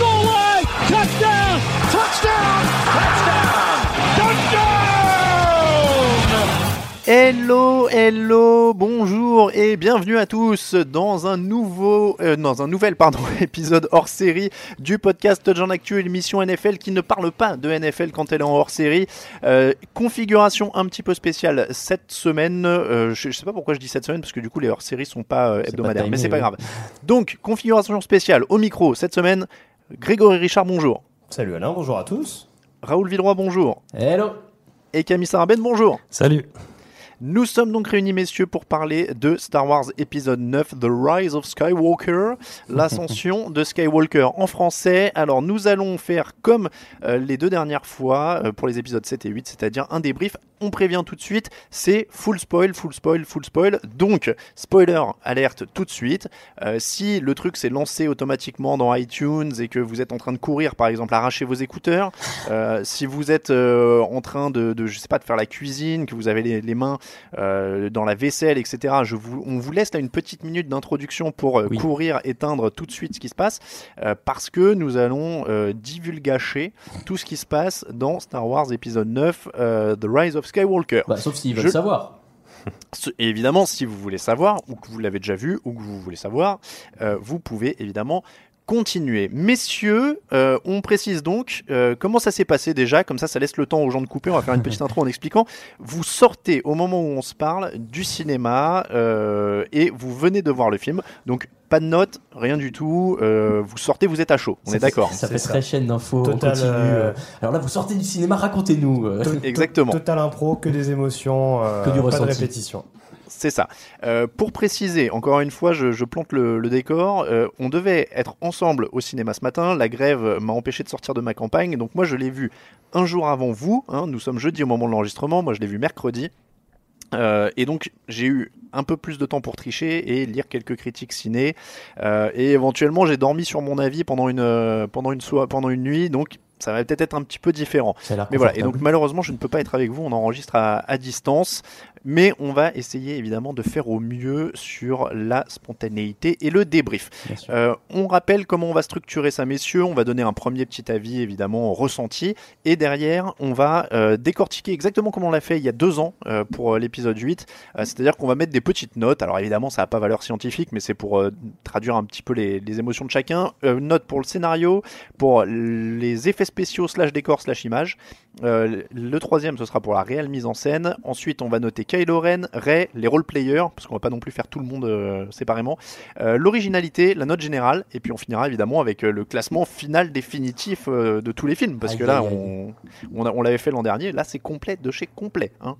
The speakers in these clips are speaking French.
goal line. Touchdown. Touchdown. Touchdown. Touchdown. Hello, hello, bonjour et bienvenue à tous dans un nouveau, euh, dans un nouvel pardon épisode hors série du podcast Touchdown Actu, l'émission NFL qui ne parle pas de NFL quand elle est en hors série. Euh, configuration un petit peu spéciale cette semaine. euh, je, je sais pas pourquoi je dis cette semaine parce que du coup les hors séries sont pas euh, hebdomadaires, timé, mais c'est pas grave. Donc configuration spéciale au micro cette semaine. Grégory Richard, bonjour. Salut Alain, bonjour à tous. Raoul Villeroy, bonjour. Hello. Et Camille Sarabène, bonjour. Salut. Nous sommes donc réunis, messieurs, pour parler de Star Wars épisode 9, The Rise of Skywalker, l'ascension de Skywalker en français. Alors, nous allons faire comme euh, les deux dernières fois euh, pour les épisodes 7 et 8, c'est-à-dire un débrief. On prévient tout de suite, c'est full spoil, full spoil, full spoil. Donc, spoiler alerte tout de suite. Euh, si le truc s'est lancé automatiquement dans iTunes et que vous êtes en train de courir, par exemple, arracher vos écouteurs, si vous êtes en train de, de, je sais pas, de faire la cuisine, que vous avez les, les mains euh, dans la vaisselle, etc. Je vous, on vous laisse là une petite minute d'introduction pour euh, Oui. courir, éteindre tout de suite ce qui se passe, euh, parce que nous allons euh, divulgacher tout ce qui se passe dans Star Wars épisode 9, euh, The Rise of Skywalker. Bah, sauf s'ils veulent Je- savoir. Et évidemment, si vous voulez savoir, ou que vous l'avez déjà vu, ou que vous voulez savoir, euh, vous pouvez évidemment continuer. Messieurs, euh, on précise donc euh, comment ça s'est passé déjà, comme ça ça laisse le temps aux gens de couper, on va faire une petite intro en expliquant. Vous sortez au moment où on se parle du cinéma euh, et vous venez de voir le film, donc pas de notes, rien du tout, euh, vous sortez, vous êtes à chaud, on Ça est d'accord Ça fait C'est très chaîne d'infos. On continue. Alors là, vous sortez du cinéma, racontez-nous. Exactement. Total impro, que des émotions, euh, Que du pas de répétition. C'est ça. Euh, pour préciser, encore une fois, je, je plante le, le décor. euh, on devait être ensemble au cinéma ce matin. La grève m'a empêché de sortir de ma campagne. Donc moi, je l'ai vu un jour avant vous. hein. nous sommes jeudi au moment de l'enregistrement. Moi, je l'ai vu mercredi. Euh, et donc j'ai eu un peu plus de temps pour tricher et lire quelques critiques ciné Euh, et éventuellement j'ai dormi sur mon avis pendant une euh, pendant une soie, pendant une nuit donc ça va peut-être être un petit peu différent. Mais voilà, et donc malheureusement, je ne peux pas être avec vous, on enregistre à, à distance, mais on va essayer évidemment de faire au mieux sur la spontanéité et le débrief. Euh, on rappelle comment on va structurer ça, messieurs. On va donner un premier petit avis, évidemment, ressenti. Et derrière, on va euh, décortiquer exactement comme on l'a fait il y a deux ans euh, pour l'épisode 8. Euh, C'est-à-dire qu'on va mettre des petites notes. Alors évidemment, ça n'a pas valeur scientifique, mais c'est pour traduire un petit peu les, les émotions de chacun. Note pour le scénario, pour les effets spéciaux slash décor slash image. Le troisième, ce sera pour la réelle mise en scène. Ensuite, on va noter Kylo Ren, Rey, les role-players, parce qu'on va pas non plus faire tout le monde euh, séparément. Euh, L'originalité, la note générale, et puis on finira évidemment avec euh, le classement final définitif euh, de tous les films, parce Aïe, que là, aïe, aïe. on, on, l'avait fait l'an dernier. Là, c'est complet de chez complet. hein.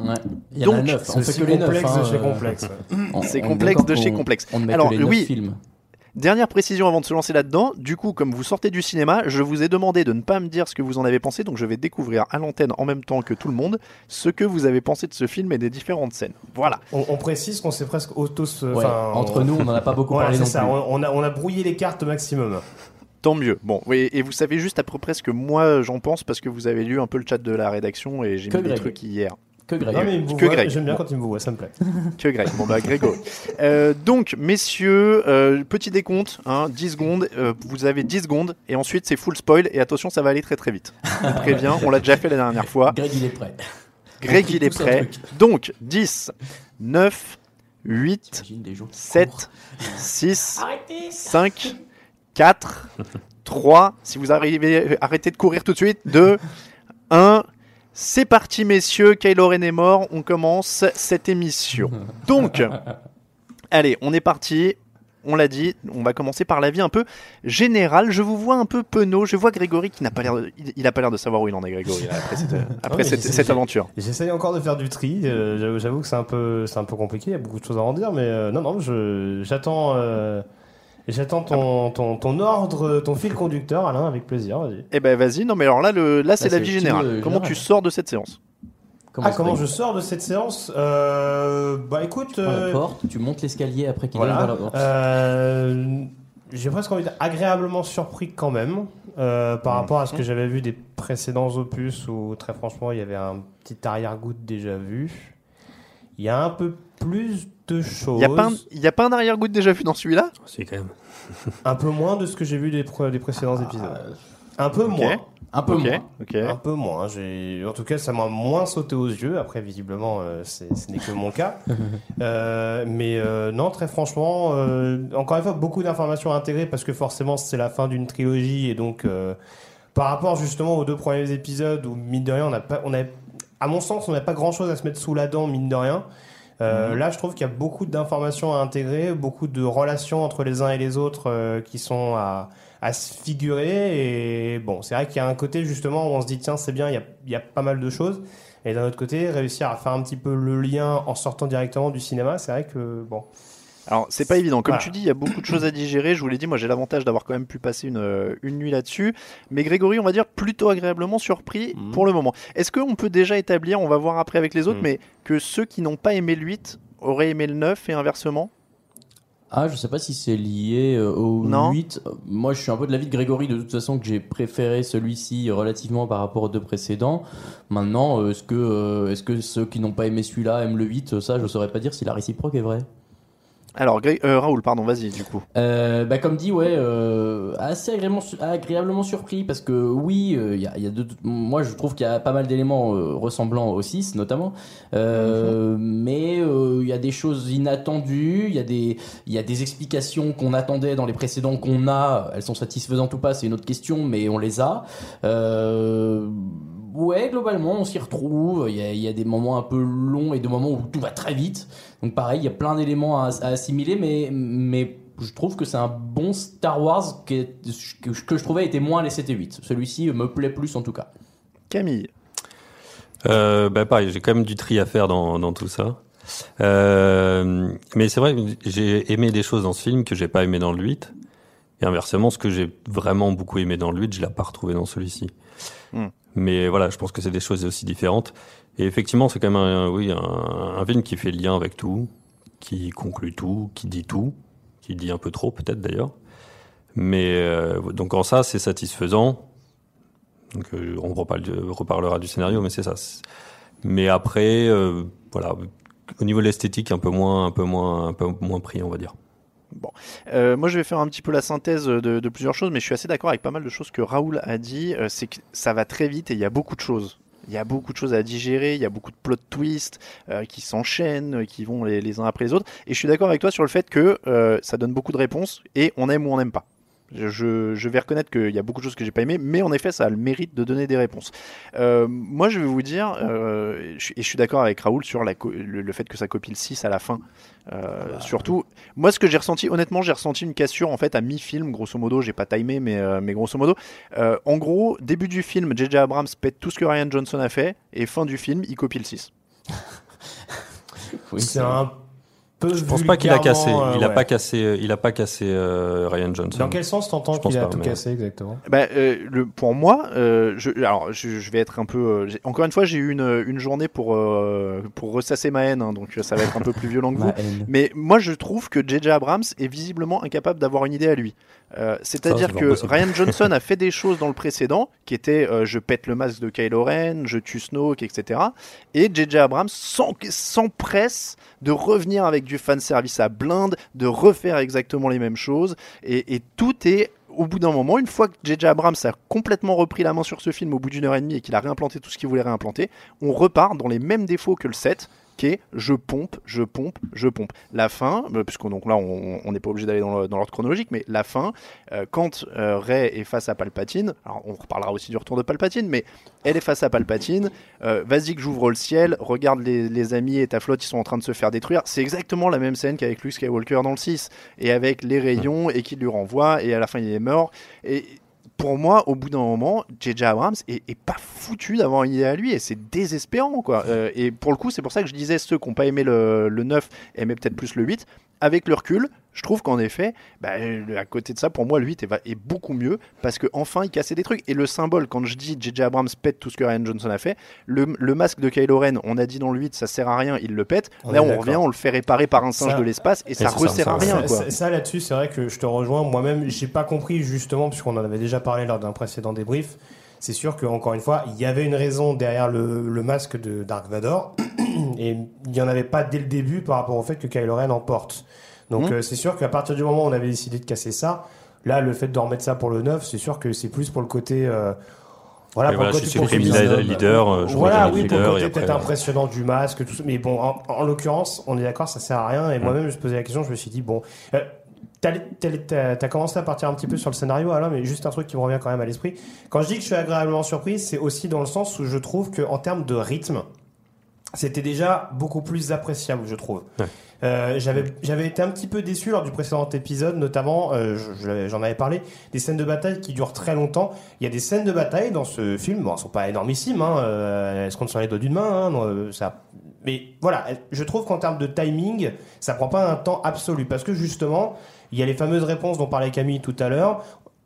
Ouais. Il y en a Donc, neuf. C'est On fait aussi que les neuf. complexe hein, de chez complexe. on- C'est complexe de chez complexe. On ne met Alors, que les oui. films. Dernière précision avant de se lancer là-dedans. Du coup, comme vous sortez du cinéma, je vous ai demandé de ne pas me dire ce que vous en avez pensé, donc je vais découvrir à l'antenne en même temps que tout le monde ce que vous avez pensé de ce film et des différentes scènes. Voilà. On, on précise qu'on s'est presque autos. Ouais, enfin, entre on- nous, on n'en a pas beaucoup Voilà, parlé c'est non ça. plus. On, a, on a brouillé les cartes au maximum. Tant mieux. Bon, oui, et vous savez juste à peu près ce que moi j'en pense parce que vous avez lu un peu le chat de la rédaction et j'ai mis des Greg. trucs hier. Que Greg. Non, mais il me que voit, Greg. J'aime bien quand il me voit, ça me plaît. Que Greg. Bon bah Grégory. Euh, donc messieurs, euh, petit décompte, hein, 10 secondes. euh, vous avez 10 secondes et ensuite c'est full spoil et attention ça va aller très très vite. On prévient, on l'a déjà fait la dernière fois. Greg, il est prêt. Greg il est tous un prêt. Donc 10, 9, 8, T'imagines des jours qui 7, courent. 6, 5, 4, 3. Si vous arrivez, arrêtez de courir tout de suite. 2, 1. C'est parti, messieurs. Kylo Ren est mort. On commence cette émission. Donc, allez, on est parti. On l'a dit, on va commencer par l'avis un peu général. Je vous vois un peu penaud. Je vois Grégory qui n'a pas l'air, de- il, a pas l'air de savoir où il en est, Grégory, là, après cette, après aventure. J'essaye encore de faire du tri. euh, j'avoue- que c'est un peu, c'est un peu compliqué. Il y a beaucoup de choses à en dire, mais euh, non, non, j'attends, euh, j'attends ton, ton, ton ordre, ton fil conducteur, Alain, avec plaisir. Vas-y. Eh ben, vas-y. Non, mais alors là, le, là, c'est Là, c'est l'avis le général. film, euh, Comment général. tu sors de cette séance? Ah, ça comment je sors de cette séance? Euh, Bah, écoute. Tu prends la euh, porte, tu montes l'escalier après qu'il Voilà. la porte. Euh, j'ai presque envie d'être agréablement surpris quand même euh, par rapport à ce que j'avais vu des précédents opus où très franchement il y avait un petit arrière-goût déjà vu. Il y a un peu plus de choses. Il n'y a, pas un- y a pas un arrière-goût déjà vu dans celui-là? C'est quand même. Un peu moins de ce que j'ai vu des, pré- des précédents épisodes. Un peu moins. Un peu Ok, moins. Un peu moins. J'ai, en tout cas, ça m'a moins sauté aux yeux. Après, visiblement, euh, ce n'est que mon cas. Euh, mais euh, non, très franchement, euh, encore une fois, beaucoup d'informations à intégrer parce que forcément, c'est la fin d'une trilogie et donc, euh, par rapport justement aux deux premiers épisodes où mine de rien, on a pas, on a, à mon sens, on n'a pas grand chose à se mettre sous la dent, mine de rien. Euh, Là, je trouve qu'il y a beaucoup d'informations à intégrer, beaucoup de relations entre les uns et les autres euh, qui sont à, à se figurer. Et bon, c'est vrai qu'il y a un côté justement où on se dit tiens, c'est bien, il y a, il y a pas mal de choses. Et d'un autre côté, réussir à faire un petit peu le lien en sortant directement du cinéma, c'est vrai que bon. Alors, c'est pas évident. Comme Voilà. tu dis, il y a beaucoup de choses à digérer. Je vous l'ai dit, moi j'ai l'avantage d'avoir quand même pu passer une, euh, une nuit là-dessus. Mais Grégory, on va dire plutôt agréablement surpris Mhm. pour le moment. Est-ce qu'on peut déjà établir, on va voir après avec les autres, Mhm. mais que ceux qui n'ont pas aimé le 8 auraient aimé le 9 et inversement? Ah, je sais pas si c'est lié euh, au Non. 8. Euh, Moi, je suis un peu de l'avis de Grégory, de toute façon, que j'ai préféré celui-ci relativement par rapport aux deux précédents. Maintenant, euh, est-ce que, euh, est-ce que ceux qui n'ont pas aimé celui-là aiment le 8 Euh, Ça, je saurais pas dire si la réciproque est vraie. Alors, euh, Raoul, pardon, vas-y du coup. Euh, bah comme dit, ouais, euh, assez agréablement, su- agréablement surpris parce que oui, il y a, il y a de- moi je trouve qu'il y a pas mal d'éléments ressemblants au 6 notamment, Euh, mais il y a des choses inattendues, il y a des, il y a des explications qu'on attendait dans les précédents qu'on a, elles sont satisfaisantes ou pas, c'est une autre question, mais on les a. Euh, Ouais, globalement, on s'y retrouve. Il y, a, il y a des moments un peu longs et des moments où tout va très vite. Donc pareil, il y a plein d'éléments à, à assimiler, mais, mais je trouve que c'est un bon Star Wars que, que je trouvais était moins les 7 et 8. Celui-ci me plaît plus en tout cas. Camille. Euh, bah pareil, j'ai quand même du tri à faire dans, dans tout ça. Euh, mais c'est vrai que j'ai aimé des choses dans ce film que j'ai pas aimé dans le 8. Et inversement, ce que j'ai vraiment beaucoup aimé dans le 8, je l'ai pas retrouvé dans celui-ci. Hmm. Mais voilà, je pense que c'est des choses aussi différentes. Et effectivement, c'est quand même un, oui, un, un film qui fait lien avec tout, qui conclut tout, qui dit tout, qui dit un peu trop peut-être d'ailleurs. Mais euh, donc en ça, c'est satisfaisant. Donc euh, on reparle, reparlera du scénario, mais c'est ça. Mais après, euh, voilà, au niveau de l'esthétique, un peu moins, un peu moins, un peu moins pris, on va dire. Euh, moi, je vais faire un petit peu la synthèse de, plusieurs choses, mais je suis assez d'accord avec pas mal de choses que Raoul a dit. Euh, c'est que ça va très vite et il y a beaucoup de choses. Il y a beaucoup de choses à digérer, il y a beaucoup de plot twists euh, qui s'enchaînent, qui vont les, uns après les autres. Et je suis d'accord avec toi sur le fait que ça donne beaucoup de réponses et on aime ou on n'aime pas. Je, vais reconnaître qu'il y a beaucoup de choses que j'ai pas aimées, mais en effet, ça a le mérite de donner des réponses. Euh, moi, je vais vous dire, euh, et je suis d'accord avec Raoul sur la le, le fait que ça copie le 6 à la fin. Euh, surtout, moi, ce que j'ai ressenti, honnêtement, j'ai ressenti une cassure en fait à mi-film, grosso modo. J'ai pas timé, mais, euh, mais grosso modo. Euh, en gros, début du film, J.J. Abrams pète tout ce que Ryan Johnson a fait, et fin du film, il copie le 6. Oui, c'est un peu Je pense pas qu'il a cassé. euh, Il a ouais. pas cassé. euh, Il a pas cassé euh, Ryan Johnson. Dans quel sens t'entends qu'il a pas, tout mais- cassé exactement? Bah, euh, le, pour moi, euh, je, alors je, je vais être un peu. euh, j'ai- encore une fois, j'ai eu une, une journée pour euh, pour ressasser ma haine, hein, donc ça va être un peu plus violent que vous. Haine. Mais moi, je trouve que J.J. Abrams est visiblement incapable d'avoir une idée à lui. Euh, C'est-à-dire que possible. Ryan Johnson a fait des choses dans le précédent qui étaient euh, je pète le masque de Kylo Ren, je tue Snoke, etc. Et J.J. Abrams s'empresse de revenir avec du fanservice à blinde, de refaire exactement les mêmes choses. Et, et tout est au bout d'un moment, une fois que J.J. Abrams a complètement repris la main sur ce film au bout d'une heure et demie et qu'il a réimplanté tout ce qu'il voulait réimplanter, on repart dans les mêmes défauts que le 7, qui est je pompe, je pompe, je pompe. La fin, euh, puisque donc là on n'est pas obligé d'aller dans l'ordre chronologique, mais la fin, euh, quand euh, Rey est face à Palpatine, alors on reparlera aussi du retour de Palpatine, mais elle est face à Palpatine, euh, vas-y que j'ouvre le ciel, regarde les, les amis et ta flotte, ils sont en train de se faire détruire. C'est exactement la même scène qu'avec Luke Skywalker dans le 6, et avec les rayons, et qui lui renvoie, et à la fin il est mort. Et pour moi, au bout d'un moment, J.J. Abrams est, pas foutu d'avoir une idée à lui et c'est désespérant quoi. Euh, et pour le coup, c'est pour ça que je disais ceux qui n'ont pas aimé le, le 9 aimaient peut-être plus le 8. Avec le recul, je trouve qu'en effet, bah, euh, à côté de ça, pour moi, le 8 est, beaucoup mieux parce qu'enfin il cassait des trucs. Et le symbole, quand je dis J.J. Abrams pète tout ce que Ryan Johnson a fait, le, le masque de Kylo Ren, on a dit dans le 8, ça sert à rien, il le pète. On Là, on revient, on le fait réparer par un singe Ça- de l'espace et ça resserre à rien. Ça, quoi. ça- ça, là-dessus, c'est vrai que je te rejoins. Moi-même, j'ai pas compris justement, puisqu'on en avait déjà parlé lors d'un précédent débrief. C'est sûr que encore une fois, il y avait une raison derrière le, le masque de Dark Vador, et il n'y en avait pas dès le début par rapport au fait que Kylo Ren en porte. Donc Mhm. euh, c'est sûr qu'à partir du moment où on avait décidé de casser ça, là, le fait de remettre ça pour le 9, c'est sûr que c'est plus pour le côté. euh, voilà, pour voilà, le côté leader, euh, je voilà, oui, pour le côté peut-être euh, impressionnant du masque, tout ça. Mais bon, en, en l'occurrence, on est d'accord, ça sert à rien. Et moi-même, je me posais la question, je me suis dit, bon. euh, T'as commencé à partir un petit peu sur le scénario, Alain, mais juste un truc qui me revient quand même à l'esprit. Quand je dis que je suis agréablement surpris, c'est aussi dans le sens où je trouve qu'en termes de rythme, c'était déjà beaucoup plus appréciable, je trouve. Ouais. Euh, j'avais j'avais été un petit peu déçu lors du précédent épisode, notamment, euh, je- je- j'en avais parlé, des scènes de bataille qui durent très longtemps. Il y a des scènes de bataille dans ce film, bon, elles sont pas énormissimes, hein, euh, elles se comptent sur les doigts d'une main, hein, non, euh, ça. Mais voilà, je trouve qu'en termes de timing, ça prend pas un temps absolu, parce que justement, il y a les fameuses réponses dont parlait Camille tout à l'heure.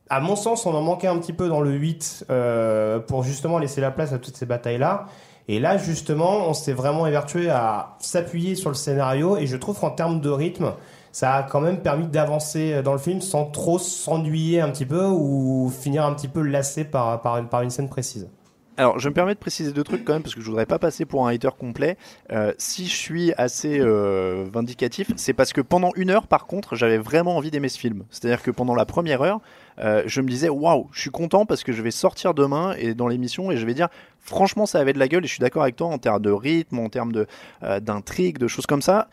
À mon sens, on en manquait un petit peu dans le 8 euh, pour justement laisser la place à toutes ces batailles-là. Et là, justement, on s'est vraiment évertué à s'appuyer sur le scénario. Et je trouve qu'en termes de rythme, ça a quand même permis d'avancer dans le film sans trop s'ennuyer un petit peu ou finir un petit peu lassé par, une scène précise. Alors, je me permets de préciser deux trucs quand même parce que je voudrais pas passer pour un hater complet. Euh, si je suis assez euh, vindicatif, c'est parce que pendant une heure, par contre, j'avais vraiment envie d'aimer ce film. C'est-à-dire que pendant la première heure, euh, je me disais waouh, je suis content parce que je vais sortir demain et dans l'émission et je vais dire franchement, ça avait de la gueule et je suis d'accord avec toi en termes de rythme, en termes d'intrigue, de choses comme ça.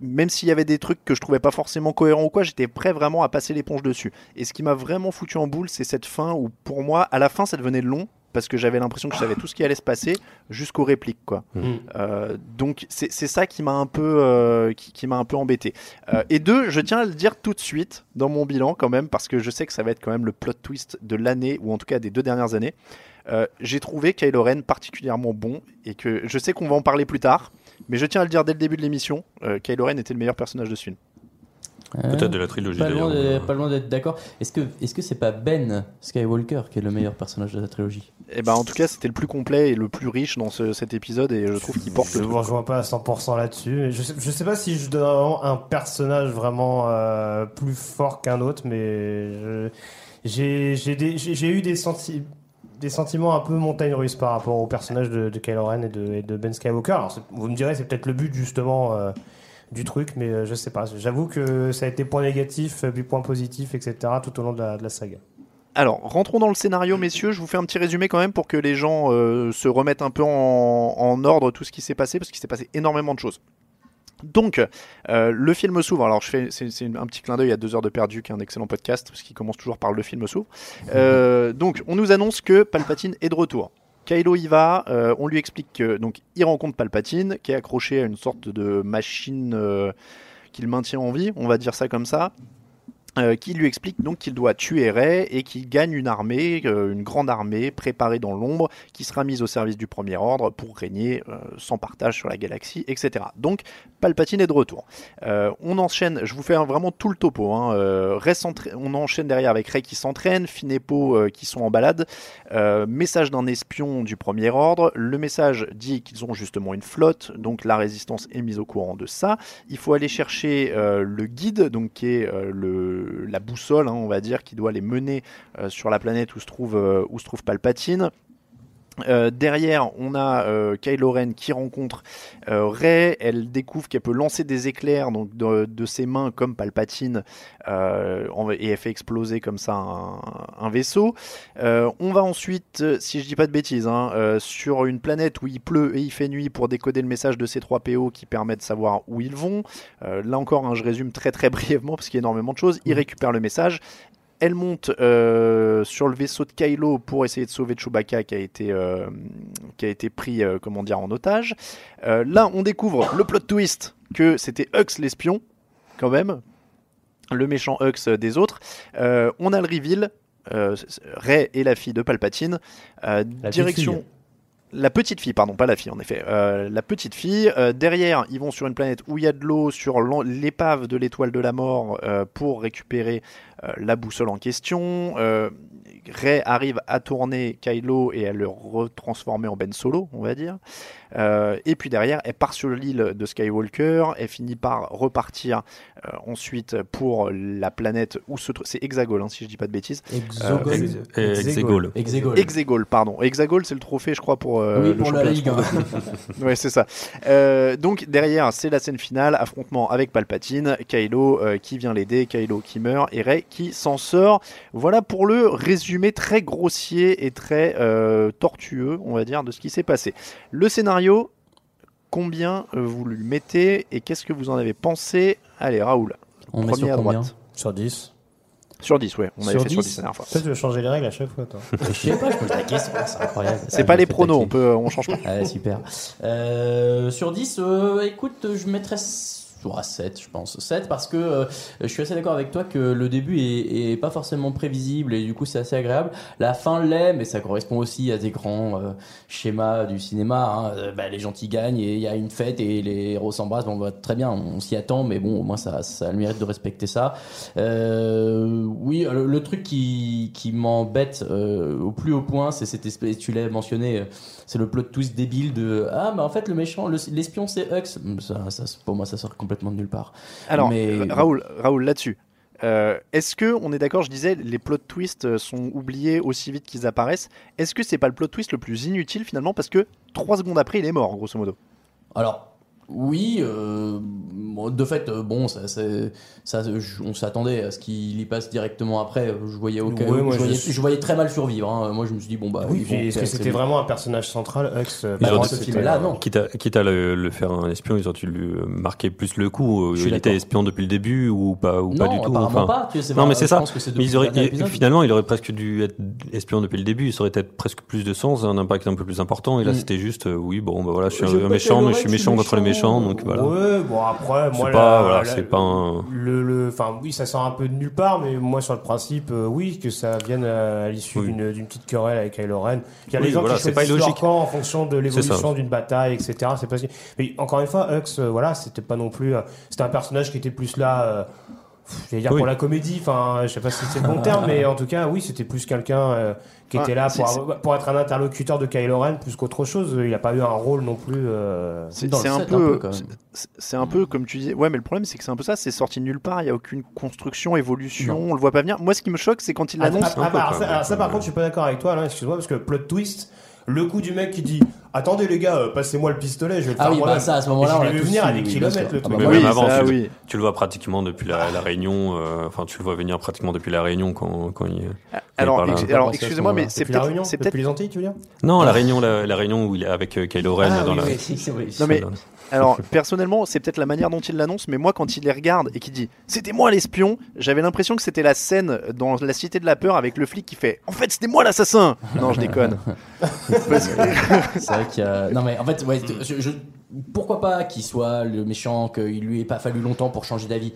Même s'il y avait des trucs que je trouvais pas forcément cohérents ou quoi, j'étais prêt vraiment à passer l'éponge dessus. Et ce qui m'a vraiment foutu en boule, c'est cette fin où pour moi, à la fin, ça devenait long parce que j'avais l'impression que je savais tout ce qui allait se passer jusqu'aux répliques quoi. Mm. Euh, donc c'est c'est ça qui m'a un peu euh, qui, qui m'a un peu embêté. Euh, et deux, je tiens à le dire tout de suite dans mon bilan quand même parce que je sais que ça va être quand même le plot twist de l'année ou en tout cas des deux dernières années. Euh, J'ai trouvé Kylo Ren particulièrement bon et que je sais qu'on va en parler plus tard, mais je tiens à le dire dès le début de l'émission. euh, Kylo Ren était le meilleur personnage de ce film. Peut-être de la trilogie Pas loin, d'ailleurs. de- pas loin d'être d'accord. Est-ce que est-ce que c'est pas Ben Skywalker qui est le meilleur personnage de la trilogie? Et ben en tout cas c'était le plus complet et le plus riche dans ce- cet épisode et je trouve qu'il porte Je le ne rejoins pas à 100% là-dessus. Je sais, je sais pas si je donne un personnage vraiment euh, plus fort qu'un autre, mais je- j'ai j'ai des- j'ai- j'ai eu des, senti- des sentiments un peu montagne russe par rapport au personnage de, de Kylo Ren et de, et de Ben Skywalker. Alors, vous me direz, c'est peut-être le but justement euh, du truc, mais euh, je sais pas. J'avoue que ça a été point négatif, euh, puis point positif, etc. tout au long de la, saga. Alors, rentrons dans le scénario, messieurs. Je vous fais un petit résumé quand même pour que les gens euh, se remettent un peu en, ordre tout ce qui s'est passé, parce qu'il s'est passé énormément de choses. Donc, le film s'ouvre. Alors, je fais, c'est, un petit clin d'œil à deux heures de perdu, qui est un excellent podcast, parce qu'il commence toujours par le film s'ouvre. Donc, on nous annonce que Palpatine est de retour. Kylo y va, euh, on lui explique que donc il rencontre Palpatine, qui est accroché à une sorte de machine euh, qui le maintient en vie, on va dire ça comme ça. Euh, qui lui explique donc qu'il doit tuer Ray et qu'il gagne une armée, euh, une grande armée préparée dans l'ombre, qui sera mise au service du Premier Ordre pour régner euh, sans partage sur la galaxie, etc. Donc Palpatine est de retour. On enchaîne, je vous fais vraiment tout le topo. Hein, on enchaîne derrière avec Ray qui s'entraîne, Finn et Poe qui sont en balade. Message d'un espion du Premier Ordre. Le message dit qu'ils ont justement une flotte, donc la résistance est mise au courant de ça. Il faut aller chercher le guide, donc qui est euh, la boussole, hein, on va dire, qui doit les mener euh, sur la planète où se trouve, euh, où se trouve Palpatine. Euh, derrière, on a euh, Kylo Ren qui rencontre euh, Rey. Elle découvre qu'elle peut lancer des éclairs donc de, de ses mains comme Palpatine euh, et elle fait exploser comme ça un, un vaisseau. On va ensuite, si je dis pas de bêtises, hein, sur une planète où il pleut et il fait nuit pour décoder le message de ces 3 PO qui permet de savoir où ils vont. Là encore, hein, je résume très très brièvement parce qu'il y a énormément de choses. Il récupère le message. Elle monte euh, sur le vaisseau de Kylo pour essayer de sauver Chewbacca qui a été, euh, qui a été pris euh, comment dire, en otage. Là, on découvre le plot twist que c'était Hux l'espion, quand même, le méchant Hux des autres. On a le reveal. Rey est la fille de Palpatine. Direction. La petite fille, pardon, pas la fille en effet. Euh, la petite fille. Euh, derrière, ils vont sur une planète où il y a de l'eau, sur l'épave de l'étoile de la mort, euh, pour récupérer la boussole en question. Rey arrive à tourner Kylo et à le retransformer en Ben Solo, on va dire. Euh, et puis derrière, elle part sur l'île de Skywalker. Elle finit par repartir euh, ensuite pour la planète où se trouve. C'est Hexagol, hein, si je dis pas de bêtises. Euh, Ex- euh, Exegol. Exegol. Hexagol, pardon. Hexagol, c'est le trophée, je crois, pour euh, Oui, le pour la Ligue. France. ouais, c'est ça. Euh, donc derrière, c'est la scène finale, affrontement avec Palpatine, Kylo euh, qui vient l'aider, Kylo qui meurt et Rey qui s'en sort. Voilà pour le résumé très grossier et très euh, tortueux, on va dire, de ce qui s'est passé. Le scénario, combien euh, vous lui mettez et qu'est-ce que vous en avez pensé? Allez, Raoul. On met Premier sur à combien? droite. Sur 10. Sur 10, ouais. On avait Sur fait sur 10. 10 la dernière fois. Toi, tu veux changer les règles à chaque fois, toi. Je sais pas, je pose la question, c'est incroyable. C'est pas les pronos, on peut, on change pas. Ah, super. Euh, sur 10, euh, écoute, je mettrais ouais, 7, je pense. 7 parce que euh, je suis assez d'accord avec toi que le début est, pas forcément prévisible et du coup c'est assez agréable. La fin l'est, mais ça correspond aussi à des grands euh, schémas du cinéma. hein. Euh, bah, gagnent et il y a une fête et les héros s'embrassent. Bon, bah, très bien, on s'y attend, mais bon, au moins ça, a le mérite de respecter ça. Euh, oui, le, truc qui, qui m'embête au plus haut point, c'est cette espèce, tu l'as mentionné, c'est le plot twist débile de ah, mais en fait, le méchant, le- l'espion, c'est Hux. Ça, pour moi, ça sort complètement de nulle part. Alors, Mais- euh, Raoul, Raoul là-dessus. euh, Est-ce que, on est d'accord, je disais, les plot twists euh, sont oubliés aussi vite qu'ils apparaissent. Est-ce que c'est pas le plot twist le plus inutile finalement parce que trois secondes après il est mort, grosso modo? Alors, oui, euh, de fait, euh, bon, ça, ça, on s'attendait à ce qu'il y passe directement après. Je voyais, aucun, Ouais, je, voyais, je- je voyais très mal survivre. hein. Moi, je me suis dit, bon, bah, Oui, est-ce que c'était vraiment un personnage central, Hux à dit- ce film-là, non. Quitte à, quitte à le, le faire un espion, ils ont dû lui marquer plus le coup. Je Il était espion depuis le début ou pas, ou non, pas du tout. enfin. pas. Tu sais, c'est Non, mais c'est ça. Mais ils auraient, il- finalement, il aurait presque dû être espion depuis le début. Ça aurait peut-être presque plus de sens, un impact un peu plus important. Et là, Mm. c'était juste, euh, oui, bon, bah voilà, je suis un méchant, mais je suis méchant contre les méchant. donc voilà. Ouais, bon après, moi C'est pas- la- voilà, la- c'est pas un- le, le, enfin oui, ça sort un peu de nulle part, mais moi sur le principe, euh, oui, que ça vienne à, à l'issue Oui. d'une d'une petite querelle avec Kylo Ren. Il y a Oui, les gens voilà, qui choisissent leur camp en fonction de l'évolution d'une bataille, etc. C'est pas Mais encore une fois, Hux, euh, voilà, c'était pas non plus, euh, c'était un personnage qui était plus là. J'allais dire Oui. pour la comédie, enfin, je sais pas si c'est le bon terme, mais en tout cas, oui, c'était plus quelqu'un euh, qui était Ouais, là pour, avoir- pour être un interlocuteur de Kylo Ren plus qu'autre chose. Il a pas eu un rôle non plus. euh, C'est Dans le c'est un, peu, un c'est- un peu comme tu dis. Ouais, mais le problème c'est que c'est un peu ça. C'est sorti de nulle part. Il y a aucune construction, évolution. On le voit pas venir. Moi, ce qui me choque, c'est quand il Ah, l'annonce. ah, ah, ça, ça, par contre, je suis pas d'accord avec toi, excuse-moi, parce que plot twist, le coup du mec qui dit Attendez les gars, euh, passez-moi le pistolet, je vais le Ah faire oui, bah ça, à ce moment-là, on l'a venir à des oui, kilomètres, Ah bah Mais oui, avant, ça, tu, oui. tu le vois pratiquement depuis la, la réunion. euh, Enfin, tu le vois venir pratiquement depuis la réunion quand, quand il. Alors, là. ex- alors excusez-moi, mais c'est peut-être. réunion C'est Depuis peut-être. les Antilles, tu veux dire? Non, la réunion, la, la réunion où il est avec euh, Kylo Ren Ah, dans oui, la. oui. c'est vrai. Non mais alors personnellement c'est peut-être la manière dont il l'annonce mais moi quand il les regarde et qu'il dit c'était moi l'espion j'avais l'impression que c'était la scène dans la cité de la peur avec le flic qui fait en fait c'était moi l'assassin non je déconne Parce que- C'est vrai qu'il y a. Non, mais en fait, ouais, je- je- pourquoi pas qu'il soit le méchant, qu'il lui ait pas fallu longtemps pour changer d'avis.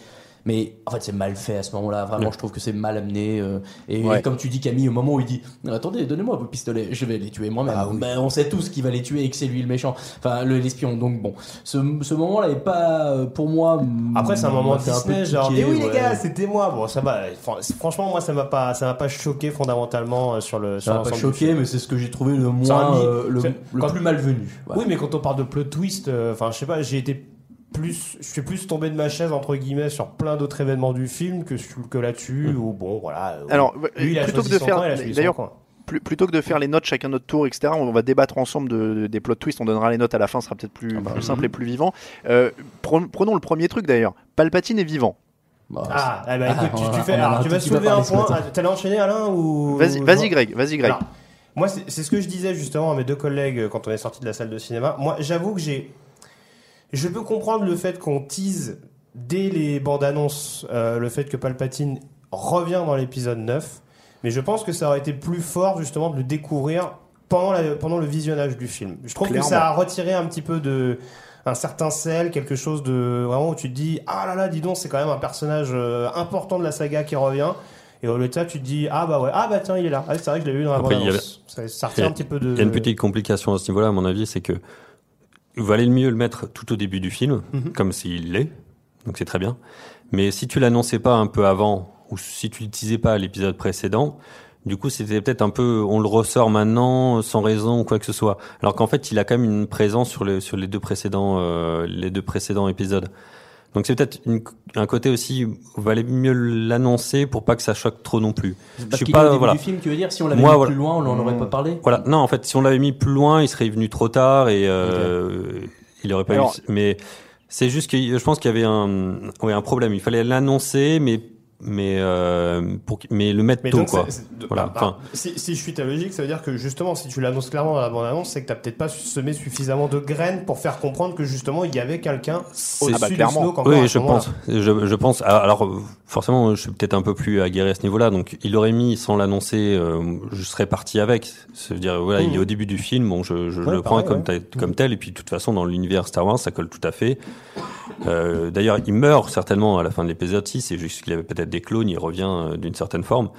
Mais en fait, c'est mal fait à ce moment-là. Vraiment, Ouais. je trouve que c'est mal amené. euh, et, Ouais. et comme tu dis, Camille, au moment où il dit Attendez, donnez-moi vos pistolets, je vais les tuer moi-même. Ah oui. Ben, on sait tous qu'il va les tuer et que c'est lui le méchant. Enfin, le- l'espion. Donc bon, ce, ce moment-là est pas, euh, pour moi. Après, c'est un moment un peu genre, mais oui, les gars, c'était moi. Bon, ça va. Fran- Franchement, moi, ça m'a pas, ça m'a pas choqué fondamentalement euh, sur le. Ça m'a pas choqué, mais c'est ce que j'ai trouvé le moins, euh, le, le plus malvenu. Oui, mais quand on parle de plot twist, enfin, je sais pas, j'ai été plus, je suis plus tombé de ma chaise entre guillemets sur plein d'autres événements du film que sur- que là-dessus. Ou bon, voilà. euh, Alors, lui, il a plutôt que de faire, d'ailleurs, plutôt que de faire les notes chacun notre tour, etc. On va débattre ensemble de, de- des plot twists. On donnera les notes à la fin, ce sera peut-être plus, Ah bah, plus simple et plus vivant. Euh, pre- prenons le premier truc d'ailleurs. Palpatine est vivant. Bah, Ah, eh ben, Ah, écoute, tu, on tu a- fais, on en a alors, tu vas soulever un point. Ah, T'allais enchaîner, Alain ou Vas-y, vas-y Greg, vas-y Greg. Alors, moi, c'est ce que je disais justement à mes deux collègues euh, quand on est sorti de la salle de cinéma. Moi, j'avoue que j'ai. Je peux comprendre le fait qu'on tease dès les bandes annonces euh, le fait que Palpatine revient dans l'épisode 9. Mais je pense que ça aurait été plus fort justement de le découvrir pendant, la- pendant le visionnage du film. Je trouve Clairement. que ça a retiré un petit peu de un certain sel, quelque chose de vraiment où tu te dis ah là là dis donc c'est quand même un personnage euh, important de la saga qui revient et au lieu de ça tu te dis ah bah ouais ah bah tiens il est là ah, c'est vrai que je l'ai vu dans la Après, bande annonce ça, ça retire un petit peu de Il y a une petite complication à ce niveau-là, à mon avis, c'est que valait le mieux le mettre tout au début du film, Mhm. comme s'il l'est, donc c'est très bien. Mais si tu l'annonçais pas un peu avant, ou si tu l'utilisais pas à l'épisode précédent, du coup c'était peut-être un peu, on le ressort maintenant sans raison ou quoi que ce soit. Alors qu'en fait, il a quand même une présence sur les sur les deux précédents euh, les deux précédents épisodes. Donc c'est peut-être une- un côté aussi, valait mieux l'annoncer pour pas que ça choque trop non plus. Je Parce suis est au pas début voilà. du film, tu veux dire, si on l'avait mis voilà. plus loin, on n'en aurait pas parlé Voilà, non, en fait, si on l'avait mis plus loin, il serait venu trop tard et euh, il aurait pas Alors- eu. Mais c'est juste que je pense qu'il y avait un, ouais, un problème. Il fallait l'annoncer, mais mais euh, pour mais le mettre mais tôt donc, quoi. Voilà, bah, enfin. si, si je suis ta logique, ça veut dire que justement, si tu l'annonces clairement dans la bande-annonce, c'est que t'as peut-être pas semé suffisamment de graines pour faire comprendre que justement il y avait quelqu'un au-dessus Ah bah. Snoke encore à Oui, je pense. Je, je pense. Alors, alors, forcément, je suis peut-être un peu plus aguerri à ce niveau-là. Donc, il aurait mis sans l'annoncer, euh, je serais parti avec. C'est-à-dire, voilà, il est Mhm. au début du film. Bon, je, je Ouais, le prends pareil, comme, ouais. tel- comme tel. Et puis, de toute façon, dans l'univers Star Wars, ça colle tout à fait. Euh, D'ailleurs, il meurt certainement à la fin de l'épisode 6. C'est juste qu'il avait peut-être des clones. Il revient euh, d'une certaine forme.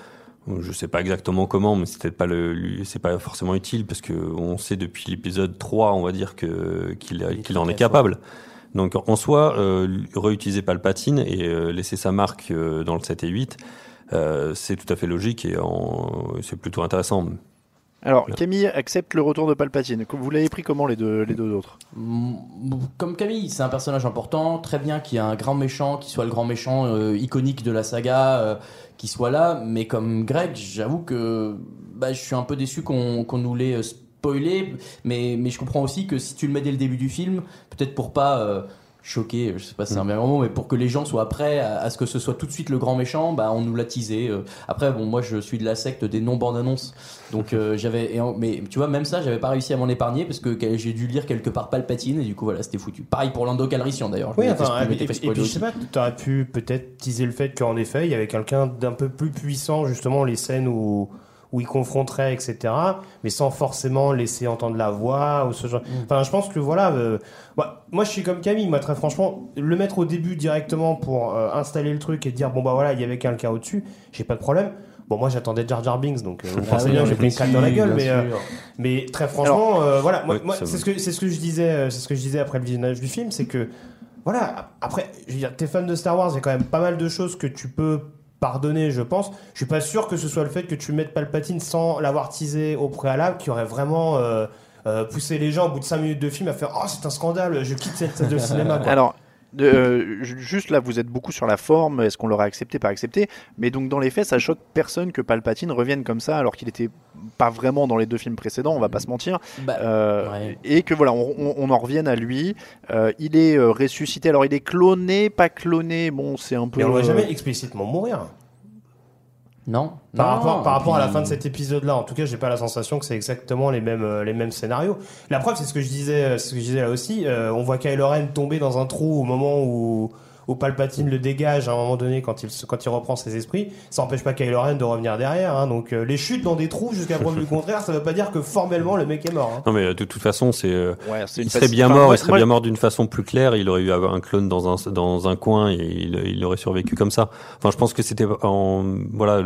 Je sais pas exactement comment, mais c'est peut-être pas le, c'est pas forcément utile parce que on sait depuis l'épisode 3, on va dire que qu'il en est capable. Donc en soi, euh, réutiliser Palpatine et euh, laisser sa marque euh, dans le 7 et 8, euh, c'est tout à fait logique et c'est plutôt intéressant. Alors. Camille accepte le retour de Palpatine. Vous l'avez pris comment les deux les deux autres Mm, Comme Camille, c'est un personnage important, très bien qu'il y ait un grand méchant, qui soit le grand méchant euh, iconique de la saga, euh, qui soit là. Mais comme Greg, j'avoue que bah, je suis un peu déçu qu'on qu'on nous l'ait euh, spoilé. Mais, mais je comprends aussi que si tu le mets dès le début du film, peut-être pour pas euh, choquer, je sais pas si c'est un bien grand mot, mais pour que les gens soient prêts à, à ce que ce soit tout de suite le grand méchant, bah on nous l'a teasé. euh. Après, bon, moi je suis de la secte des non bandes annonces, donc euh, j'avais, mais tu vois, même ça, j'avais pas réussi à m'en épargner parce que j'ai dû lire quelque part Palpatine et du coup voilà, c'était foutu. Pareil pour Lando Calrissian d'ailleurs. Oui, enfin, et, puis je sais pas, t'aurais pu peut-être teaser le fait qu'en effet, il y avait quelqu'un d'un peu plus puissant, justement, les scènes où, où il confronterait, etc., mais sans forcément laisser entendre la voix ou ce genre. Enfin, je pense que voilà, euh, moi, moi, je suis comme Camille, moi, très franchement, le mettre au début directement pour euh, installer le truc et dire, bon, bah voilà, il y avait quelqu'un au-dessus, j'ai pas de problème. Bon, moi, j'attendais Jar Jar Binks, donc euh, vous Ah pensez oui, bien j'ai pris une claque dans la gueule, mais, euh, très franchement, euh, voilà, moi, moi, c'est ce que c'est ce que je disais, euh, c'est ce que je disais après le visionnage du film, c'est que voilà. Après, je veux dire, t'es fan de Star Wars, il y a quand même pas mal de choses que tu peux pardonner, je pense. Je suis pas sûr que ce soit le fait que tu mettes Palpatine sans l'avoir teasé au préalable qui aurait vraiment euh, euh, poussé les gens au bout de 5 minutes de film à faire Oh, c'est un scandale, je quitte cette salle de cinéma. quoi. Euh, ju- juste là, vous êtes beaucoup sur la forme. Est-ce qu'on l'aurait accepté, pas accepté? Mais donc, dans les faits, ça choque personne que Palpatine revienne comme ça, alors qu'il était pas vraiment dans les deux films précédents. On va pas se mentir. Bah, Euh, ouais. Et que voilà, on, on- on en revienne à lui. Euh, il est euh, ressuscité. Alors, il est cloné, pas cloné. Bon, c'est un peu. Mais on va euh, jamais explicitement mourir. Non. Par Non, rapport, par à la fin de cet épisode-là, en tout cas, j'ai pas la sensation que c'est exactement les mêmes, euh, les mêmes scénarios. La preuve, c'est ce que je disais, euh, c'est ce que je disais là aussi. euh, on voit Kylo Ren tomber dans un trou au moment où, où Palpatine le dégage à un moment donné quand il, quand il reprend ses esprits, ça n'empêche pas Kylo Ren de revenir derrière. hein. donc euh, les chutes dans des trous jusqu'à preuve du contraire, ça veut pas dire que formellement le mec est mort. hein. Non mais euh, de toute façon, c'est euh, Ouais, il serait bien mort, il serait bien mort d'une façon plus claire. Il aurait eu avoir un clone dans un dans un coin et il, il aurait survécu comme ça. Enfin, je pense que c'était en voilà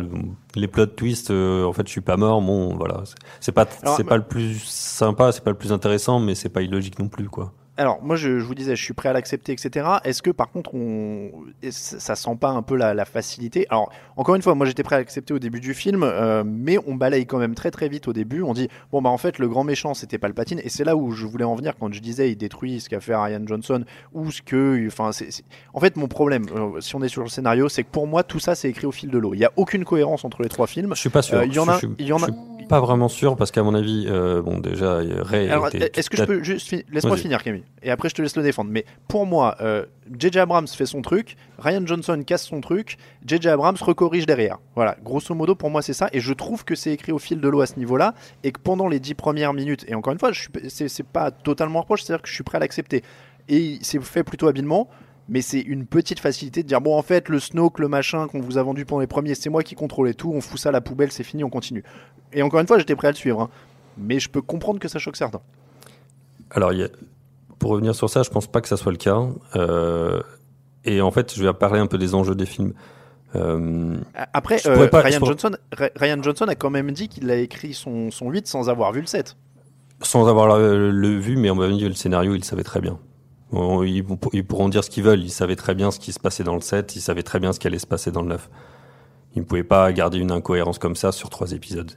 les plot twists. euh, en fait, je suis pas mort. Bon, voilà, c'est- pas c'est pas le plus sympa, c'est pas le plus intéressant, mais c'est pas illogique non plus quoi. Alors, moi, je, je vous disais, je suis prêt à l'accepter, etc. Est-ce que, par contre, on, ça sent pas un peu la, la facilité? Alors, encore une fois, moi, j'étais prêt à l'accepter au début du film, euh, mais on balaye quand même très très vite au début. On dit, bon, bah, en fait, le grand méchant, c'était Palpatine, et c'est là où je voulais en venir quand je disais, il détruit ce qu'a fait Ryan Johnson, ou ce que, enfin, c'est, c'est- en fait, mon problème, euh, si on est sur le scénario, c'est que pour moi, tout ça, c'est écrit au fil de l'eau. Il y a aucune cohérence entre les trois films. Je suis pas sûr. Euh, il y en a- je, il y en a- je suis pas vraiment sûr parce qu'à mon avis, euh, bon déjà Ray. Alors, était est-ce que je peux juste fi- laisse-moi finir Camille et après je te laisse le défendre. Mais pour moi, euh, JJ Abrams fait son truc, Ryan Johnson casse son truc, JJ Abrams recorrige derrière. Voilà, grosso modo pour moi c'est ça et je trouve que c'est écrit au fil de l'eau à ce niveau-là et que pendant les dix premières minutes et encore une fois, je suis p- c'est pas totalement reproche, c'est-à-dire que je suis prêt à l'accepter et c'est fait plutôt habilement. Mais c'est une petite facilité de dire bon en fait le Snoke le machin qu'on vous a vendu pendant les premiers c'est moi qui contrôlais tout on fout ça à la poubelle c'est fini on continue et encore une fois j'étais prêt à le suivre hein. mais je peux comprendre que ça choque certains Alors, il pour revenir sur ça, je pense pas que ça soit le cas. Euh, et en fait, je vais parler un peu des enjeux des films. Euh, Après, euh, pas- Ryan, pourrais- Johnson, Ra- Ryan Johnson a quand même dit qu'il a écrit son, son 8 sans avoir vu le 7. sans avoir le, le vu, mais on m'a dit le scénario, ils le savaient très bien. Ils, ils pourront dire ce qu'ils veulent. Ils savaient très bien ce qui se passait dans le 7. Ils savaient très bien ce qui allait se passer dans le 9. Ils ne pouvaient pas garder une incohérence comme ça sur trois épisodes.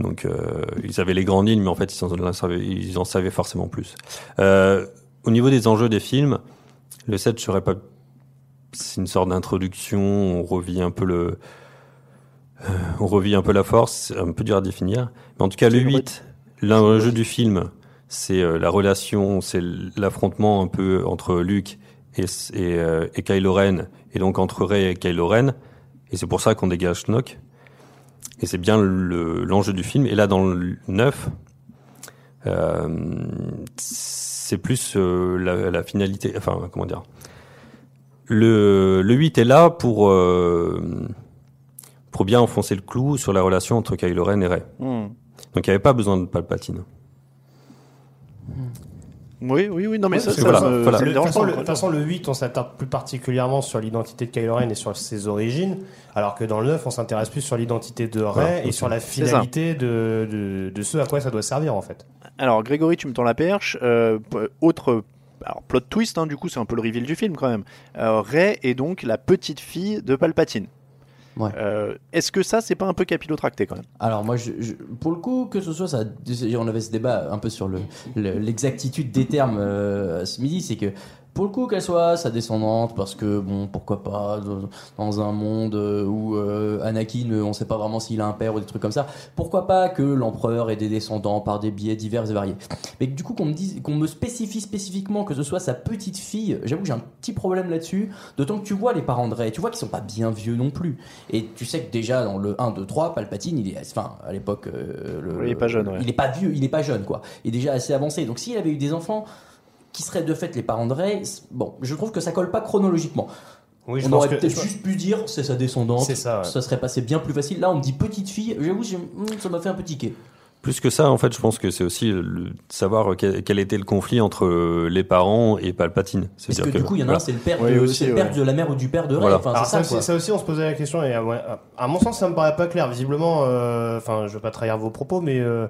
Donc, euh, ils avaient les grandes lignes, mais en fait, ils en, savaient, ils en savaient forcément plus. Euh, au niveau des enjeux des films, le 7, je serais pas. C'est une sorte d'introduction. On revit un peu le. euh, on revit un peu la force. C'est un peu dur à définir. Mais en tout cas, le C'est une 8, l'enjeu du film, c'est euh, la relation, c'est l'affrontement un peu entre Luke et, et, euh, et Kylo Ren, et donc entre Rey et Kylo Ren. Et c'est pour ça qu'on dégage Snoke. Et c'est bien le- l'enjeu du film. Et là, dans le 9, euh, c'est plus euh, la, la finalité. Enfin, comment dire le, le 8 est là pour, euh, pour bien enfoncer le clou sur la relation entre Kylo Ren et Rey. Hmm. Donc il n'y avait pas besoin de Palpatine. Oui, oui, oui, non, mais Ouais, ça, c'est ça voilà, me, voilà. ça me De toute dérange façon, pas, le, de encore toute façon, le 8, on s'attarde plus particulièrement sur l'identité de Kylo Ren et sur ses origines, alors que dans le 9, on s'intéresse plus sur l'identité de Rey Voilà, et sur la finalité de, de, de ce à quoi ça doit servir en fait. Alors, Grégory, tu me tends la perche. Euh, autre alors, plot twist, hein, du coup, c'est un peu le reveal du film quand même. Euh, Rey est donc la petite fille de Palpatine. Ouais. Euh, Est-ce que ça, c'est pas un peu capillotracté quand même? Alors moi, je, je- pour le coup, que ce soit ça, on avait ce débat un peu sur le- le- l'exactitude des termes euh, ce midi, c'est que pour le coup qu'elle soit sa descendante, parce que bon, pourquoi pas dans, un monde euh, où euh, Anakin, euh, on sait pas vraiment s'il a un père ou des trucs comme ça, pourquoi pas que l'empereur ait des descendants par des biais divers et variés. Mais du coup qu'on me dise, qu'on me spécifie spécifiquement que ce soit sa petite fille, j'avoue que j'ai un petit problème là-dessus. D'autant que tu vois les parents de Rey, tu vois qu'ils sont pas bien vieux non plus. Et tu sais que déjà dans le 1, 2, 3, Palpatine, il est, enfin, à l'époque, euh, il est pas jeune, ouais. Il est pas vieux, il est pas jeune, quoi. Il est déjà assez avancé. Donc s'il avait eu des enfants qui seraient de fait les parents de Rey, c- bon, je trouve que ça colle pas chronologiquement. Oui, je on pense aurait que peut-être juste pu dire c'est sa descendante. C'est ça, ouais. Ça serait passé bien plus facile. Là, on me dit petite fille. J'avoue, hmm, ça m'a fait un peu tiquer. Plus que ça, en fait, je pense que c'est aussi le- de savoir quel, quel était le conflit entre euh, les parents et Palpatine. Parce C'est-à-dire que, du coup, il y en a voilà. un, c'est le père, Oui, de, aussi, c'est le père ouais. de la mère ou du père de Rey. Voilà. Enfin, ça, ça, aussi, quoi. ça aussi, on se posait la question, et à, ouais, à- à mon sens, ça me paraît pas clair. Visiblement, euh, enfin, je veux pas trahir vos propos, mais euh,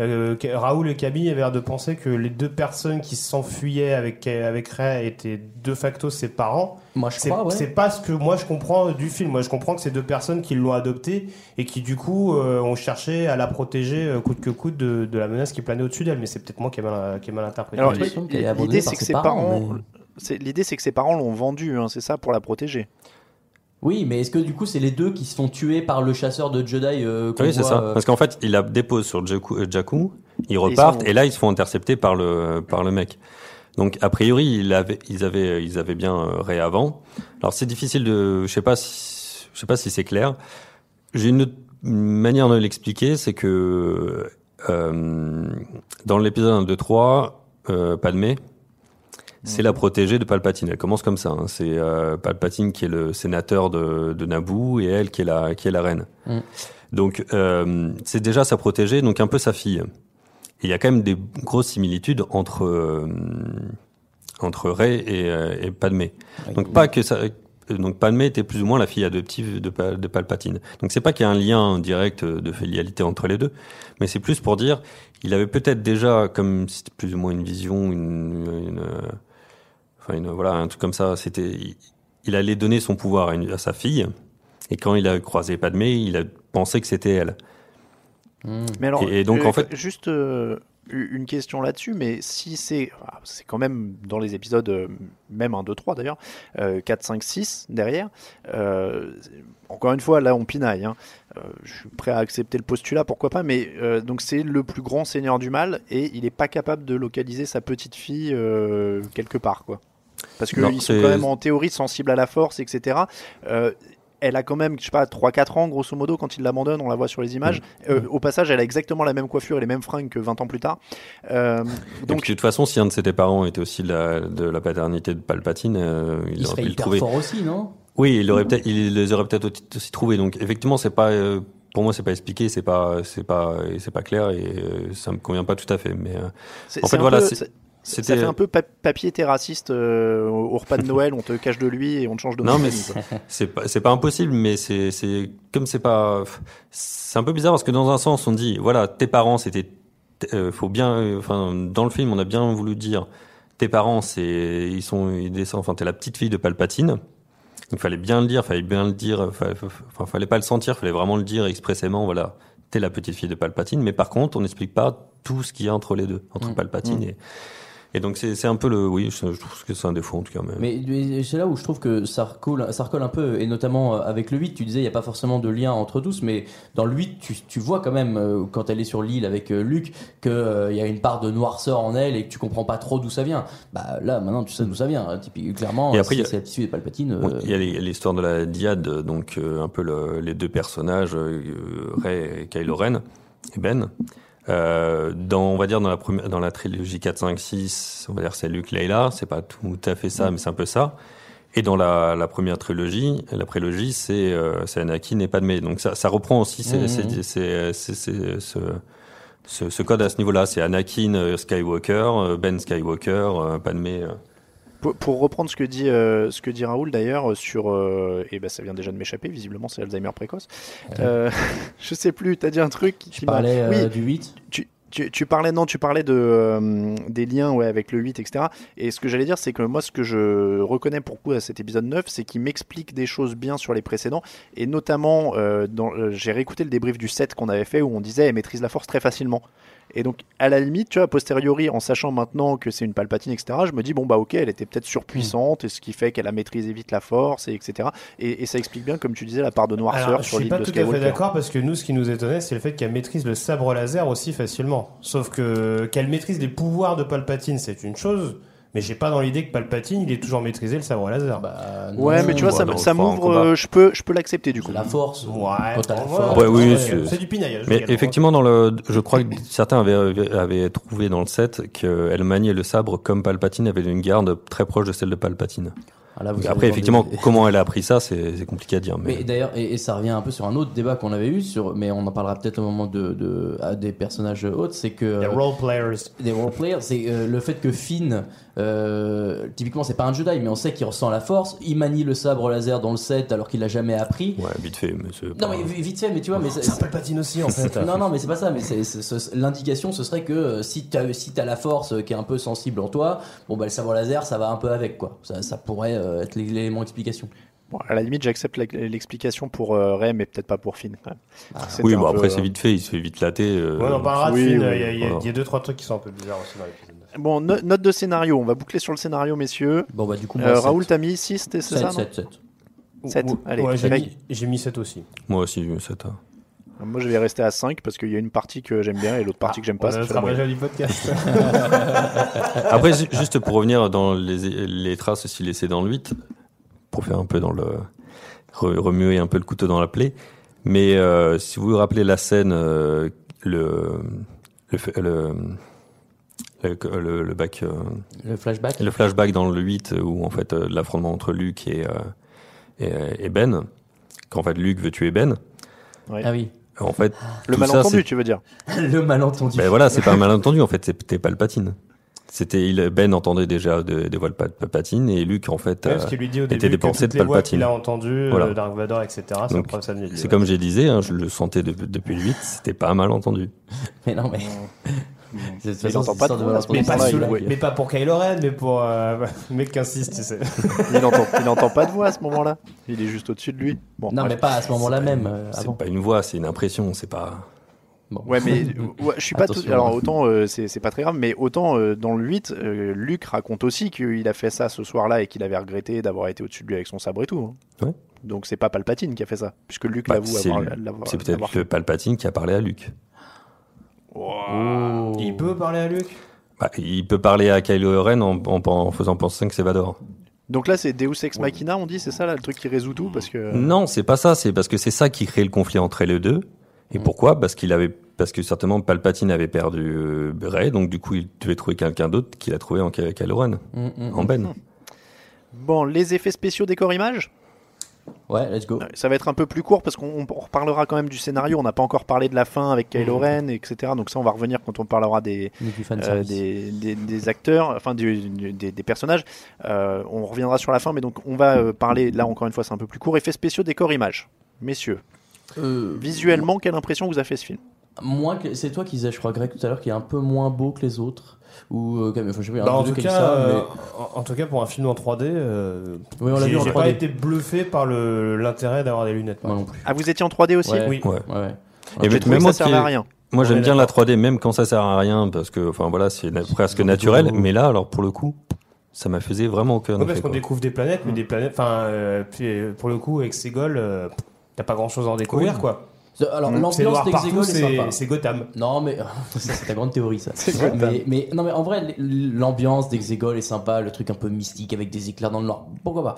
euh, Raoul et Camille avaient l'air de penser que les deux personnes qui s'enfuyaient avec, avec Ray étaient de facto ses parents. Moi, je C'est crois, ouais. c'est pas ce que moi je comprends du film. Moi, je comprends que c'est deux personnes qui l'ont adopté et qui, du coup, euh, ont cherché à la protéger euh, coûte que coûte de, de la menace qui planait au-dessus d'elle. Mais c'est peut-être moi qui ai mal, qui ai mal interprété. Alors, j'ai l'impression qu'elle est l'idée, abandonnée c'est par que ses ses parents, parents, mais- c'est- l'idée, c'est que ses parents l'ont vendue, hein, c'est ça, pour la protéger. Oui, mais est-ce que du coup, c'est les deux qui se font tuer par le chasseur de Jedi euh, Oui, c'est ça. euh, Parce qu'en fait, il la dépose sur Jakku, euh, Jakku, ils ils repartent, sont- et, là, ils se font intercepter par le, par le mec. Donc, a priori, il avait, ils avaient, ils avaient bien euh, Rey avant. Alors, c'est difficile de, je sais pas si, je sais pas si c'est clair. J'ai une autre manière de l'expliquer, c'est que, euh, dans l'épisode 1, 2, 3, euh, Padmé, c'est la protégée de Palpatine. Elle commence comme ça. hein. C'est euh, Palpatine qui est le sénateur de, de Naboo et elle qui est la, qui est la reine. Mm. Donc euh, c'est déjà sa protégée, donc un peu sa fille. Et il y a quand même des grosses similitudes entre euh, entre Rey et, euh, et Padmé. Donc pas que ça. Donc Padmé était plus ou moins la fille adoptive de Palpatine. Donc c'est pas qu'il y a un lien direct de filialité entre les deux, mais c'est plus pour dire il avait peut-être déjà comme c'était plus ou moins une vision, une, une, euh, enfin une, voilà un truc comme ça. C'était il, il allait donner son pouvoir à, une- à sa fille et quand il a croisé Padmé, il a pensé que c'était elle. Mais alors, Et- et donc, euh, en fait- juste euh, une question là-dessus, mais si c'est, ah, c'est quand même dans les épisodes, euh, même 1, 2, 3 d'ailleurs, euh, 4, 5, 6 derrière, euh, encore une fois, là on pinaille, hein. Euh, je suis prêt à accepter le postulat, pourquoi pas, mais euh, donc c'est le plus grand seigneur du mal et il n'est pas capable de localiser sa petite fille euh, quelque part, quoi. Parce qu'ils sont quand même en théorie sensibles à la force, etc. Euh, elle a quand même, je sais pas, 3-4 ans grosso modo quand il l'abandonne, on la voit sur les images. Euh, au passage, elle a exactement la même coiffure et les mêmes fringues que 20 ans plus tard. Euh, Donc, de toute façon, si un de ses parents était aussi de la, de la paternité de Palpatine, euh, il, Il aurait pu le trouver. fort aussi, non? Oui, il aurait peut-être, il les aurait peut-être aussi- aussi trouvés. Donc effectivement, c'est pas, euh, pour moi, c'est pas expliqué, c'est pas, c'est pas, c'est pas clair et euh, ça me convient pas tout à fait. Mais euh, c'est- en fait, voilà, peu- ça- c'était. ça fait un peu pa- papier terraciste euh, au repas de Noël, on te cache de lui et on te change de Non, nom de mais c'est pas, c'est pas impossible, mais c'est, c'est comme c'est pas, c'est un peu bizarre parce que dans un sens, on dit, voilà, tes parents, c'était, euh, faut bien, euh, enfin, dans le film, on a bien voulu dire, tes parents, c'est, ils sont, ils descendent, enfin, t'es la petite fille de Palpatine. Il fallait bien le dire, fallait bien le dire, enfin, fallait pas le sentir, fallait vraiment le dire expressément, voilà, t'es la petite fille de Palpatine, mais par contre, on n'explique pas tout ce qu'il y a entre les deux, entre Mm. Palpatine et, et donc c'est, c'est un peu le, oui, je, je trouve que c'est un défaut en tout cas, mais. Mais, c'est là où je trouve que ça recolle, ça recolle un peu, et notamment euh, avec le 8, tu disais il n'y a pas forcément de lien entre tous, mais dans le 8, tu, tu vois quand même, euh, quand elle est sur l'île avec euh, Luke, qu'il y a une part de noirceur en elle et que tu comprends pas trop d'où ça vient. Bah là, maintenant, tu sais d'où ça vient. hein. Typiquement, clairement, Et après, si il y a- c'est la petite fille de Palpatine. Euh, Il y a l'histoire de la diade, donc euh, un peu le- les deux personnages, euh, Rey et Kylo Ren et Ben. Euh, dans, on va dire dans la première, dans la trilogie 4, 5, 6, on va dire c'est Luke, Leila, c'est pas tout à fait ça, mais c'est un peu ça. Et dans la, la première trilogie, la prélogie, c'est euh, c'est Anakin et Padmé. Donc ça, ça reprend aussi ces- Mhm. ces- ces- ces- ces- ce, ce, ce code à ce niveau-là. C'est Anakin euh, Skywalker, euh, Ben Skywalker, euh, Padmé. Pour, pour reprendre ce que dit, euh, ce que dit Raoul d'ailleurs euh, sur, euh, et ben ça vient déjà de m'échapper, visiblement c'est Alzheimer précoce. Euh, je sais plus, t'as dit un truc qui tu parlais Oui, du 8 tu, tu, tu parlais non, tu parlais de euh, des liens ouais avec le 8 etc. Et ce que j'allais dire c'est que moi ce que je reconnais pour coup à cet épisode 9 c'est qu'il m'explique des choses bien sur les précédents et notamment euh, dans euh, j'ai réécouté le débrief du 7 qu'on avait fait où on disait elle maîtrise la force très facilement. Et donc à la limite tu vois a posteriori en sachant maintenant que c'est une palpatine etc. Je me dis bon bah ok elle était peut-être surpuissante et ce qui fait qu'elle a maîtrisé vite la force et etc. Et, et ça explique bien comme tu disais la part de noirceur Alors, je sur suis l'île pas de tout à fait d'accord parce que nous, ce qui nous étonnait, c'est le fait qu'elle maîtrise le sabre laser aussi facilement. Sauf que qu'elle maîtrise les pouvoirs de Palpatine, c'est une chose. Mais j'ai pas dans l'idée que Palpatine, il est toujours maîtrisé le sabre laser. bah, Ouais, non, mais tu vois, bah ça, non, m'ouvre, euh, je peux, je peux l'accepter du coup. la force. ouais, Quand t'as la ouais, force. Ouais, oui, ouais, c'est- du pinaillage. Mais effectivement, dans le, je crois que certains avaient, avaient trouvé dans le set qu'elle maniait le sabre comme Palpatine avait une garde très proche de celle de Palpatine. Ah, là, Après, effectivement, des- comment elle a appris ça, c'est c'est compliqué à dire. Mais, Mais d'ailleurs, et, et ça revient un peu sur un autre débat qu'on avait eu, sur, mais on en parlera peut-être au moment de, de à des personnages autres, c'est que Les euh, role players. des roleplayers, c'est euh, le fait que Finn, euh, typiquement c'est pas un Jedi, mais on sait qu'il ressent la force, il manie le sabre laser dans le set alors qu'il l'a jamais appris. ouais, vite fait. Mais c'est Non pas- mais vite fait, mais tu vois, mais c'est- un Palpatine aussi, en fait. non, non, mais c'est pas ça. Mais l'indication, ce serait que euh, si t'as si t'as la force euh, qui est un peu sensible en toi, bon bah le sabre laser, ça va un peu avec quoi. Ça, ça pourrait être l'élément d'explication. Bon, à la limite, j'accepte l'explication pour euh, Ray, mais peut-être pas pour Finn. quand même. C'était Oui, un bon, peu, après, euh, c'est vite fait, il se fait vite latter. euh, Ouais, on parlera de oui, Finn. oui, Il y a- deux, trois trucs qui sont un peu bizarres aussi dans l'épisode 9. Bon, no- note de scénario. On va boucler sur le scénario, messieurs. Bon bah du coup, moi, Euh. Raoul, t'as mis 6, c'est ça 7, non 7, 7. Sept. Ouais, Allez, ouais, j'ai mis, j'ai mis 7 aussi. Moi aussi, c'est ça. Moi, je vais rester à 5 parce qu'il y a une partie que j'aime bien et l'autre partie que j'aime pas. On ça a fait la travaillé moyenne. du podcast. Après, ju- juste pour revenir dans les, les traces aussi laissées dans le 8, pour faire un peu dans le. re- remuer un peu le couteau dans la plaie. Mais euh, si vous vous rappelez la scène, euh, le, le, le- le, le, le back, euh, Le flashback. le flashback dans le 8 où en fait euh, l'affrontement entre Luke et, euh, et, et Ben, qu'en fait Luke veut tuer Ben. Ah oui. En fait, Le ça, malentendu, c'est- tu veux dire le malentendu. Ben voilà, c'est pas un malentendu en fait, c'était Palpatine. C'était il- Ben entendait déjà de- des voix de Pal- Palpatine et Luke en fait Ouais, euh, lui dit au était début des toutes de Palpatine. qu'il a entendues, Voilà. euh, Dark Vador, etc. C'est ouais. comme j'ai disais, hein, je le sentais de- depuis le 8, c'était pas mal entendu. Mais non, mais. De toute façon, entend cette pas de histoire de voix, malentendu, Mais pas, sous- il- mais pour Kylo Ren, mais pour euh, mec qui insiste, tu sais. Il n'entend il n'entend pas de voix à ce moment-là. Il est juste au-dessus de lui. Bon, Non, bref. mais pas à ce moment-là même. euh, C'est avant. pas une voix, c'est une impression, c'est pas. Bon. Ouais, mais ouais, je suis pas tout. Alors autant euh, c'est pas très grave, mais autant euh, dans le 8, euh, Luc raconte aussi qu'il a fait ça ce soir-là et qu'il avait regretté d'avoir été au-dessus de lui avec son sabre et tout. hein. Ouais. Donc c'est pas Palpatine qui a fait ça, puisque Luc Bah, l'avoue c'est avoir. C'est peut-être Palpatine qui a parlé à Luke. Oh. Il peut parler à Luke Bah, il peut parler à Kylo Ren en, en- en faisant penser que c'est Vador. Donc là c'est Deus Ex Machina, on dit, c'est ça là, le truc qui résout tout parce que. Non, c'est pas ça. C'est parce que c'est ça qui crée le conflit entre les deux. Et pourquoi? Parce qu'il avait, parce que certainement Palpatine avait perdu euh, Rey, donc du coup il devait trouver quelqu'un d'autre qu'il a trouvé en Ky- Kylo Ren, Mm, mm. en Ben. Bon, les effets spéciaux décor image, Ouais, let's go. ça va être un peu plus court parce qu'on on reparlera quand même du scénario. On n'a pas encore parlé de la fin avec Kylo. Ren, etc. Donc ça on va revenir quand on parlera des, Euh, des, des, des acteurs, enfin du- du- des, des personnages. Euh, on reviendra sur la fin, mais donc on va euh, parler, là encore une fois c'est un peu plus court, effets spéciaux, décor, images. Messieurs, Euh, visuellement, quelle impression vous a fait ce film? Moins que c'est toi qui disais, je crois, Greg, tout à l'heure, qu'il est un peu moins beau que les autres. Ou, euh, enfin, je sais pas, un Bah, en, tout qui cas, ça, euh, mais- en, en tout cas, pour un film en 3D, euh, Oui, on l'a j'ai vu en j'ai 3D. pas été bluffé par le- l'intérêt d'avoir des lunettes. Moi non plus. Ah, vous étiez en 3D aussi? Ouais. Oui. Ouais. Ouais, ouais. Et J'ai même que moi ça qui- servait à rien. Moi j'aime bien la d'accord. 3D, même quand ça sert à rien, parce que enfin voilà, c'est presque naturel. Mais là, alors pour le coup, ça m'a faisait vraiment aucun Ouais, parce qu'on quoi. découvre des planètes, mais des planètes. Enfin, euh, pour le coup, avec euh, t'as pas grand chose à en découvrir, Oui. quoi. Alors, l'ambiance d'Exegol est c'est sympa. c'est Gotham. Non, mais ça, c'est ta grande théorie, ça. C'est Gotham. mais, mais non, mais en vrai, l'ambiance d'Exegol est sympa, le truc un peu mystique avec des éclairs dans le noir. Pourquoi pas?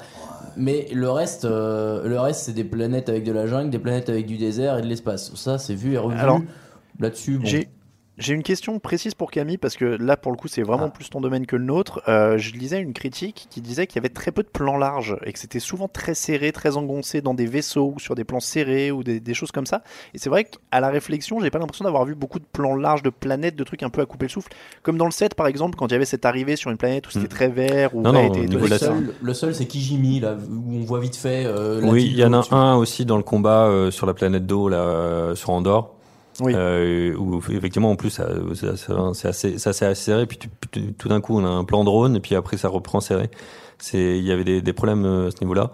Mais le reste, euh, le reste, c'est des planètes avec de la jungle, des planètes avec du désert et de l'espace. Ça, c'est vu et revu. Alors, Là-dessus, bon. J'ai une question précise pour Camille parce que là pour le coup c'est vraiment Ah. plus ton domaine que le nôtre. Euh, je lisais une critique qui disait qu'il y avait très peu de plans larges et que c'était souvent très serré, très engoncé dans des vaisseaux ou sur des plans serrés ou des, des choses comme ça. Et c'est vrai qu'à la réflexion j'ai pas l'impression d'avoir vu beaucoup de plans larges de planètes, de trucs un peu à couper le souffle. Comme dans le set par exemple quand il y avait cette arrivée sur une planète où c'était Mm. très vert ou Non, non, était le, seul, le seul, c'est Kijimi, là, où on voit vite fait. euh, la Oui, il y en a un aussi dans le combat euh, sur la planète d'eau là euh, sur Andorre. Oui. Euh, où effectivement en plus ça- ça- c'est assez, ça assez serré puis tout d'un coup on a un plan drone et puis après ça reprend serré. C'est il y avait des, des problèmes euh, à ce niveau-là.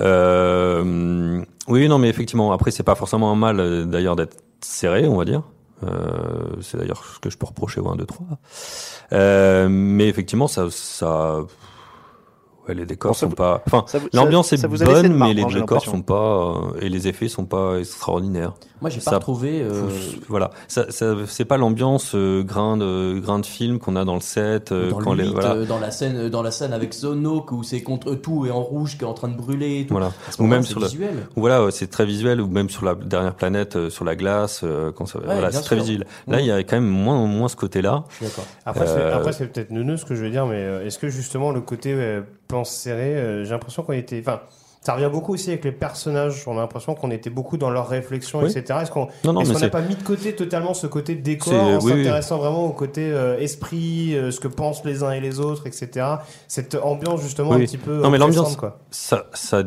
Euh, oui non mais effectivement après c'est pas forcément un mal euh, d'ailleurs d'être serré on va dire. Euh, c'est d'ailleurs ce que je peux reprocher au 1 2 3. Euh, mais effectivement ça ça ouais, les décors sont vous- pas enfin L'ambiance est bonne, mais les décors sont pas euh, et les effets sont pas extraordinaires. Moi, j'ai pas retrouvé. euh, Voilà, ça, ça c'est pas l'ambiance euh, grain de grain de film qu'on a dans le set euh, dans, quand le les 8, voilà euh, dans la scène, euh, dans la scène avec Zono où c'est contre eux tout et en rouge qui est en train de brûler. Et tout. voilà ou même c'est sur la visuel. ou voilà c'est très visuel ou même sur la dernière planète euh, sur la glace euh, quand ça, voilà c'est très visuel. Là Mm. il y a quand même moins moins ce côté là. Je suis d'accord. Après, c'est- Euh, après, c'est peut-être neuneux ce que je veux dire, mais euh, est-ce que justement le côté euh, plan serré, euh, j'ai l'impression qu'on était. Enfin, ça revient beaucoup aussi avec les personnages. On a l'impression qu'on était beaucoup dans leurs réflexions, Oui. etc. Est-ce qu'on Non non est-ce mais qu'on n'a pas mis de côté totalement ce côté décor C'est- en oui, vraiment au côté euh, esprit, euh, ce que pensent les uns et les autres, etc. Cette ambiance justement Oui. un petit peu Non, mais l'ambiance- quoi. ça ça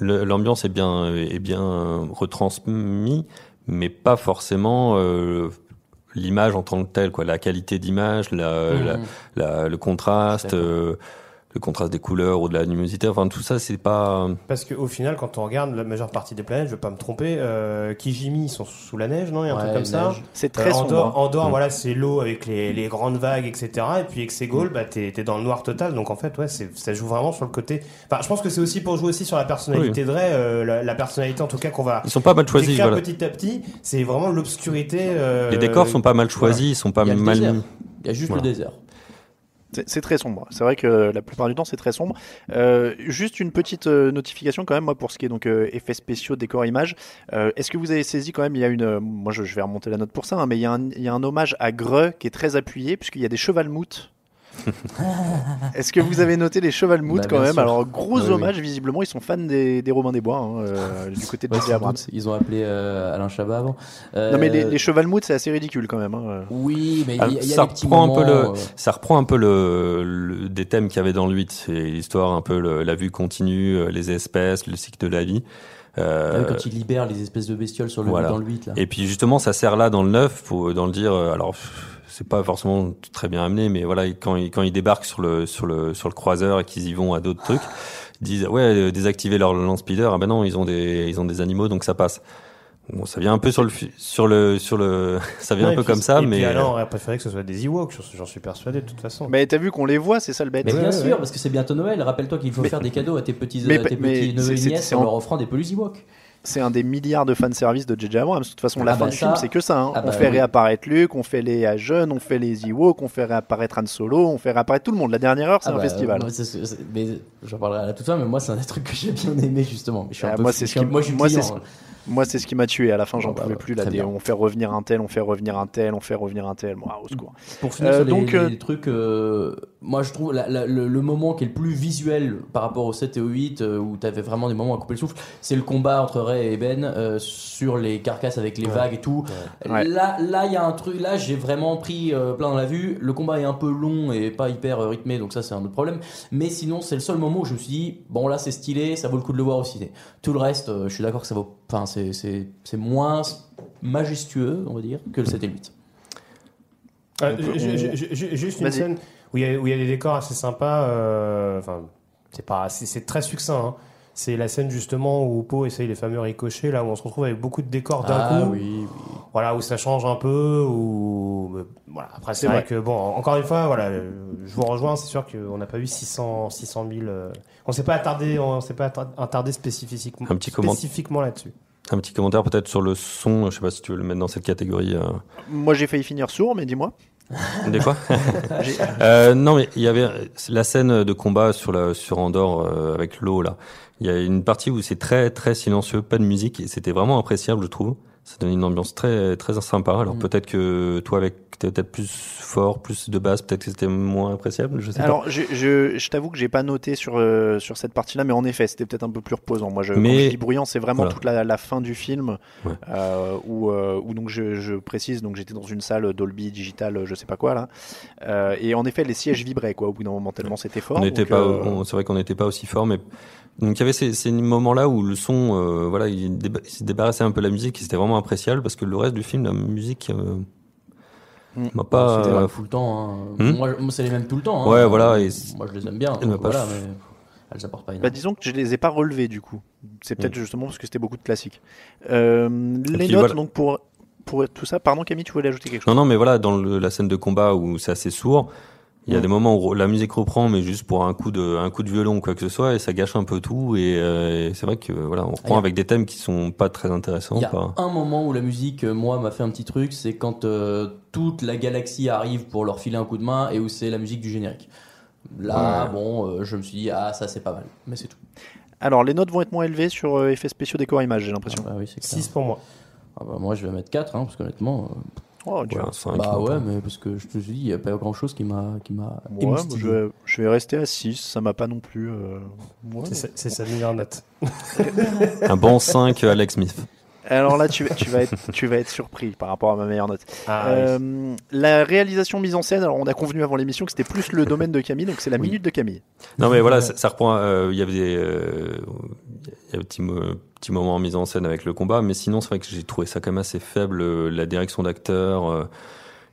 l'ambiance est bien est bien euh, retransmis mais pas forcément euh, l'image en tant que telle quoi la qualité d'image la, la- Mhm. la- le contraste, euh, le contraste des couleurs ou de la luminosité, enfin tout ça c'est pas. Parce qu'au final, quand on regarde la majeure partie des planètes, je vais pas me tromper, euh, Kijimi, ils sont sous la neige, non? Il y a un Ouais, truc comme ça? C'est très Euh, sombre. Andorre, hein. Andorre, Mm. voilà, c'est l'eau avec les, les grandes vagues, etc. Et puis Exegol, bah, t'es dans le noir total. Donc en fait, ouais, ça joue vraiment sur le côté. Enfin, je pense que c'est aussi pour jouer aussi sur la personnalité de Ray, euh, la, la personnalité en tout cas qu'on va Ils sont pas mal choisis. Voilà. petit à petit. C'est vraiment l'obscurité. euh, Les décors sont pas mal choisis, ils sont pas Il y a le mal. Il y a juste Voilà. le désert. C'est très sombre. C'est vrai que la plupart du temps, c'est très sombre. Euh, juste une petite euh, notification quand même, moi, pour ce qui est donc euh, effets spéciaux, décor, images. Euh, Est-ce que vous avez saisi quand même Il y a une. euh, moi, je, je vais remonter la note pour ça, hein, mais il y, a un, il y a un hommage à Greux qui est très appuyé, puisqu'il y a des chevalmoutes. Est-ce que vous avez noté les chevalmoutes Bah, quand même sûr. Alors, gros Oui, oui. hommage, visiblement, ils sont fans des, des Romains des Bois, hein, euh, du côté de Ouais. Ils ont appelé euh, Alain Chabat avant. Non, mais les, Euh, les chevalmoutes, c'est assez ridicule quand même. hein. Oui, mais il y, Ah, a- il y a ça reprend un peu moments, le, euh, ça reprend un peu le, le- des thèmes qu'il y avait dans le 8. C'est l'histoire un peu le- la vue continue, euh, les espèces, le cycle de la vie. Euh, ah quand ils libèrent les espèces de bestioles sur le voilà. dans le 8 là. Et puis justement, ça sert là dans le 9 pour dans le dire. euh, Alors, pff, c'est pas forcément très bien amené, mais voilà, quand ils, quand ils débarquent sur le sur le sur le croiseur et qu'ils y vont à d'autres trucs, ils disent ouais, euh, désactiver leur lance-speeder. Ah ben non, ils ont des ils ont des animaux, donc ça passe. Bon, ça vient un peu sur le sur le sur le ça vient Ouais, un peu puis- comme ça, et mais puis Alain aurait préféré que ce soit des Ewoks, j'en- suis persuadé de toute façon. Mais t'as vu qu'on les voit, c'est ça le bête. Mais bien ouais, sûr, ouais. parce que c'est bientôt Noël. Rappelle-toi qu'il faut Mais- faire des cadeaux à tes petits, Mais- à tes mais petits neveux et nièces en leur offrant des peluches Ewok. C'est un des milliards de fanservice de J.J. Abrams. De toute façon, la Ah fin bah du film, c'est que ça. hein. ah on bah fait oui. réapparaître Luke, on fait les jeunes, on fait les Ewoks, on fait réapparaître Han Solo, on fait réapparaître tout le monde. La dernière heure, c'est Ah un bah, festival. moi, mais j'en parlerai à la toute fin, mais moi, c'est un des trucs que j'ai bien aimé justement. Mais je suis un peu moi, c'est ce qui- moi, je suis moi, c'est client, ce-. Moi, c'est ce qui m'a tué. À la fin, j'en bah, pouvais bah, plus. Là, des- on fait revenir un tel, on fait revenir un tel, on fait revenir un tel. Ah, au secours. Pour finir Euh, sur les, donc, euh, les trucs, euh, moi je trouve la- la- le, le moment qui est le plus visuel par rapport au 7 et au 8, euh, où tu avais vraiment des moments à couper le souffle, c'est le combat entre Ray et Ben euh, sur les carcasses avec les vagues et tout. Ouais. Là, là, il y a un truc. Là, j'ai vraiment pris euh, plein dans la vue. Le combat est un peu long et pas hyper euh, rythmé, donc ça c'est un autre problème. Mais sinon, c'est le seul moment où je me suis dit, bon là c'est stylé, ça vaut le coup de le voir au ciné. Tout le reste, euh, je suis d'accord que ça vaut. Enfin, c'est- c'est c'est moins majestueux, on va dire, que le 7 et le 8. Euh, On peut- ju- on- ju- ju- ju- juste une scène où il y, a- où il y a des décors assez sympas. euh, Enfin, c'est pas, c'est c'est très succinct. hein. C'est la scène justement où Po essaye les fameux ricochets, là où on se retrouve avec beaucoup de décors d'un Ah coup. oui, oui. Voilà, où ça change un peu. Ou voilà. Après, c'est vrai, vrai. que bon, encore une fois, voilà, euh, je vous rejoins. C'est sûr qu'on n'a pas eu 600, 600 000. euh, on s'est pas attardé, on s'est pas attar- attardé spécifiquement, Un petit spécifiquement là-dessus. un petit commentaire peut-être sur le son. Je sais pas si tu veux le mettre dans cette catégorie. euh, Moi, j'ai failli finir sourd, mais dis-moi. Des quoi J'ai- Euh, non, mais il y avait la scène de combat sur la sur Andorre euh, avec l'eau là. Il y a une partie où c'est très très silencieux, pas de musique et c'était vraiment appréciable, je trouve. Ça donne une ambiance très très sympa. Alors Mm. peut-être que toi avec t'es peut-être plus fort, plus de basse, peut-être que c'était moins appréciable, je sais Alors, je, je, je t'avoue que j'ai pas noté sur, euh, sur cette partie-là, mais en effet, c'était peut-être un peu plus reposant. Moi, je, quand Mais- je dis bruyant, c'est vraiment Voilà. toute la, la fin du film Ouais. euh, où, euh, où donc je, je précise, donc j'étais dans une salle Dolby Digital, je sais pas quoi là, et en effet, les sièges vibraient quoi. Au bout d'un moment, tellement c'était fort. pas. On n'était pas, c'est vrai qu'on n'était pas aussi fort, mais donc il y avait ces, ces moments-là où le son, euh, voilà, il, déba- il se débarrassait un peu de la musique et c'était vraiment appréciable parce que le reste du film, la musique, euh, Mm. m'a pas. C'était les euh, tout le temps. hein. Hmm? Moi, moi, c'est les mêmes tout le temps. hein. Ouais, voilà, et moi, je les aime bien. Elle m'a donc pas voilà, mais elles apportent pas Bah, énormément. disons que je les ai pas relevés du coup. C'est peut-être Mm. justement parce que c'était beaucoup de classiques. Euh, les puis, notes voilà. donc pour pour tout ça. Pardon Camille, tu voulais ajouter quelque chose? Non, non, mais voilà, dans le- la scène de combat où c'est assez sourd, il y a Mm. des moments où la musique reprend, mais juste pour un coup de, un coup de violon ou quoi que ce soit, et ça gâche un peu tout. Et, euh, et c'est vrai que voilà, on reprend avec des thèmes qui sont pas très intéressants. Il y a pas- un moment où la musique, euh, moi, m'a fait un petit truc, c'est quand euh, toute la galaxie arrive pour leur filer un coup de main et où c'est la musique du générique. Là, Ouais. bon, euh, je me suis dit, ah, ça c'est pas mal, mais c'est tout. Alors les notes vont être moins élevées sur euh, effets spéciaux décor image, j'ai l'impression. Ah bah oui, c'est clair. 6 pour moi. Ah bah, moi, je vais mettre 4, hein, parce qu'honnêtement. Oh, Ouais, un bah ouais, mais parce que je te dis, il n'y a pas grand chose qui m'a qui m'a Ouais, je, vais, je vais rester à 6, ça m'a pas non plus. euh, ouais. C'est sa- C'est sa meilleure note. Un bon 5 Alex Smith. Alors là, tu, vas- tu, vas être, tu vas être surpris par rapport à ma meilleure note. Ah, oui. Euh, la réalisation mise en scène, alors on a convenu avant l'émission que c'était plus le domaine de Camille, donc c'est la minute de Camille. Non, mais voilà, ça, ça reprend. euh, Il y avait des, euh, il y a un petit, mo- petit moment en mise en scène avec le combat, mais sinon, c'est vrai que j'ai trouvé ça quand même assez faible. euh, La direction d'acteur, euh,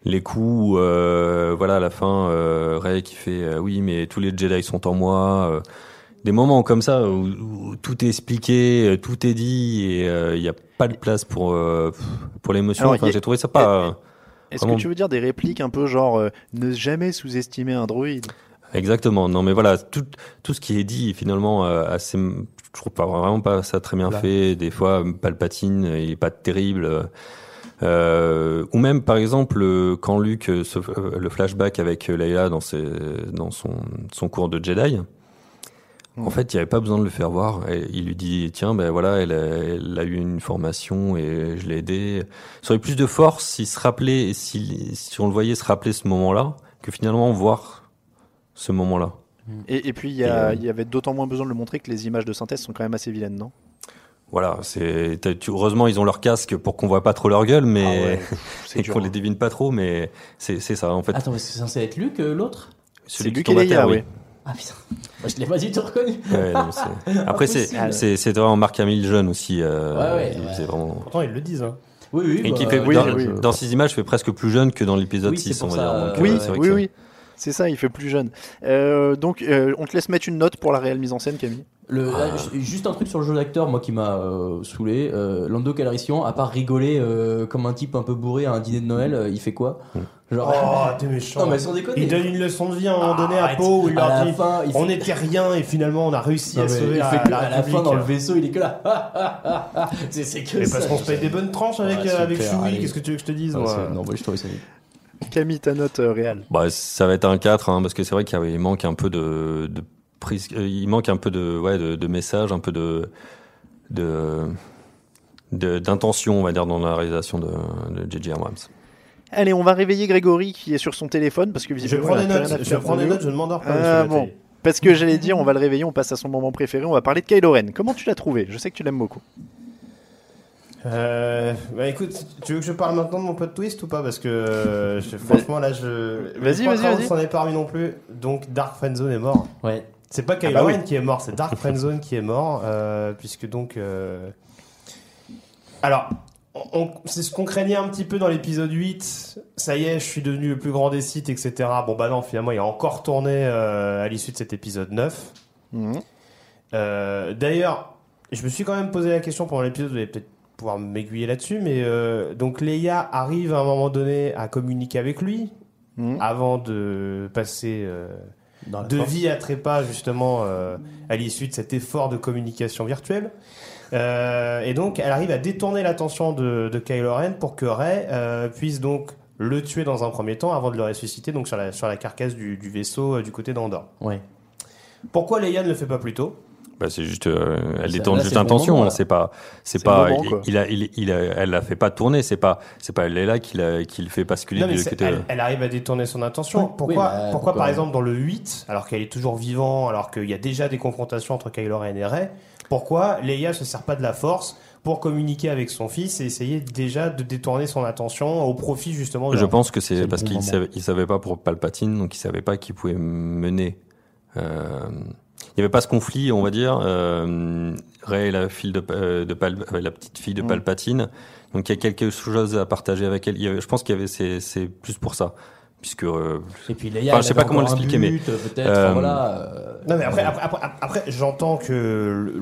les coups, euh, voilà, à la fin, euh, Ray qui fait euh, oui, mais tous les Jedi sont en moi. des moments comme ça où, où tout est expliqué, tout est dit et il n'y a pas de place pour pour l'émotion. Enfin, a- j'ai trouvé ça pas. Est-ce Vraiment. que tu veux dire des répliques un peu genre ne jamais sous-estimer un droïde Exactement. Non, mais voilà, tout, tout ce qui est dit finalement euh, assez, je trouve pas vraiment pas ça très bien Là. fait. Des fois, Palpatine, il est pas terrible. euh, Euh, ou même, par exemple, euh, quand Luke, euh, se- euh, le flashback avec euh, Leia dans, ses, dans son, son cours de Jedi, en fait, il n'y avait pas besoin de le faire voir. Et il lui dit, tiens, ben voilà, elle a, elle a eu une formation et je l'ai aidé. Ça aurait plus de force s'il se rappelait, si on le voyait se rappeler ce moment-là, que finalement voir ce moment-là. Et, et puis, il y, Et, a- euh, il y avait d'autant moins besoin de le montrer que les images de synthèse sont quand même assez vilaines, non? Voilà, c'est heureusement ils ont leur casque pour qu'on voit pas trop leur gueule, Ah mais ouais, c'est et dur, qu'on hein. les devine pas trop, mais c'est ça en fait. Attends, c'est censé être Luc, euh, l'autre? Celui qui Luke tombe et à terre, oui. oui. Ah putain, Bah, je l'ai pas du tout reconnu. Ouais, non, Après c'est Impossible. c'est c'est vraiment Marc Hamill jeune aussi. euh, Ouais, ouais, il ouais. vraiment. Pourtant, ils le disent. Hein. Oui, oui. Et bah, qui fait oui, dans, oui. dans ces images fait presque plus jeune que dans l'épisode Oui, c'est 6 on va ça, dire. Donc, euh, Oui, euh, c'est vrai oui, oui. C'est ça, il fait plus jeune. Euh, donc, euh, on te laisse mettre une note pour la réelle mise en scène, Camille. Le, Ah. là, juste un truc sur le jeu d'acteur, moi qui m'a euh, saoulé. Euh, Lando Calrissian, à part rigoler euh, comme un type un peu bourré à un dîner de Noël, euh, il fait quoi Genre. Oh, t'es méchant. non mais sans déconner. Il donne une leçon de vie à un moment Ah, donné à. Pau où il leur dit fin, il on n'était rien et finalement on a réussi Non, à sauver il fait que la à la fin dans le vaisseau, il est que là. c'est que Mais ça. parce qu'on se paye des bonnes tranches avec, Ouais, euh, avec Chewie, qu'est-ce que tu veux que je te dise Non, moi c'est- non, moi je trouvais ça nul. Camille, ta note euh, réelle. Bah, ça va être un 4 hein, parce que c'est vrai qu'il manque un peu de, de prise, euh, il manque un peu de ouais de, de message, un peu de de d'intention on va dire dans la réalisation de, de J.J. Abrams. Allez, on va réveiller Grégory qui est sur son téléphone parce que Je prends des notes, je prends de des notes, je ne m'endors pas. Ah, monsieur bon. Parce que j'allais dire, on va le réveiller, on passe à son moment préféré, on va parler de Kylo Ren. Comment tu l'as trouvé? Je sais que tu l'aimes beaucoup. Euh, bah écoute, tu veux que je parle maintenant de mon plot twist ou pas? Parce que euh, je- franchement là je. Vas-y, vas-y, vas-y. s'en est parmi non plus. Donc Dark Friendzone est mort. Ouais. C'est pas Kylo bah oui. Ren qui est mort, c'est Dark Friendzone qui est mort, euh, puisque donc. euh, Alors, on- c'est ce qu'on craignait un petit peu dans l'épisode 8. Ça y est, je suis devenu le plus grand des sites, etc. Bon bah non, finalement, il a encore tourné à l'issue de cet épisode 9. Mhm. D'ailleurs, je me suis quand même posé la question pendant l'épisode, vous allez peut-être pouvoir m'aiguiller là-dessus, mais euh, donc Leia arrive à un moment donné à communiquer avec lui Mhm. avant de passer euh, de force. vie à trépas justement euh, à l'issue de cet effort de communication virtuelle. Et donc, elle arrive à détourner l'attention de, de Kylo Ren pour que Rey puisse donc le tuer dans un premier temps avant de le ressusciter donc sur la, sur la carcasse du, du vaisseau du côté d'Andorre. Ouais. Pourquoi Leia ne le fait pas plus tôt? Bah, c'est juste, euh, elle détourne là, juste le bon là. c'est pas, c'est pas, moment, il, a, il, il a, elle la fait pas tourner. C'est pas, c'est pas Leila qui la, qui le fait basculer Non, mais côté. elle, elle arrive à détourner son intention. Oui, Pourquoi, oui, bah, pourquoi, pourquoi par exemple, dans le 8, alors qu'elle est toujours vivant, alors qu'il y a déjà des confrontations entre Kylo Ren et Rey, pourquoi Leia se sert pas de la force pour communiquer avec son fils et essayer déjà de détourner son attention au profit justement de Je pense que C'est parce bon qu'il savait, il savait pas pour Palpatine, donc il savait pas qu'il pouvait mener. Euh, il y avait pas ce conflit, on va dire. Euh, Rey, la fille de, euh, de Pal- euh, la petite fille de Mm. Palpatine, donc il y a quelque chose à partager avec elle. Il y avait- je pense qu'il y avait, c'est, c'est plus pour ça, puisque euh, Et puis Leia, Enfin, elle je sais pas comment l'expliquer, mais, but, Peut-être, euh, voilà. euh, Non, mais après, après, après, après, j'entends que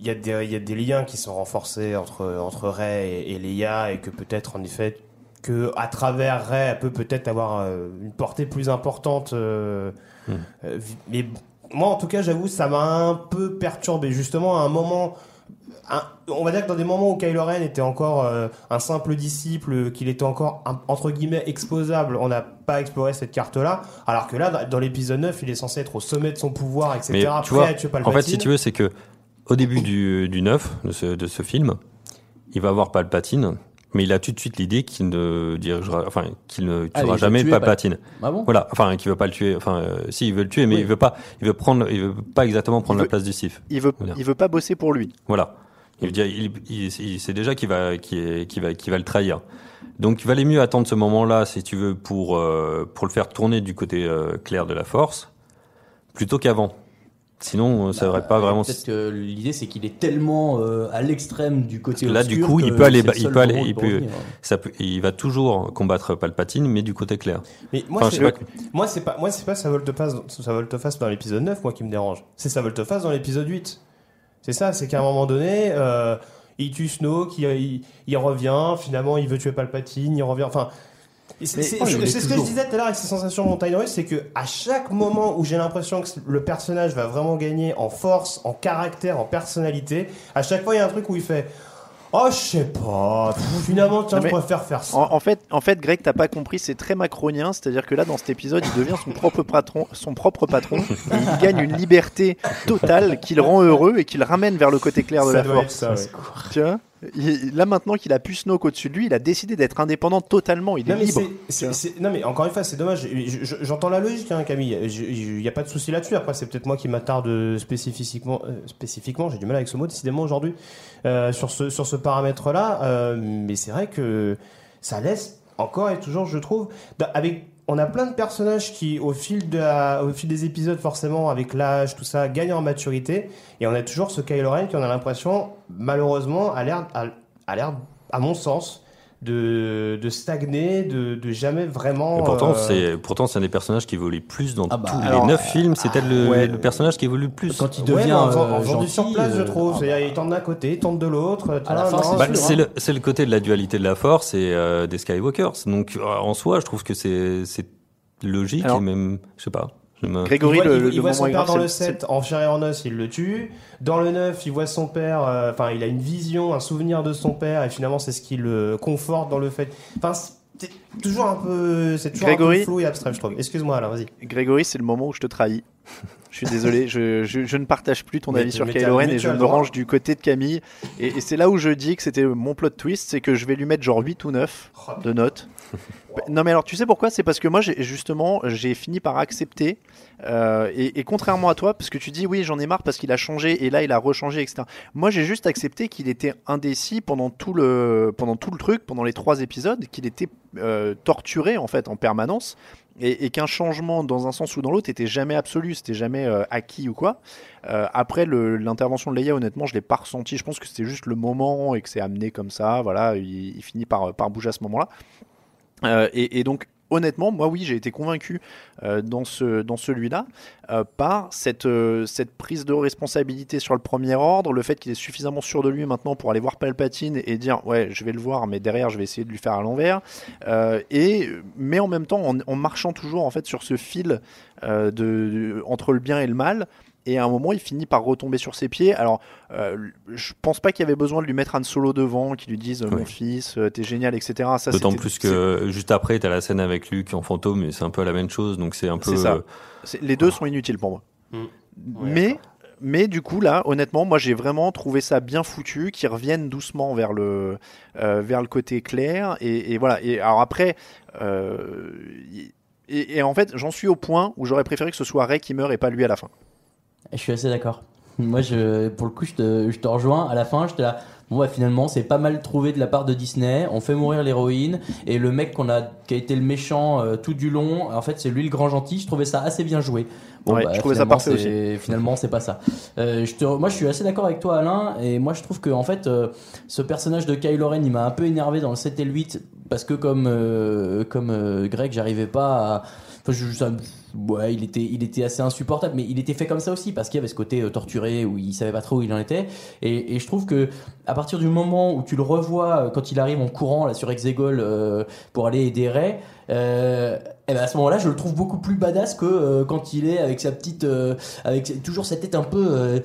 il y, a des, il y a des liens qui sont renforcés entre, entre Rey et, et Leia et que peut-être en effet que à travers Rey elle peut peut-être avoir euh, une portée plus importante. euh, Hmm. euh, vi- mais moi en tout cas j'avoue ça m'a un peu perturbé justement à un moment. un- on va dire que dans des moments où Kylo Ren était encore euh, un simple disciple, qu'il était encore un- entre guillemets exposable, on n'a pas exploré cette carte-là. Alors que là, dans- dans l'épisode 9, il est censé être au sommet de son pouvoir, etc. Mais tu vois, en fait, si tu veux, c'est que au début du, du 9, de ce, de ce film, il va voir Palpatine, mais il a tout de suite l'idée qu'il ne dirigera, enfin, qu'il ne Ah, tuera jamais tuer Palpatine. Ah bon Voilà, enfin, qu'il veut pas le tuer, enfin, euh, si, il veut le tuer, mais Oui. il veut pas, il veut prendre, il veut pas exactement prendre la place du Sith. Il veut, il veut pas bosser pour lui. Voilà. Il veut dire, il, il, il sait déjà qu'il va, qu'il qu'il va, qu'il va le trahir. Donc, il valait mieux attendre ce moment-là, si tu veux, pour, euh, pour le faire tourner du côté euh, clair de la Force, plutôt qu'avant. Sinon, ça n'aurait pas Euh, vraiment. Peut-être que l'idée c'est qu'il est tellement euh, à l'extrême du côté Parce que là, du coup, il peut aller il peut aller- il peut- revenir. Ça peut- il va toujours combattre Palpatine, mais du côté clair. Mais moi, Enfin, c'est pas. moi, c'est pas, moi, c'est pas sa volte-face, sa volte-face dans l'épisode 9, moi, qui me dérange. C'est sa volte-face dans l'épisode 8. C'est ça, c'est qu'à un moment donné, euh, il tue Snoke, il, il, il revient, finalement, il veut tuer Palpatine, il revient, enfin. C'est oh, c'est ce que je disais tout à l'heure avec ces sensations montagne russe, c'est que à chaque moment où j'ai l'impression que le personnage va vraiment gagner en force, en caractère, en personnalité, à chaque fois il y a un truc où il fait Oh, je sais pas. Pff, Finalement, tiens, je préfère faire ça. En, en fait, en fait, Greg, t'as pas compris, c'est très macronien, c'est-à-dire que là, dans cet épisode, il devient son propre patron, son propre patron, et il gagne une liberté totale qui le rend heureux et qui le ramène vers le côté clair de Ça la doit force. être ça, ouais. Tu vois? Il- Là maintenant qu'il a pu Snoke au-dessus de lui, il a décidé d'être indépendant totalement. Il est Non mais, libre. non mais encore une fois c'est dommage Je- je- j'entends la logique hein, Camille il n'y a pas de souci là-dessus après c'est peut-être moi qui m'attarde spécifiquement euh, spécifiquement j'ai du mal avec ce mot décidément aujourd'hui euh, sur ce sur ce paramètre là mais c'est vrai que ça laisse encore et toujours je trouve da- avec on a plein de personnages qui au fil des épisodes forcément avec l'âge tout ça gagnent en maturité. Et on a toujours ce Kylo Ren qui on a l'impression malheureusement a l'air a l'air à mon sens de, de stagner, de, de jamais vraiment. Et pourtant, euh, c'est pourtant c'est un des personnages qui évolue plus dans Ah bah, tous alors, les neuf films. C'était le, ouais. le personnage qui évolue le plus. Quand il ouais, devient mais en, euh, en gentil, surplace, je euh, trouve. ah C'est-à-dire, il tente d'un côté, il tente de l'autre. À la fin, c'est Bah, c'est hein. le, c'est le côté de la dualité de la force et euh, des Skywalkers. Donc euh, en soi, je trouve que c'est c'est logique Alors- et même, je sais pas. Me- Il Grégory, voit, le, il- le il voit son père grave, dans le c'est- 7 en chair et en os, il le tue. Dans le 9, il voit son père, euh, enfin, il a une vision, un souvenir de son père, et finalement, c'est ce qui le conforte dans le fait. Enfin, c'est toujours un peu, c'est toujours un Grégory peu flou et abstrait, je trouve. Excuse-moi, alors, vas-y. Grégory, c'est le moment où je te trahis. Je suis désolé, je, je, je ne partage plus ton Mais avis sur Kylo Ren et je me range du côté de Camille. Et, et c'est là où je dis que c'était mon plot twist, c'est que je vais lui mettre genre 8 ou 9 de notes. Non mais alors tu sais pourquoi? C'est parce que moi justement j'ai fini par accepter euh, et, et contrairement à toi parce que tu dis oui j'en ai marre parce qu'il a changé et là il a rechangé etc. Moi j'ai juste accepté qu'il était indécis pendant tout le pendant tout le truc pendant les trois épisodes qu'il était euh, torturé en fait en permanence et, qu'un changement dans un sens ou dans l'autre était jamais absolu, c'était jamais euh, acquis ou quoi. Euh, après l'intervention de Leia, honnêtement, je l'ai pas ressenti. Je pense que c'était juste le moment et que c'est amené comme ça. Voilà, il, finit par, bouger à ce moment-là. Euh, et donc, honnêtement, moi, oui, j'ai été convaincu euh, dans, ce, dans celui-là euh, par cette, euh, cette prise de responsabilité sur le premier ordre, le fait qu'il est suffisamment sûr de lui maintenant pour aller voir Palpatine et dire ouais, je vais le voir, mais derrière, je vais essayer de lui faire à l'envers. Et mais en même temps, en, marchant toujours en fait sur ce fil entre le bien et le mal. Et à un moment, il finit par retomber sur ses pieds. Alors, euh, je pense pas qu'il y avait besoin de lui mettre un solo devant, qui lui dise euh, mon Oui. fils, euh, t'es génial, etc. Ça, D'autant plus que juste après, t'as la scène avec Luke en fantôme, et c'est un peu la même chose. Donc c'est un peu. C'est ça. euh, les deux sont inutiles pour moi. Mm. mais, mais du coup, là, honnêtement, moi, j'ai vraiment trouvé ça bien foutu, qu'ils reviennent doucement vers le, euh, vers le côté clair. Et, et voilà. Et alors après, euh, et, et en fait, j'en suis au point où j'aurais préféré que ce soit Ray qui meurt et pas lui à la fin. Je suis assez d'accord. Moi, je, pour le coup, je te, je te rejoins. À la fin, j'étais là. Bon, bah, finalement, c'est pas mal trouvé de la part de Disney. On fait mourir l'héroïne et le mec qu'on a, qui a été le méchant euh, tout du long. En fait, c'est lui le grand gentil. Je trouvais ça assez bien joué. Ouais, je trouvais ça parfait c'est- Finalement, c'est pas ça. Euh, je te, moi, je suis assez d'accord avec toi, Alain. Et moi, je trouve que en fait, euh, ce personnage de Kylo Ren, il m'a un peu énervé dans le 7 et le 8 parce que comme euh, comme euh, Greg, j'arrivais pas à. Enfin, je, ça ouais, il était, il était assez insupportable, mais il était fait comme ça aussi parce qu'il y avait ce côté euh, torturé où il savait pas trop où il en était. Et, je trouve que à partir du moment où tu le revois euh, quand il arrive en courant là sur Exegol euh, pour aller aider Rey, euh, et ben à ce moment-là, je le trouve beaucoup plus badass que quand il est avec sa petite, avec toujours sa tête un peu,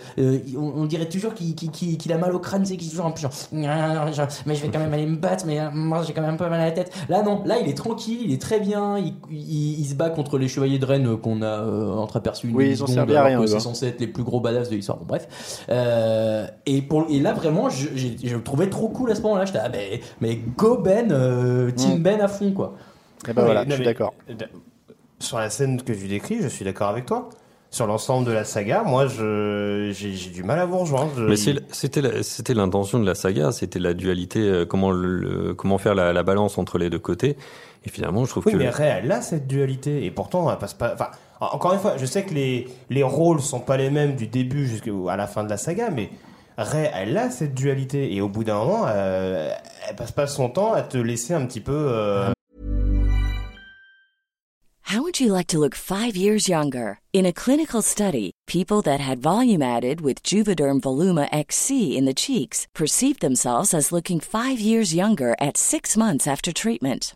on, dirait toujours qu'il a mal au crâne, c'est qu'il est toujours un peu mais je vais quand même aller me battre, mais moi j'ai quand même peu mal à la tête. Là non, là il est tranquille, il est très bien, il, il- se bat contre les chevaliers de Rennes qu'on a euh, une Oui, ils ont seconde, servi à rien, C'est hein. censé être les plus gros badass de l'histoire. Bon, bref. Euh, et, pour, et là, vraiment, je, je le trouvais trop cool à ce moment-là. J'étais, ah, mais, mais go Ben, euh, Team Mm. Ben à fond, quoi. Et ben Oui, voilà, non, je suis d'accord. Sur la scène que tu décris, je suis d'accord avec toi. Sur l'ensemble de la saga, moi, je, j'ai, du mal à vous rejoindre. Je- Mais c'était l'intention de la saga, c'était la dualité, euh, comment le- le- comment faire la, la balance entre les deux côtés. Et finalement, je trouve Oui, que mais Ray, elle a cette dualité. Et pourtant, elle passe pas. Enfin, en- encore une fois, je sais que les, les rôles sont pas les mêmes du début jusqu'à la fin de la saga, mais Ray, elle a cette dualité. Et au bout d'un moment, euh, elle passe pas son temps à te laisser un petit peu. euh, How would you like to look five years younger? In a clinical study, people that had volume added with Juvederm Voluma XC in the cheeks perceived themselves as looking five years younger at six months after treatment.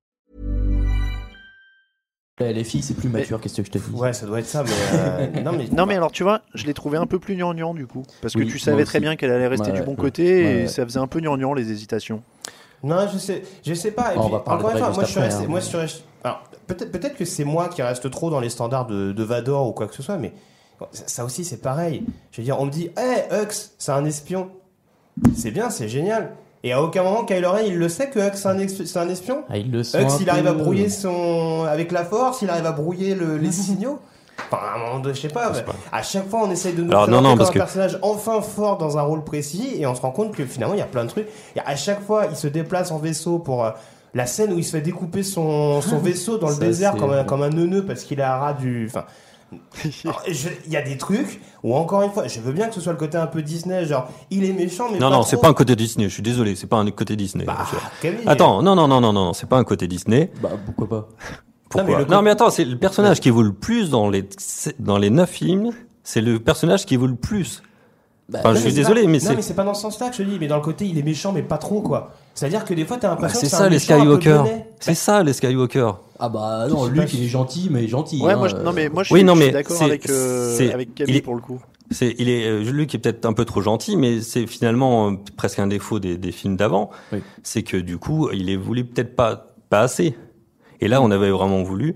Les filles, c'est plus mature, qu'est-ce que je te dis Ouais, ça doit être ça, mais. euh, non, mais. Non mais alors tu vois, je l'ai trouvé un peu plus gnangnan du coup, parce que Oui, tu moi savais très aussi. bien qu'elle allait rester Ouais, du bon ouais. côté Ouais, et ouais. ça faisait un peu gnangnan les hésitations. Non, je sais, je sais pas. Et On puis, va parler encore une fois, moi, je juste suis après, resté. hein. Moi, je suis resté- Alors, peut-être, peut-être que c'est moi qui reste trop dans les standards de, de Vador ou quoi que ce soit, mais ça, ça aussi, c'est pareil. Je veux dire, on me dit, hey, Hux, c'est un espion. C'est bien, c'est génial. Et à aucun moment, Kylo Ren, il le sait que Hux, c'est un, ex- un espion. Ah, il le sent Hux, un il arrive à brouiller son. Avec la force, il arrive à brouiller le- les signaux. Enfin, à un moment donné, je sais pas, mais à chaque fois, on essaye de nous Alors, présenter non, non, comme parce un que- personnage enfin fort dans un rôle précis, et on se rend compte que finalement, il y a plein de trucs. Et à chaque fois, il se déplace en vaisseau pour euh, la scène où il se fait découper son, son vaisseau dans le Ça, désert comme un, comme un neuneu parce qu'il est à ras du. Enfin. Il y a des trucs où encore une fois, je veux bien que ce soit le côté un peu Disney, genre il est méchant mais Non, pas non, c'est pas un côté Disney. Je suis désolé, c'est pas un côté Disney. Bah, Attends, non, non, non, non, non, c'est pas un côté Disney. Bah, pourquoi pas Pourquoi mais Non, mais, attends, c'est le personnage qui vaut le plus dans les dans les neuf films. C'est le personnage qui vaut le plus. Bah, Enfin, Non, je suis désolé, pas- mais non, c'est mais c'est pas dans ce sens-là que je dis, mais dans le côté il est méchant mais pas trop quoi. C'est-à-dire que des fois t'as bah, l'impression c'est que c'est ça un les méchant un peu Skywalker. C'est ça les Skywalker. Ah bah non, pas il est gentil, mais gentil. Ouais, hein, moi, je- euh, non mais moi je Oui, suis, non, d'accord avec euh, avec il Camille est- pour le coup. C'est il est euh, lui qui est peut-être un peu trop gentil, mais c'est finalement euh, presque un défaut des, des films d'avant. Oui. C'est que du coup, il est voulu peut-être pas pas assez. Et là, on avait vraiment voulu.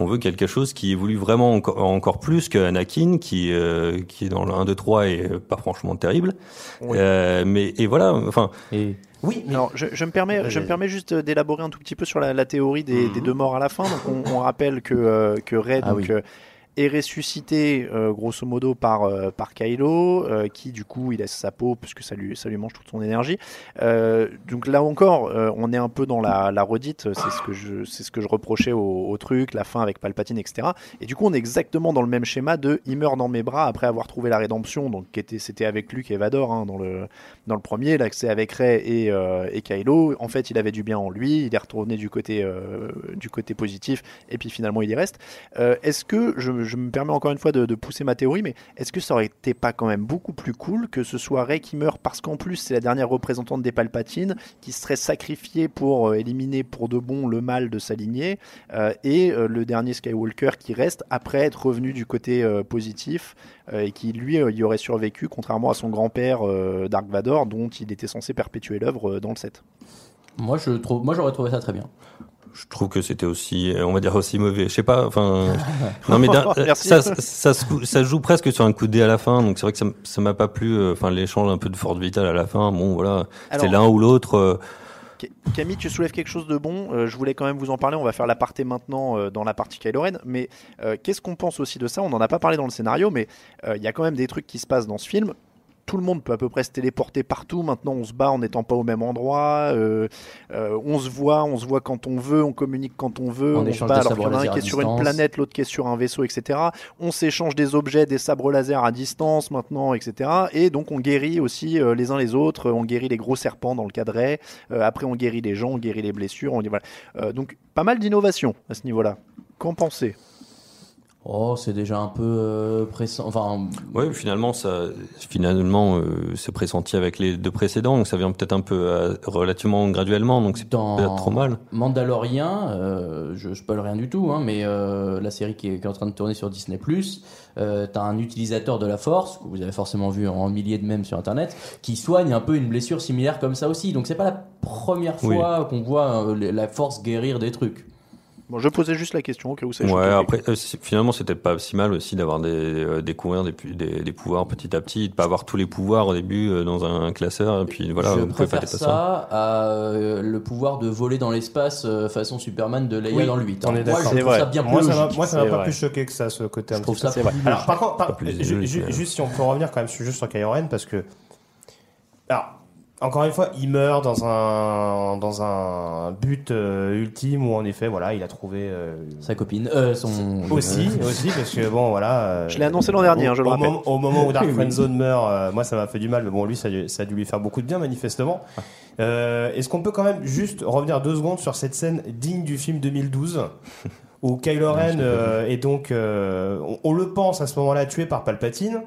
On veut quelque chose qui évolue vraiment encore, encore plus que Anakin, qui euh, qui est dans le 1, 2, 3 et euh, pas franchement terrible. Oui. Euh, mais et voilà. Enfin, Et Oui, mais Alors, je, je me permets, je me permets juste d'élaborer un tout petit peu sur la, la théorie des, des deux morts à la fin. Donc, on, on rappelle que euh, que Rey Ah donc, oui. Est ressuscité euh, grosso modo par euh, par Kylo, euh, qui du coup il laisse sa peau puisque ça lui ça lui mange toute son énergie. Donc là encore, on est un peu dans la, la redite. C'est ce que je ce que je reprochais au, truc, la fin avec Palpatine, etc. Et du coup, on est exactement dans le même schéma de il meurt dans mes bras après avoir trouvé la rédemption. Donc c'était avec Luke et Vador hein, dans le dans le premier, là c'est avec Rey et, et Kylo. En fait, il avait du bien en lui, il est retourné du côté du côté positif, et puis finalement il y reste. Est-ce que je, je me permets encore une fois de, pousser ma théorie, mais est-ce que ça aurait été pas quand même beaucoup plus cool que ce soit Rey qui meurt parce qu'en plus c'est la dernière représentante des Palpatines qui serait sacrifiée pour euh, éliminer pour de bon le mal de sa lignée, euh, et euh, le dernier Skywalker qui reste après être revenu du côté positif et qui lui y aurait survécu contrairement à son grand-père Dark Vador dont il était censé perpétuer l'œuvre dans le 7. moi je trouve, moi j'aurais trouvé ça très bien. Je trouve que c'était aussi, on va dire aussi mauvais. Je sais pas. Enfin, non mais ça, joue presque sur un coup de dé à la fin. Donc c'est vrai que ça m'a pas plu. euh, Enfin, l'échange un peu de Ford Vital à la fin. Bon, voilà, c'est l'un ou l'autre. euh, Ca- Camille, tu soulèves quelque chose de bon. euh, je voulais quand même vous en parler. On va faire l'aparté maintenant euh, dans la partie Kylo Ren. Mais euh, qu'est-ce qu'on pense aussi de ça? On n'en a pas parlé dans le scénario, mais il y a quand même des trucs qui se passent dans ce film. Tout le monde peut à peu près se téléporter partout. Maintenant, on se bat en n'étant pas au même endroit. euh, euh, on se voit, on se voit quand on veut, on communique quand on veut. On on se bat alors qu'il y en a un qui est sur une planète, l'autre qui est sur un vaisseau, etc. On s'échange des objets, des sabres laser à distance maintenant, etc. Et donc on guérit aussi euh, les uns les autres. On guérit les gros serpents dans le cadre. Euh, après, on guérit les gens, on guérit les blessures. On voilà. Donc pas mal d'innovation à ce niveau-là. Qu'en pensez? Oh, c'est déjà un peu euh, pressant. Enfin, Ouais, finalement, ça, finalement, euh, c'est pressenti avec les deux précédents, donc ça vient peut-être un peu euh, relativement graduellement, donc c'est peut-être trop mal. Mandalorian, euh, je spoil rien du tout, hein, mais euh, la série qui est, qui est en train de tourner sur Disney+, euh, t'as un utilisateur de la Force, que vous avez forcément vu en milliers de mèmes sur Internet, qui soigne un peu une blessure similaire comme ça aussi. Donc c'est pas la première Oui. fois qu'on voit euh, la Force guérir des trucs. Bon, je posais juste la question au cas où ça Ouais, après, euh, c'est- finalement, c'était pas si mal aussi d'avoir des, euh, découvrir des, pu- des, des pouvoirs petit à petit, de pas avoir tous les pouvoirs au début euh, dans un classeur, et puis voilà, je vous pouvez préfère pas ça, ça. à euh, le pouvoir de voler dans l'espace euh, façon Superman de Leia Oui, dans le 8. on est Moi, je trouve vrai. ça bien plus Moi, ça m'a, moi, ça pas vrai. plus choqué que ça, ce côté un Je trouve petit ça peu. plus logique. Alors, par contre, par- ju- ju- juste si on peut revenir quand même sur- juste sur Kylo Ren, parce que. Alors, encore une fois, il meurt dans un, dans un but euh, ultime où, en effet, voilà, il a trouvé. euh, Sa copine, euh, son... Aussi, aussi, parce que bon, voilà. euh, Je l'ai annoncé l'an dernier, au- hein, je le au, rappelle. moment- au moment où Dark. Friendzone meurt, euh, moi ça m'a fait du mal, mais bon, lui ça, a dû- ça a dû lui faire beaucoup de bien, manifestement. Euh, Est-ce qu'on peut quand même juste revenir deux secondes sur cette scène digne du film 2012 où Kylo Ren euh, est donc, euh, on, on le pense à ce moment-là, tué par Palpatine.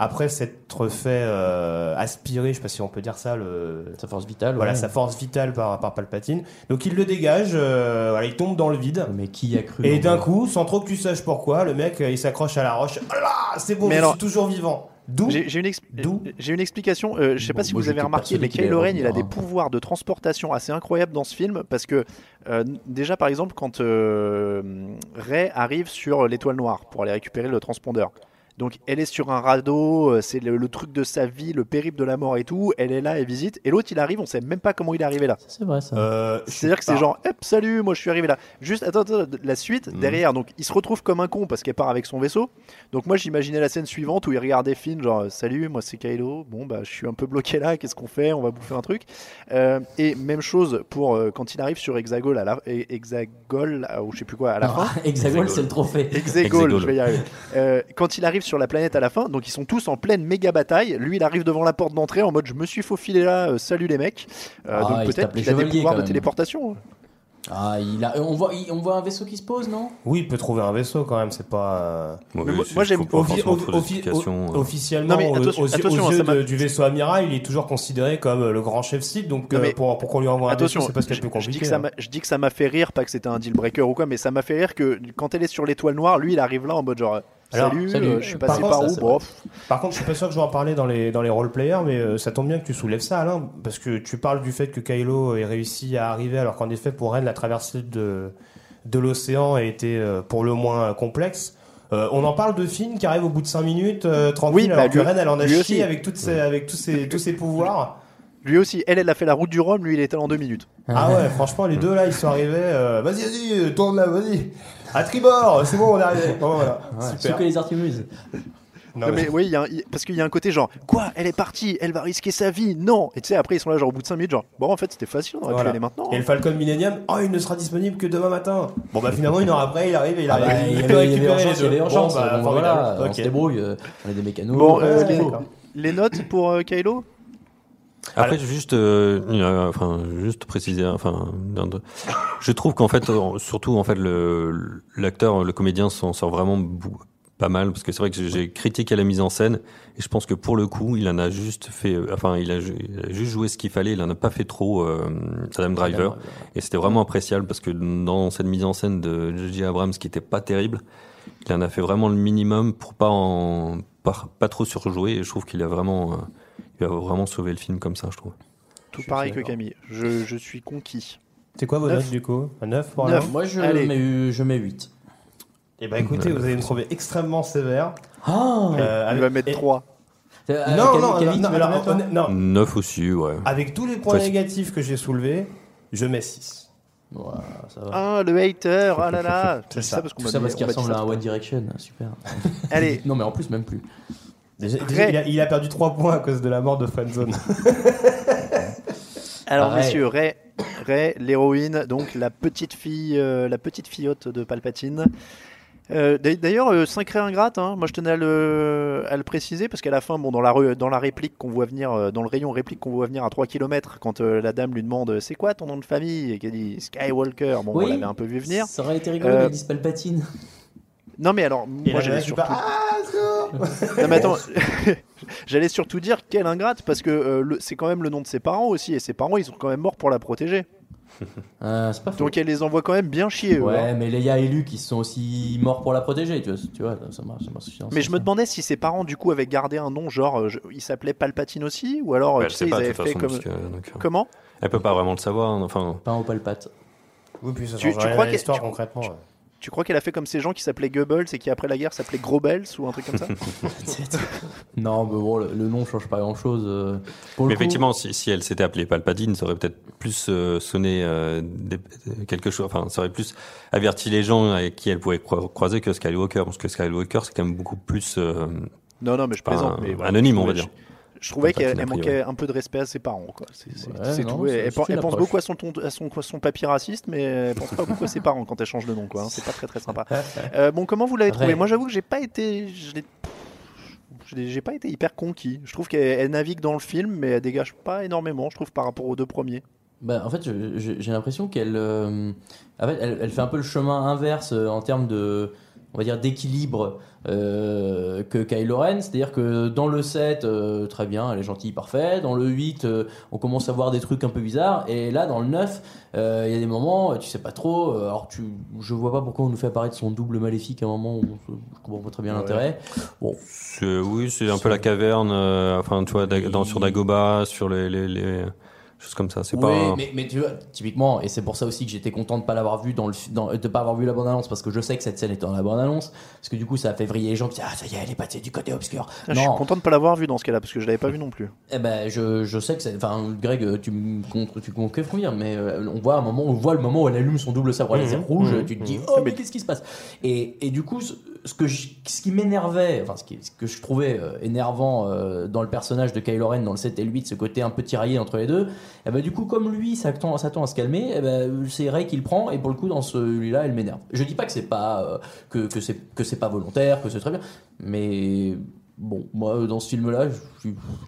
Après s'être fait euh, aspirer, je sais pas si on peut dire ça, le, Sa force vitale. voilà, ouais. sa force vitale par, par Palpatine. Donc il le dégage, euh, voilà, il tombe dans le vide. Mais qui a cru Et d'un coup, sans trop que tu saches pourquoi, le mec, euh, il s'accroche à la roche. Là, c'est bon, Mais je alors- suis toujours vivant. D'où J'ai une, explication. euh, je sais pas si vous avez remarqué, mais Kylo Ren, il a des hein. pouvoirs de transportation assez incroyables dans ce film parce que euh, déjà, par exemple, quand euh, Rey arrive sur l'étoile noire pour aller récupérer le transpondeur. Donc elle est sur un radeau, euh, c'est le, le truc de sa vie, le périple de la mort et tout. Elle est là, elle visite. Et l'autre, il arrive, on sait même pas comment il est arrivé là. C'est vrai ça. euh, C'est-à-dire que c'est genre, hop, salut, moi je suis arrivé là. Juste, attends, attends, la suite, Mhm. derrière, donc il se retrouve comme un con parce qu'elle part avec son vaisseau. Donc moi j'imaginais la scène suivante où il regardait Finn, genre, salut, moi c'est Kylo, bon bah je suis un peu bloqué là, qu'est-ce qu'on fait? On va bouffer un truc. Euh, et même chose pour euh, quand il arrive sur Hexagol, à la, Hexagol, ou je sais plus quoi, à la Non, fin. Hexagol, c'est le trophée. Hexagol, je vais y arriver. Euh, quand il arrive sur la planète à la fin, donc ils sont tous en pleine méga bataille. Lui, il arrive devant la porte d'entrée en mode je me suis faufilé là, euh, salut les mecs. Euh, Ah, il donc peut-être qu'il a des pouvoirs de téléportation. Ah, il a... on, voit, il- on voit un vaisseau qui se pose, non? Oui, il peut trouver un vaisseau quand même, c'est pas. euh, Ouais, Mais moi- j'aime- offi- offi- officiellement, Non, mais attention- aux, attention, aux hein, yeux de- du vaisseau amiral, il est toujours considéré comme le grand chef Sith, donc Non, mais pour, pour qu'on lui envoie un Attention, vaisseau, c'est pas ce qu'il y a je, de plus je compliqué. dis que ça hein. m'a- je dis que ça m'a fait rire, pas que c'était un deal breaker ou quoi, mais ça m'a fait rire que quand elle est sur l'étoile noire, lui il arrive là en mode genre Alors, salut, salut. euh, je suis Par passé contre, par ça, où pff, Par contre, je suis pas sûr que je vais en parler dans les, dans les role-players, mais euh, ça tombe bien que tu soulèves ça, Alain, parce que tu parles du fait que Kylo ait réussi à arriver, alors qu'en effet, pour Ren, la traversée de, de l'océan a été euh, pour le moins complexe. Euh, on en parle de Finn qui arrive au bout de 5 minutes, euh, tranquille, Oui, bah, alors que lui- Ren, elle en a chié aussi. avec, toutes ses, avec tous, ses, tous ses pouvoirs. lui aussi, elle, elle a fait la route du Rhum, lui il était en deux minutes. Ah ouais, franchement, les deux là, ils sont arrivés. euh, vas-y, vas-y, euh, tourne là, vas-y. À tribord, c'est bon, on est arrivé. Bon, voilà, Super. super. que les Artemuses. Non, Non, mais- mais oui, il y a un- il- parce qu'il y a un côté genre quoi, elle est partie, elle va risquer sa vie, non. Et tu sais, après ils sont là genre au bout de 5 minutes, genre bon en fait c'était facile, on aurait Voilà. pu aller maintenant. Et hein. le Falcon Millennium, oh, il ne sera disponible que demain matin. Bon, bah finalement, une heure après, il arrive et il Ah arrive. bah, il y peut avait, il y avait récupérer urgence, il y les avait deux. urgence. Bon, bah, Bon, voilà, on Ok. se débrouille, euh, on est des mécanos. Bon, euh, euh, les, beau. les notes pour euh, Kylo? Après, juste, euh, euh, enfin, juste préciser, enfin, je trouve qu'en fait, surtout en fait, le l'acteur, le comédien s'en sort vraiment pas mal parce que c'est vrai que j'ai- critiqué la mise en scène et je pense que pour le coup, il en a juste fait, euh, enfin, il a, ju- il a juste joué ce qu'il fallait, il en a pas fait trop, euh, Adam Driver. Et c'était vraiment appréciable parce que dans cette mise en scène de J.J. Abrams qui était pas terrible, il en a fait vraiment le minimum pour pas en pas, pas trop surjouer et je trouve qu'il a vraiment euh, il a vraiment sauvé le film comme ça, je trouve. Tout suis pareil que. Camille. Je, je suis conquis. C'est quoi vos Neuf. notes du coup Un 9 pour Neuf. Alain Moi, je Allez. mets, je mets 8. Eh bah écoutez, vous allez me trouver extrêmement sévère. Ah Euh, Il va mettre et- 3. Non, non, non, non, alors, non. 9 aussi, ouais. Avec tous les points négatifs que j'ai soulevés, je mets 6. Voilà, ça va. Ah, le hater, ah là là. C'est Je ça. parce qu'on Tout m'a ça parce on qu'il m'a dit ressemble à One Direction, super. Allez, Non mais en plus même plus. Déjà, déjà, il, a, il a perdu 3 points à cause de la mort de Friendzone. Alors Pareil. messieurs, Ray, Ray, l'héroïne, donc la petite fille, euh, la petite fillotte de Palpatine. Euh, d'a- D'ailleurs, euh, sacrée ingrate, hein. moi je tenais à le, à le préciser parce qu'à la fin, bon, dans la, re- dans la réplique qu'on voit venir, euh, dans le rayon réplique qu'on voit venir à 3 km, quand euh, la dame lui demande c'est quoi ton nom de famille? Et qu'elle dit Skywalker, bon, on l'avait un peu vu venir. Ça aurait été rigolo Euh, qu'elle dise Palpatine. Non mais alors, Et moi la j'allais surtout... Ah, Non mais attends, j'allais surtout dire quelle ingrate parce que euh, le- c'est quand même le nom de ses parents aussi et ses parents ils sont quand même morts pour la protéger. Euh, c'est pas. Donc elle les envoie quand même bien chier. Ouais, hein. mais Leia et Luke, ils sont aussi morts pour la protéger, tu vois, tu vois ça marche. Ça ce Mais je me demandais si ses parents du coup avaient gardé un nom genre euh, je- il s'appelait Palpatine aussi ou alors euh, Ouais, tu elle sais sait ils pas, de avaient toute fait façon, comme parce que, donc, comment? Elle peut pas vraiment le savoir. hein, Enfin, Pain au palpate. Oui, puis ça Tu- tu crois tu- concrètement. ouais. Tu crois qu'elle a fait comme ces gens qui s'appelaient Goebbels et qui après la guerre s'appelaient Grobels ou un truc comme ça Non, mais bon, le, le nom change pas grand chose. Pour le mais coup- effectivement, si, si elle s'était appelée Palpatine, ça aurait peut-être plus euh, sonné euh, des- quelque chose. Enfin, ça aurait plus averti les gens avec qui elle pouvait cro- croiser que Skywalker, parce que Skywalker, c'est quand même beaucoup plus euh, Non non mais je Enfin, plaisante mais voilà, anonyme, on va dire. Je, je trouvais qu'elle manquait un peu de respect à ses parents quoi. C'est Ouais, tout. Elle, pense approche. beaucoup à son, ton- à son, à son papy raciste mais elle pense pas beaucoup à ses parents quand elle change de nom quoi. hein. C'est pas très très sympa. Euh, bon comment vous l'avez trouvé? Moi j'avoue que j'ai pas été j'ai pas été hyper conquis. Je trouve qu'elle elle navigue dans le film mais elle dégage pas énormément je trouve par rapport aux deux premiers. Bah, en fait, j'ai l'impression qu'elle euh, en fait, elle, elle fait un peu le chemin inverse euh, en termes de, on va dire, d'équilibre euh, que Kylo Ren. C'est-à-dire que dans le 7, euh, très bien, elle est gentille, parfait. Dans le 8, euh, on commence à voir des trucs un peu bizarres. Et là, dans le 9, euh, il y a des moments, tu sais pas trop. Alors, tu, je vois pas pourquoi on nous fait apparaître son double maléfique à un moment où on- je comprends pas très bien Ouais. l'intérêt. Bon, oui, c'est un peu la caverne. enfin, tu vois, Dag- dans, sur Dagobah, sur les, les, les choses comme ça. C'est Oui, pas. mais, mais tu vois, typiquement, et c'est pour ça aussi que j'étais content de pas l'avoir vu dans le, dans, de pas avoir vu la bande annonce parce que je sais que cette scène était dans la bande annonce parce que du coup ça a fait vriller les gens qui disent ah ça y est elle est passée du côté obscur. Ah, Je suis content de pas l'avoir vu dans ce cas-là parce que je l'avais pas vu non plus. Eh ben je, je sais que c'est enfin Greg tu me contre tu me confirmes mais euh, on voit un moment on voit le moment où elle allume son double sabre laser rouge mhm, tu te dis mhm. oh mais qu'est-ce qui se passe? Et, et du coup ce, ce que je- ce qui m'énervait enfin ce, qui, ce que je trouvais euh, énervant euh, dans le personnage de Kylo Ren dans le 7 et le 8 ce côté un peu tiraillé entre les deux et ben du coup comme lui ça tend, à se calmer eh ben, c'est Rey qui le prend et pour le coup dans celui-là elle m'énerve je dis pas que c'est pas euh, que, c'est pas volontaire que c'est très bien mais Bon, moi, dans ce film-là,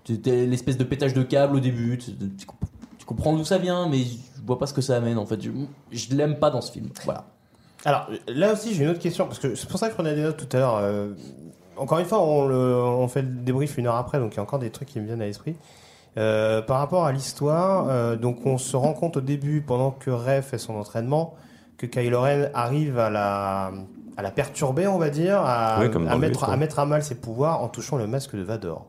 c'était l'espèce de pétage de câble au début. Tu, tu comp- tu comprends d'où ça vient, mais je vois pas ce que ça amène. En fait, je, l'aime pas dans ce film. Voilà. Alors là aussi j'ai une autre question parce que c'est pour ça que je prenais des notes tout à l'heure. euh, encore une fois on fait le débrief une heure après donc il y a encore des trucs qui me viennent à l'esprit. Euh, par rapport à l'histoire, euh, donc on se rend compte au début pendant que Rey fait son entraînement que Kylo Ren arrive à la à la perturber on va dire, à, Oui, mettre à ouais. mettre à mal ses pouvoirs en touchant le masque de Vador.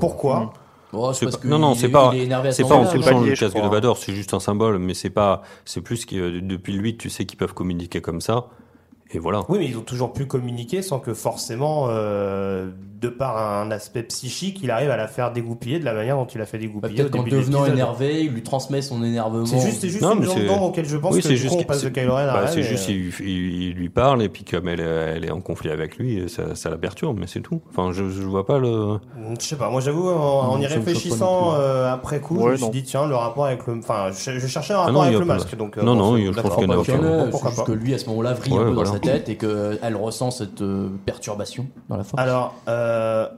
Pourquoi Oh, C'est parce pas- que non, non, c'est est- pas, c'est ce pas en touchant le casque de. Vador, c'est juste un symbole, mais c'est pas, c'est plus que euh, depuis le 8, tu sais qu'ils peuvent communiquer comme ça, et voilà. Oui, mais ils ont toujours pu communiquer sans que forcément, euh, de par un aspect psychique, il arrive à la faire dégoupiller de la manière dont il a fait Bah, dégoupiller. Peut-être au qu'en devenant énervé, il lui transmet son énervement. C'est juste, c'est juste Non, une auquel je pense oui, que juste coup, on passe de c'est- Kylo Ren à bah, c'est juste, euh, il, il- il lui parle, et puis comme elle, est- elle est en conflit avec lui, ça, ça la perturbe, mais c'est tout. Enfin, je, je vois pas le. Je sais pas, moi j'avoue, en, en y réfléchissant euh, après coup, je me suis dit, tiens, le rapport avec le. Enfin, je, je cherchais un Ah rapport non, avec le masque. Donc, euh, Non, non, c'est- je trouve d'accord, qu'il y en a bah, aucun. pas. que lui, à ce moment-là, vrille un peu dans sa tête et qu'elle ressent cette euh, perturbation dans la force. Alors, euh,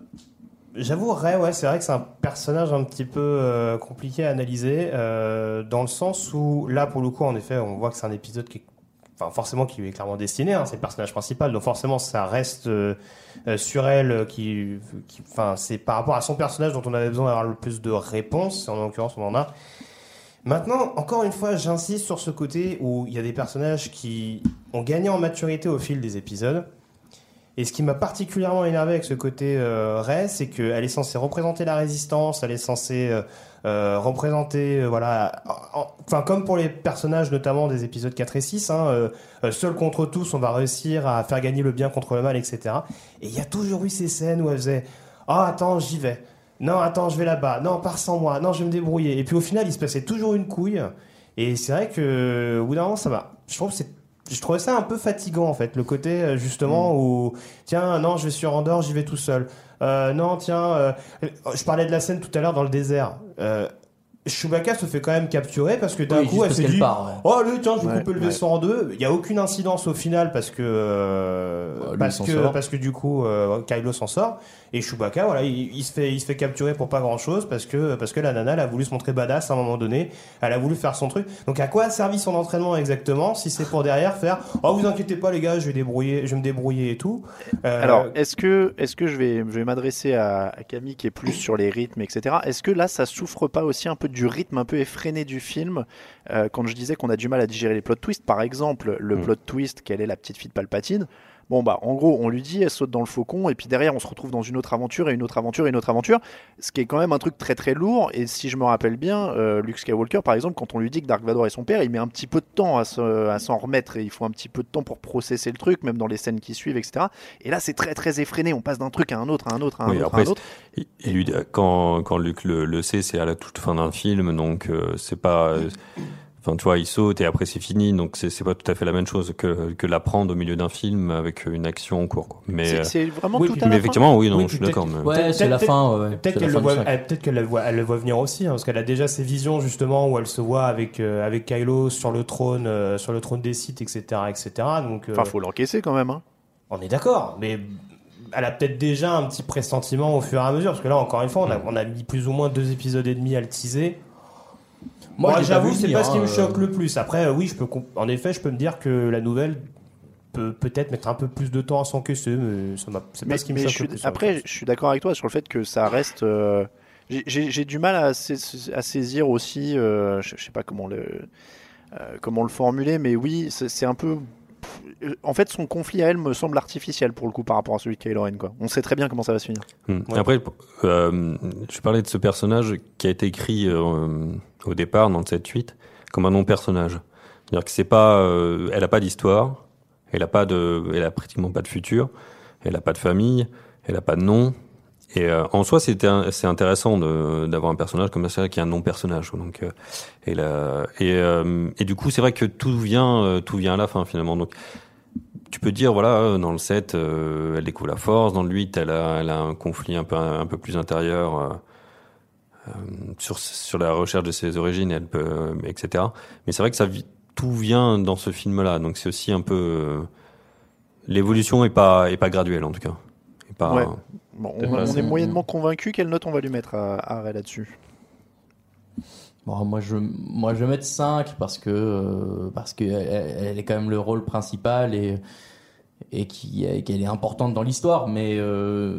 j'avoue, Ray, ouais, c'est vrai que c'est un personnage un petit peu euh, compliqué à analyser, euh, dans le sens où, là, pour le coup, en effet, on voit que c'est un épisode qui est Enfin, forcément, qui lui est clairement destiné, hein, c'est le personnage principal, donc forcément, ça reste euh, sur elle, qui- enfin, c'est par rapport à son personnage dont on avait besoin d'avoir le plus de réponses, en l'occurrence, on en a. Maintenant, encore une fois, j'insiste sur ce côté où il y a des personnages qui ont gagné en maturité au fil des épisodes. Et ce qui m'a particulièrement énervé avec ce côté euh, Rey, c'est qu'elle est censée représenter la résistance, elle est censée euh, euh, représenter, euh, voilà, en- en- enfin comme pour les personnages notamment des épisodes 4 et 6, hein, seul contre tous, on va réussir à faire gagner le bien contre le mal, etc. Et il y a toujours eu ces scènes où elle faisait, oh attends, j'y vais. Non, attends, je vais là-bas. Non, pars sans moi. Non, je vais me débrouiller. Et puis au final, il se passait toujours une couille. Et c'est vrai que au bout d'un moment, ça va. Je trouve que c'est je trouvais ça un peu fatigant en fait, le côté euh, justement où tiens non je vais sur Andorre, j'y vais tout seul. Euh, non tiens, euh, je parlais de la scène tout à l'heure dans le désert. Euh, Chewbacca se fait quand même capturer parce que d'un Oui, coup elle s'est dit part, ouais. oh lui tiens je vais Ouais, couper le ouais. vaisseau en deux. Il y a aucune incidence au final parce que euh, Bah, parce que sort. parce que du coup euh, Kylo s'en sort et Chewbacca voilà il, il se fait il se fait capturer pour pas grand chose parce que parce que la nana elle a voulu se montrer badass à un moment donné. Elle a voulu faire son truc. Donc à quoi a servi son entraînement exactement si c'est pour derrière faire oh vous inquiétez pas les gars je vais débrouiller je vais me débrouiller et tout Euh, Alors, est-ce que, est-ce que je vais, je vais m'adresser à, à Camille qui est plus sur les rythmes, etc. Est-ce que là, ça souffre pas aussi un peu du rythme un peu effréné du film euh, Quand je disais qu'on a du mal à digérer les plot twists, par exemple, le Mm. plot twist, quelle est la petite fille de Palpatine? Bon, bah, en gros, on lui dit, elle saute dans le faucon, et puis derrière, on se retrouve dans une autre aventure, et une autre aventure, et une autre aventure, ce qui est quand même un truc très très lourd. Et si je me rappelle bien, euh, Luke Skywalker, par exemple, quand on lui dit que Dark Vador est son père, il met un petit peu de temps à se- à s'en remettre, et il faut un petit peu de temps pour processer le truc, même dans les scènes qui suivent, etc. Et là, c'est très très effréné, on passe d'un truc à un autre, à un autre, à un Oui, autre, après, à un autre. il lui, quand, quand Luc le, le sait, c'est à la toute fin d'un film, donc euh, c'est pas. euh, Enfin, tu vois, il saute et après c'est fini, donc c'est c'est pas tout à fait la même chose que, que l'apprendre au milieu d'un film avec une action en cours. Quoi. Mais, C'est- euh, vraiment oui, tout à la mais fin effectivement, oui, non, Oui, je suis peut-être- d'accord. mais- Ouais, c'est la fin. ouais. Peut-être C'est la qu'elle fin le voit, cinq. elle- peut-être qu'elle le voit, elle le voit venir aussi, hein, parce qu'elle a déjà ces visions justement où elle se voit avec euh, avec Kylo sur le trône, euh, sur le trône des sites, etc., etc. Donc, euh, Enfin, faut l'encaisser quand même. Hein. on est d'accord, mais elle a peut-être déjà un petit pressentiment au fur et à mesure, parce que là, encore une fois, on a, on a mis plus ou moins deux épisodes et demi à le teaser. Moi, pas j'avoue, c'est pas ce qui hein, me choque euh. le plus. Après, oui, je peux, en effet, je peux me dire que la nouvelle peut peut-être mettre un peu plus de temps à s'encaisser, mais ça m'a- c'est Mais, pas ce qui me choque je suis- le plus. sur la après, je suis d'accord avec toi sur le fait que ça reste. euh, j'ai- du mal à, sais- à saisir aussi. euh, je, je sais pas comment le euh, comment le formuler, mais oui, c'est c'est un peu. Pff, En fait, son conflit à elle me semble artificiel pour le coup par rapport à celui de Kylo Ren. Quoi. On sait très bien comment ça va se finir. Hmm. Ouais. Après, euh, je parlais de ce personnage qui a été écrit euh, au départ dans le 7-8 comme un non-personnage. C'est-à-dire que c'est pas, euh, elle a pas d'histoire, elle a pas de, elle a pratiquement pas de futur, elle a pas de famille, elle a pas de nom. Et euh, en soi, c'est intéressant d'avoir un personnage comme ça qui est un non-personnage. Donc, euh, et, la- et, euh, et du coup, c'est vrai que tout vient, euh, tout vient à la fin finalement. Donc, tu peux dire voilà euh, dans le 7 euh, elle découvre la force dans le 8 elle a, elle a un conflit un peu un peu plus intérieur sur sur la recherche de ses origines elle peut etc mais c'est vrai que ça tout vient dans ce film là donc c'est aussi un peu l'évolution est pas est pas graduelle en tout cas Ouais. Bon, on, est moyennement convaincu. Quelle note on va lui mettre à, à Ray là-dessus? Bon, moi, je, moi, je vais mettre 5 parce que, euh, parce que elle, elle est quand même le rôle principal et, et qui, et qu'elle est importante dans l'histoire. Mais, euh,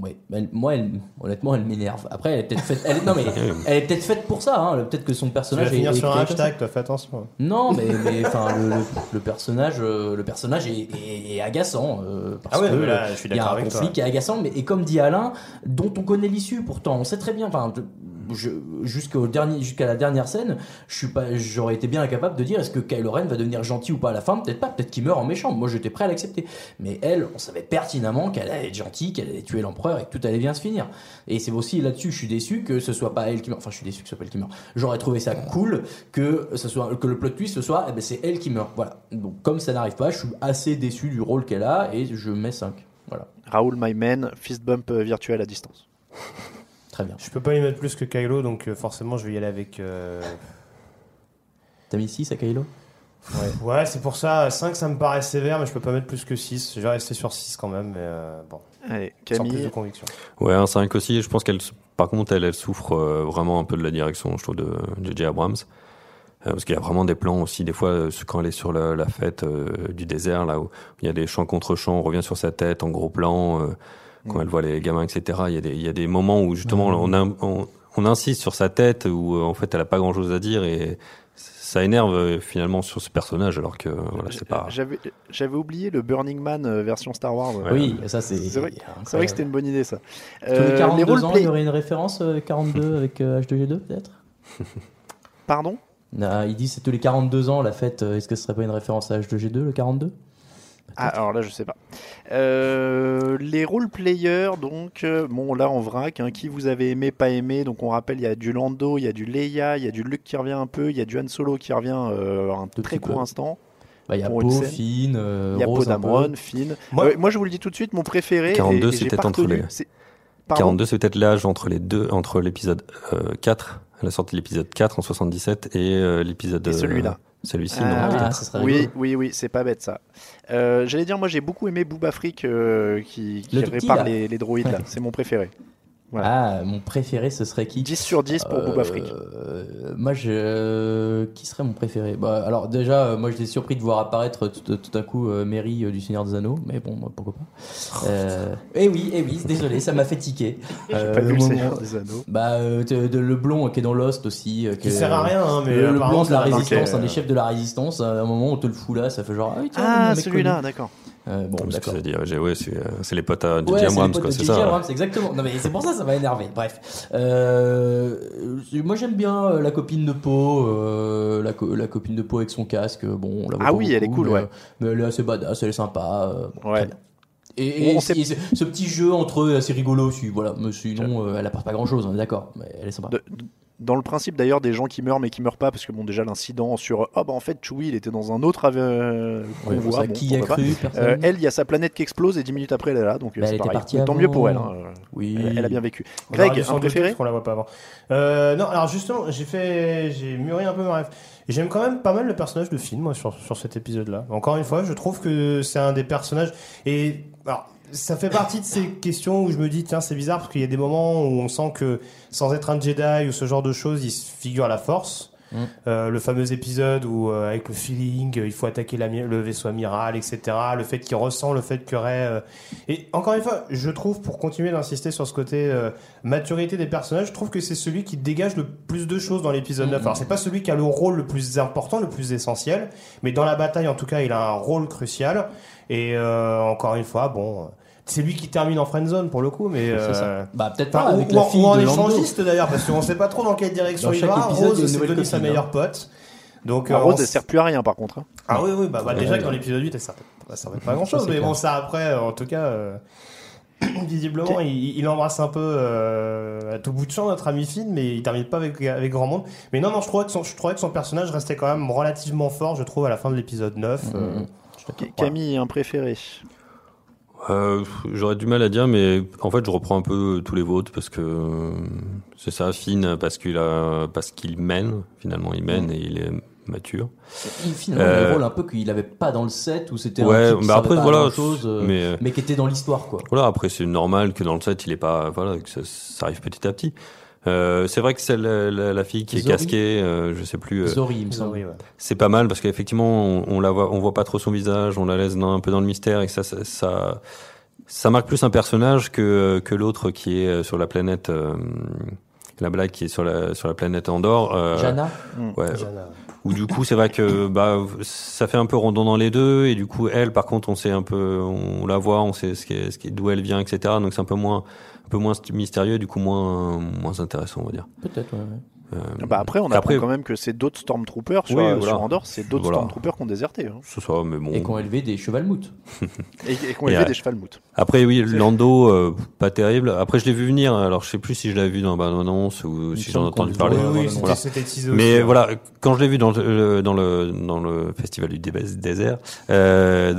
ouais, elle- moi, elle, honnêtement, elle m'énerve. Après, elle est peut-être faite, elle, est- non, mais, elle est peut-être faite pour ça, hein. Peut-être que son Tu vas personnage est, finir est sur un hashtag, toi, fais attention. Non, mais, enfin, le, le, le personnage, euh, le personnage est, est- est agaçant euh, parce Ah ouais, que là, je suis il y a un conflit toi. qui est agaçant, mais et comme dit Alain, dont on connaît l'issue. Pourtant, on sait très bien. Enfin, jusqu'au dernier, jusqu'à la dernière scène, je suis pas, j'aurais été bien incapable de dire est-ce que Kylo Ren va devenir gentil ou pas à la fin? Peut-être pas. Peut-être qu'il meurt en méchant. Moi, j'étais prêt à l'accepter. Mais elle, on savait pertinemment qu'elle allait être gentille, qu'elle allait tuer l'empereur et que tout allait bien se finir. Et c'est aussi là-dessus, je suis déçu que ce soit pas elle qui meurt. Enfin, je suis déçu que ce soit pas elle qui meurt. J'aurais trouvé ça cool que ce soit que le plot twist ce soit, eh ben, c'est elle qui meurt. Voilà. Donc comme ça n'arrive pas, je suis assez déçu du rôle qu'elle a et je mets 5. Voilà. Raoul My Man, fist bump virtuel à distance. Très bien. Je peux pas y mettre plus que Kylo, donc euh, forcément, je vais y aller avec. euh, T'as mis 6 à Kylo? Ouais, c'est pour ça, 5 ça me paraît sévère, mais je peux pas mettre plus que 6. Je vais rester sur 6 quand même, mais euh, bon. Allez, Sans plus de Camille. conviction. Ouais, un 5 aussi. Je pense qu'elle, par contre, elle, elle souffre euh, vraiment un peu de la direction, je trouve, de J.J. Abrams. Euh, parce qu'il y a vraiment des plans aussi, des fois, euh, quand elle est sur la, la fête euh, du désert, là où il y a des champs contre champs, on revient sur sa tête en gros plan, euh, quand elle voit les gamins, etc. Il y a des, il y a des moments où justement on, a- on, on insiste sur sa tête, où euh, en fait elle a pas grand chose à dire et ça énerve euh, finalement sur ce personnage, alors que voilà, c'est pas. J'avais oublié le Burning Man euh, version Star Wars. Ouais. Oui, ça c'est. C'est vrai, incroyable. c'est vrai que c'était une bonne idée ça. Tous les Euh, 42 ans, roleplay- il y aurait une référence euh, 42 avec euh, H2G2 peut-être? Pardon? Il dit c'est tous les 42 ans la fête. euh, Est-ce que ce serait pas une référence à H2G2 le 42 Ah, alors là, je sais pas. Euh, les role-players, donc, euh, bon, là en vrac, hein, qui vous avez aimé, pas aimé. Donc, on rappelle, il y a du Lando, il y a du Leia, il y a du Luke qui revient un peu, il y a du Han Solo qui revient euh, un Tout très court peu. instant. Bah, Il y a scène. Finn, euh, Il y a Rose Poe. Dameron, Finn. Moi- je vous le dis tout de suite, mon préféré. 42, et- et c'est peut-être entre les- c'est- Pardon 42, c'est peut-être l'âge entre les deux, entre l'épisode euh, 4, la sortie de l'épisode 4 en 77 et euh, l'épisode Et celui-là. Celui-ci, Ah, non. oui. ça serait Oui, oui, oui, c'est pas bête ça. Euh, J'allais dire, moi j'ai beaucoup aimé Booba Freak euh, qui, petit, répare les, les droïdes. C'est mon préféré. Ah, mon préféré, ce serait qui 10 sur 10 pour Euh, Booba Freak. Moi, je... euh, qui serait mon préféré? Bah, Alors déjà, euh, moi j'étais surpris de voir apparaître tout, tout à coup euh, Mary euh, du Seigneur des Anneaux, mais bon, pourquoi pas. Euh... Eh oui, eh oui, désolé, ça m'a fait tiquer. J'ai Euh, pas vu le Seigneur des Anneaux. Bah, euh, de- de- le blond euh, qui est dans Lost aussi. euh, Qui sert à rien, hein, mais le, blond de la résistance, un des euh. chefs de la résistance. À un moment, on te le fout là, ça fait genre ah Ah, celui-là, d'accord. Euh, bon, ça dit, ouais, ouais, c'est euh, c'est les potes à Ouais, c'est les Abrams, c'est ça. Abrams, exactement. Non mais c'est pour ça, ça m'a énervé. Bref, euh, moi j'aime bien euh, la copine de Poe, euh, la, co- la copine de Poe avec son casque. Bon, on la voit Ah oui, elle est cool, mais, ouais. Mais elle est assez badass, elle est sympa. euh, bon, Ouais. très bien. Et, ce- sait- et ce, ce petit jeu entre eux est assez rigolo aussi. Voilà, mais sinon euh, elle apporte pas grand chose, on est d'accord. Mais elle est sympa. De- dans le principe d'ailleurs des gens qui meurent mais qui meurent pas parce que bon déjà l'incident sur oh bah en fait Chewie il était dans un autre euh, Ouais, convoi, ça, bon, qui a cru, Euh, elle il y a sa planète qui explose et 10 minutes après elle est là donc Bah, c'est partie tant mieux pour elle hein. Oui. elle, elle a bien vécu On Greg un préféré qu'on la voit pas avant. Euh, non, alors justement, j'ai fait, j'ai mûri un peu ma rêve. J'aime quand même pas mal le personnage de Finn, moi, sur, sur cet épisode-là. Encore une fois, je trouve que c'est un des personnages. Et alors, ça fait partie de ces questions où je me dis, tiens, c'est bizarre parce qu'il y a des moments où on sent que sans être un Jedi ou ce genre de choses, il se figure la force. Mm. Euh, le fameux épisode où euh, avec le feeling, euh, il faut attaquer le vaisseau amiral, etc. Le fait qu'il ressent le fait que Rey. euh, Et encore une fois, je trouve pour continuer d'insister sur ce côté maturité des personnages, je trouve que c'est celui qui dégage le plus de choses dans l'épisode 9. Alors c'est pas celui qui a le rôle le plus important, le plus essentiel, mais dans la bataille en tout cas, il a un rôle crucial. Et encore une fois, bon. C'est lui qui termine en friendzone pour le coup, mais euh, ça. Bah peut-être pas ou, avec ou la en- fille ou en de Lando. échangiste d'ailleurs, parce qu'on sait pas trop dans quelle direction Dans il va. épisode, Rose, c'est devenu sa meilleure pote. Donc, La euh, Rose on elle sert plus à rien par contre hein. Ah oui, oui, bah, bah, déjà que dans l'épisode 8, elle servait, ça servait pas à grand chose, mais bon, ça après, euh, en tout cas, euh, visiblement, il, il embrasse un peu euh, à tout bout de champ notre ami Finn, mais il termine pas avec, avec grand monde. Mais non, non, je trouvais, que son, je trouvais que son personnage restait quand même relativement fort, je trouve, à la fin de l'épisode 9. euh, Mhm. Camille un préféré Euh, J'aurais du mal à dire, mais en fait, je reprends un peu tous les vôtres parce que euh, c'est ça, Finn, parce qu'il a, parce qu'il mène. Finalement, il mène et il est mature. Il, finalement, Euh, le rôle un peu qu'il avait pas dans le set où c'était Ouais, un type bah après, voilà, chose, mais, euh, mais qui était dans l'histoire quoi. Voilà, après, c'est normal que dans le set, il est pas, voilà, que ça, ça arrive petit à petit. Euh, c'est vrai que celle, la, la- la fille qui est casquée, euh, je sais plus. euh, Zori, il me semble. ouais. c'est pas mal parce qu'effectivement on, on la voit on voit pas trop son visage on la laisse dans- un peu dans le mystère et que ça ça ça, ça marque plus un personnage que que l'autre qui est euh, sur la planète euh, la blague qui est sur la sur la planète Andorre euh, Jana ouais Jana. où du coup c'est vrai que bah ça fait un peu rondon dans les deux et du coup elle par contre on sait un peu on la voit on sait ce qui est, ce qui est- d'où elle vient etc donc c'est un peu moins un peu moins mystérieux et du coup moins moins intéressant on va dire Peut-être. Ouais, ouais. Euh, bah après on Après- apprend quand même que c'est d'autres Stormtroopers sur, Oui, euh, voilà. sur Andorre c'est d'autres Voilà. Stormtroopers qui ont déserté hein. c'est ça mais bon Et qui ont élevé des chevalmoutes. et, et qui ont élevé des chevalmoutes Après oui, Lando, euh, pas terrible. Après je l'ai vu venir. Alors je sais plus si je l'avais vu dans bande annonce ou si j'en ai entendu le parler. Oui, oui, Voilà. Mais aussi, hein. voilà, quand je l'ai vu dans le, dans le dans le festival du dé- désert, euh,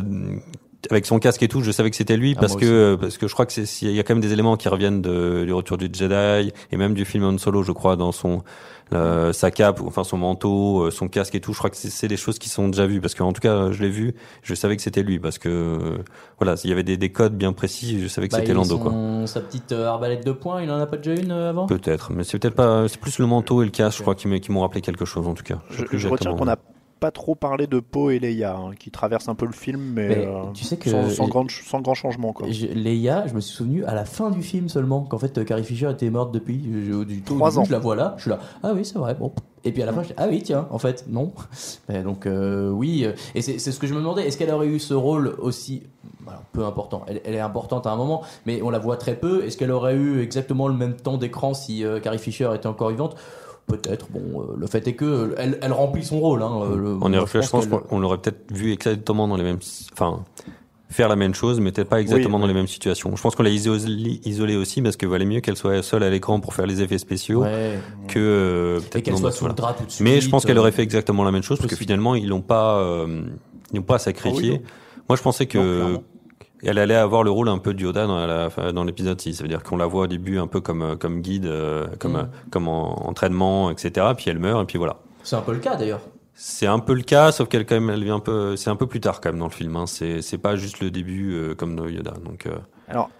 avec son casque et tout, je savais que c'était lui Ah, parce que parce que je crois que c'est il y a quand même des éléments qui reviennent de, du retour du Jedi et même du film Han Solo, je crois, dans son euh, sa cape, enfin son manteau, euh, son casque et tout. Je crois que c'est- c'est des choses qui sont déjà vues parce qu'en tout cas, je l'ai vu, je savais que c'était lui parce que euh, voilà, il y avait des, des codes bien précis, je savais que Bah, c'était Lando quoi. Sa petite euh, arbalète de poing, il en a pas déjà une euh, avant? Peut-être, mais c'est peut-être pas. C'est plus le manteau et le casque, je crois, qui m'ont rappelé quelque chose en tout cas. je, je retiens exactement. qu'on n'a pas trop parlé de Poe et Leia hein, qui traversent un peu le film mais, Mais euh, tu sais que- sans, sans grand, sans grand changement quoi Je- Leia, je me suis souvenu à la fin du film seulement qu'en fait euh, Carrie Fisher était morte depuis. Je- du tout, Trois ans. Je la vois là, je suis là. Ah oui, c'est vrai. Bon. Et puis à la fin, je dis, ah oui, tiens, en fait, non. Et donc euh, oui, et c'est c'est ce que je me demandais. Est-ce qu'elle aurait eu ce rôle aussi, alors, peu important. Elle, elle est importante à un moment, mais on la voit très peu. Est-ce qu'elle aurait eu exactement le même temps d'écran si euh, Carrie Fisher était encore vivante? Peut-être. Bon, euh, le fait est que euh, elle, elle remplit son rôle. Hein, euh, le- moi, effet, je pense qu'on l'aurait peut-être vu exactement dans les mêmes. Enfin, faire la même chose, mais peut-être pas exactement Oui, dans les mêmes situations. Je pense qu'on l'a isolé, isolé aussi parce que valait mieux qu'elle soit seule à l'écran pour faire les effets spéciaux Ouais. que euh, peut-être qu'elle soit sous le drap tout de suite. Mais je pense qu'elle aurait fait exactement la même chose parce que finalement ils l'ont pas, euh, ils n'ont pas sacrifié. Ah oui, Moi, je pensais Non, clairement. elle allait avoir le rôle un peu de Yoda dans, dans l'épisode 6. Ça veut dire qu'on la voit au début un peu comme euh, comme guide, euh, comme Mm. euh, comme en entraînement, etc. Puis elle meurt et puis voilà. C'est un peu le cas d'ailleurs. C'est un peu le cas, sauf qu'elle quand même, elle vient un peu, c'est un peu plus tard quand même dans le film. Hein. C'est, c'est pas juste le début euh, comme dans Yoda. Donc, euh, Alors,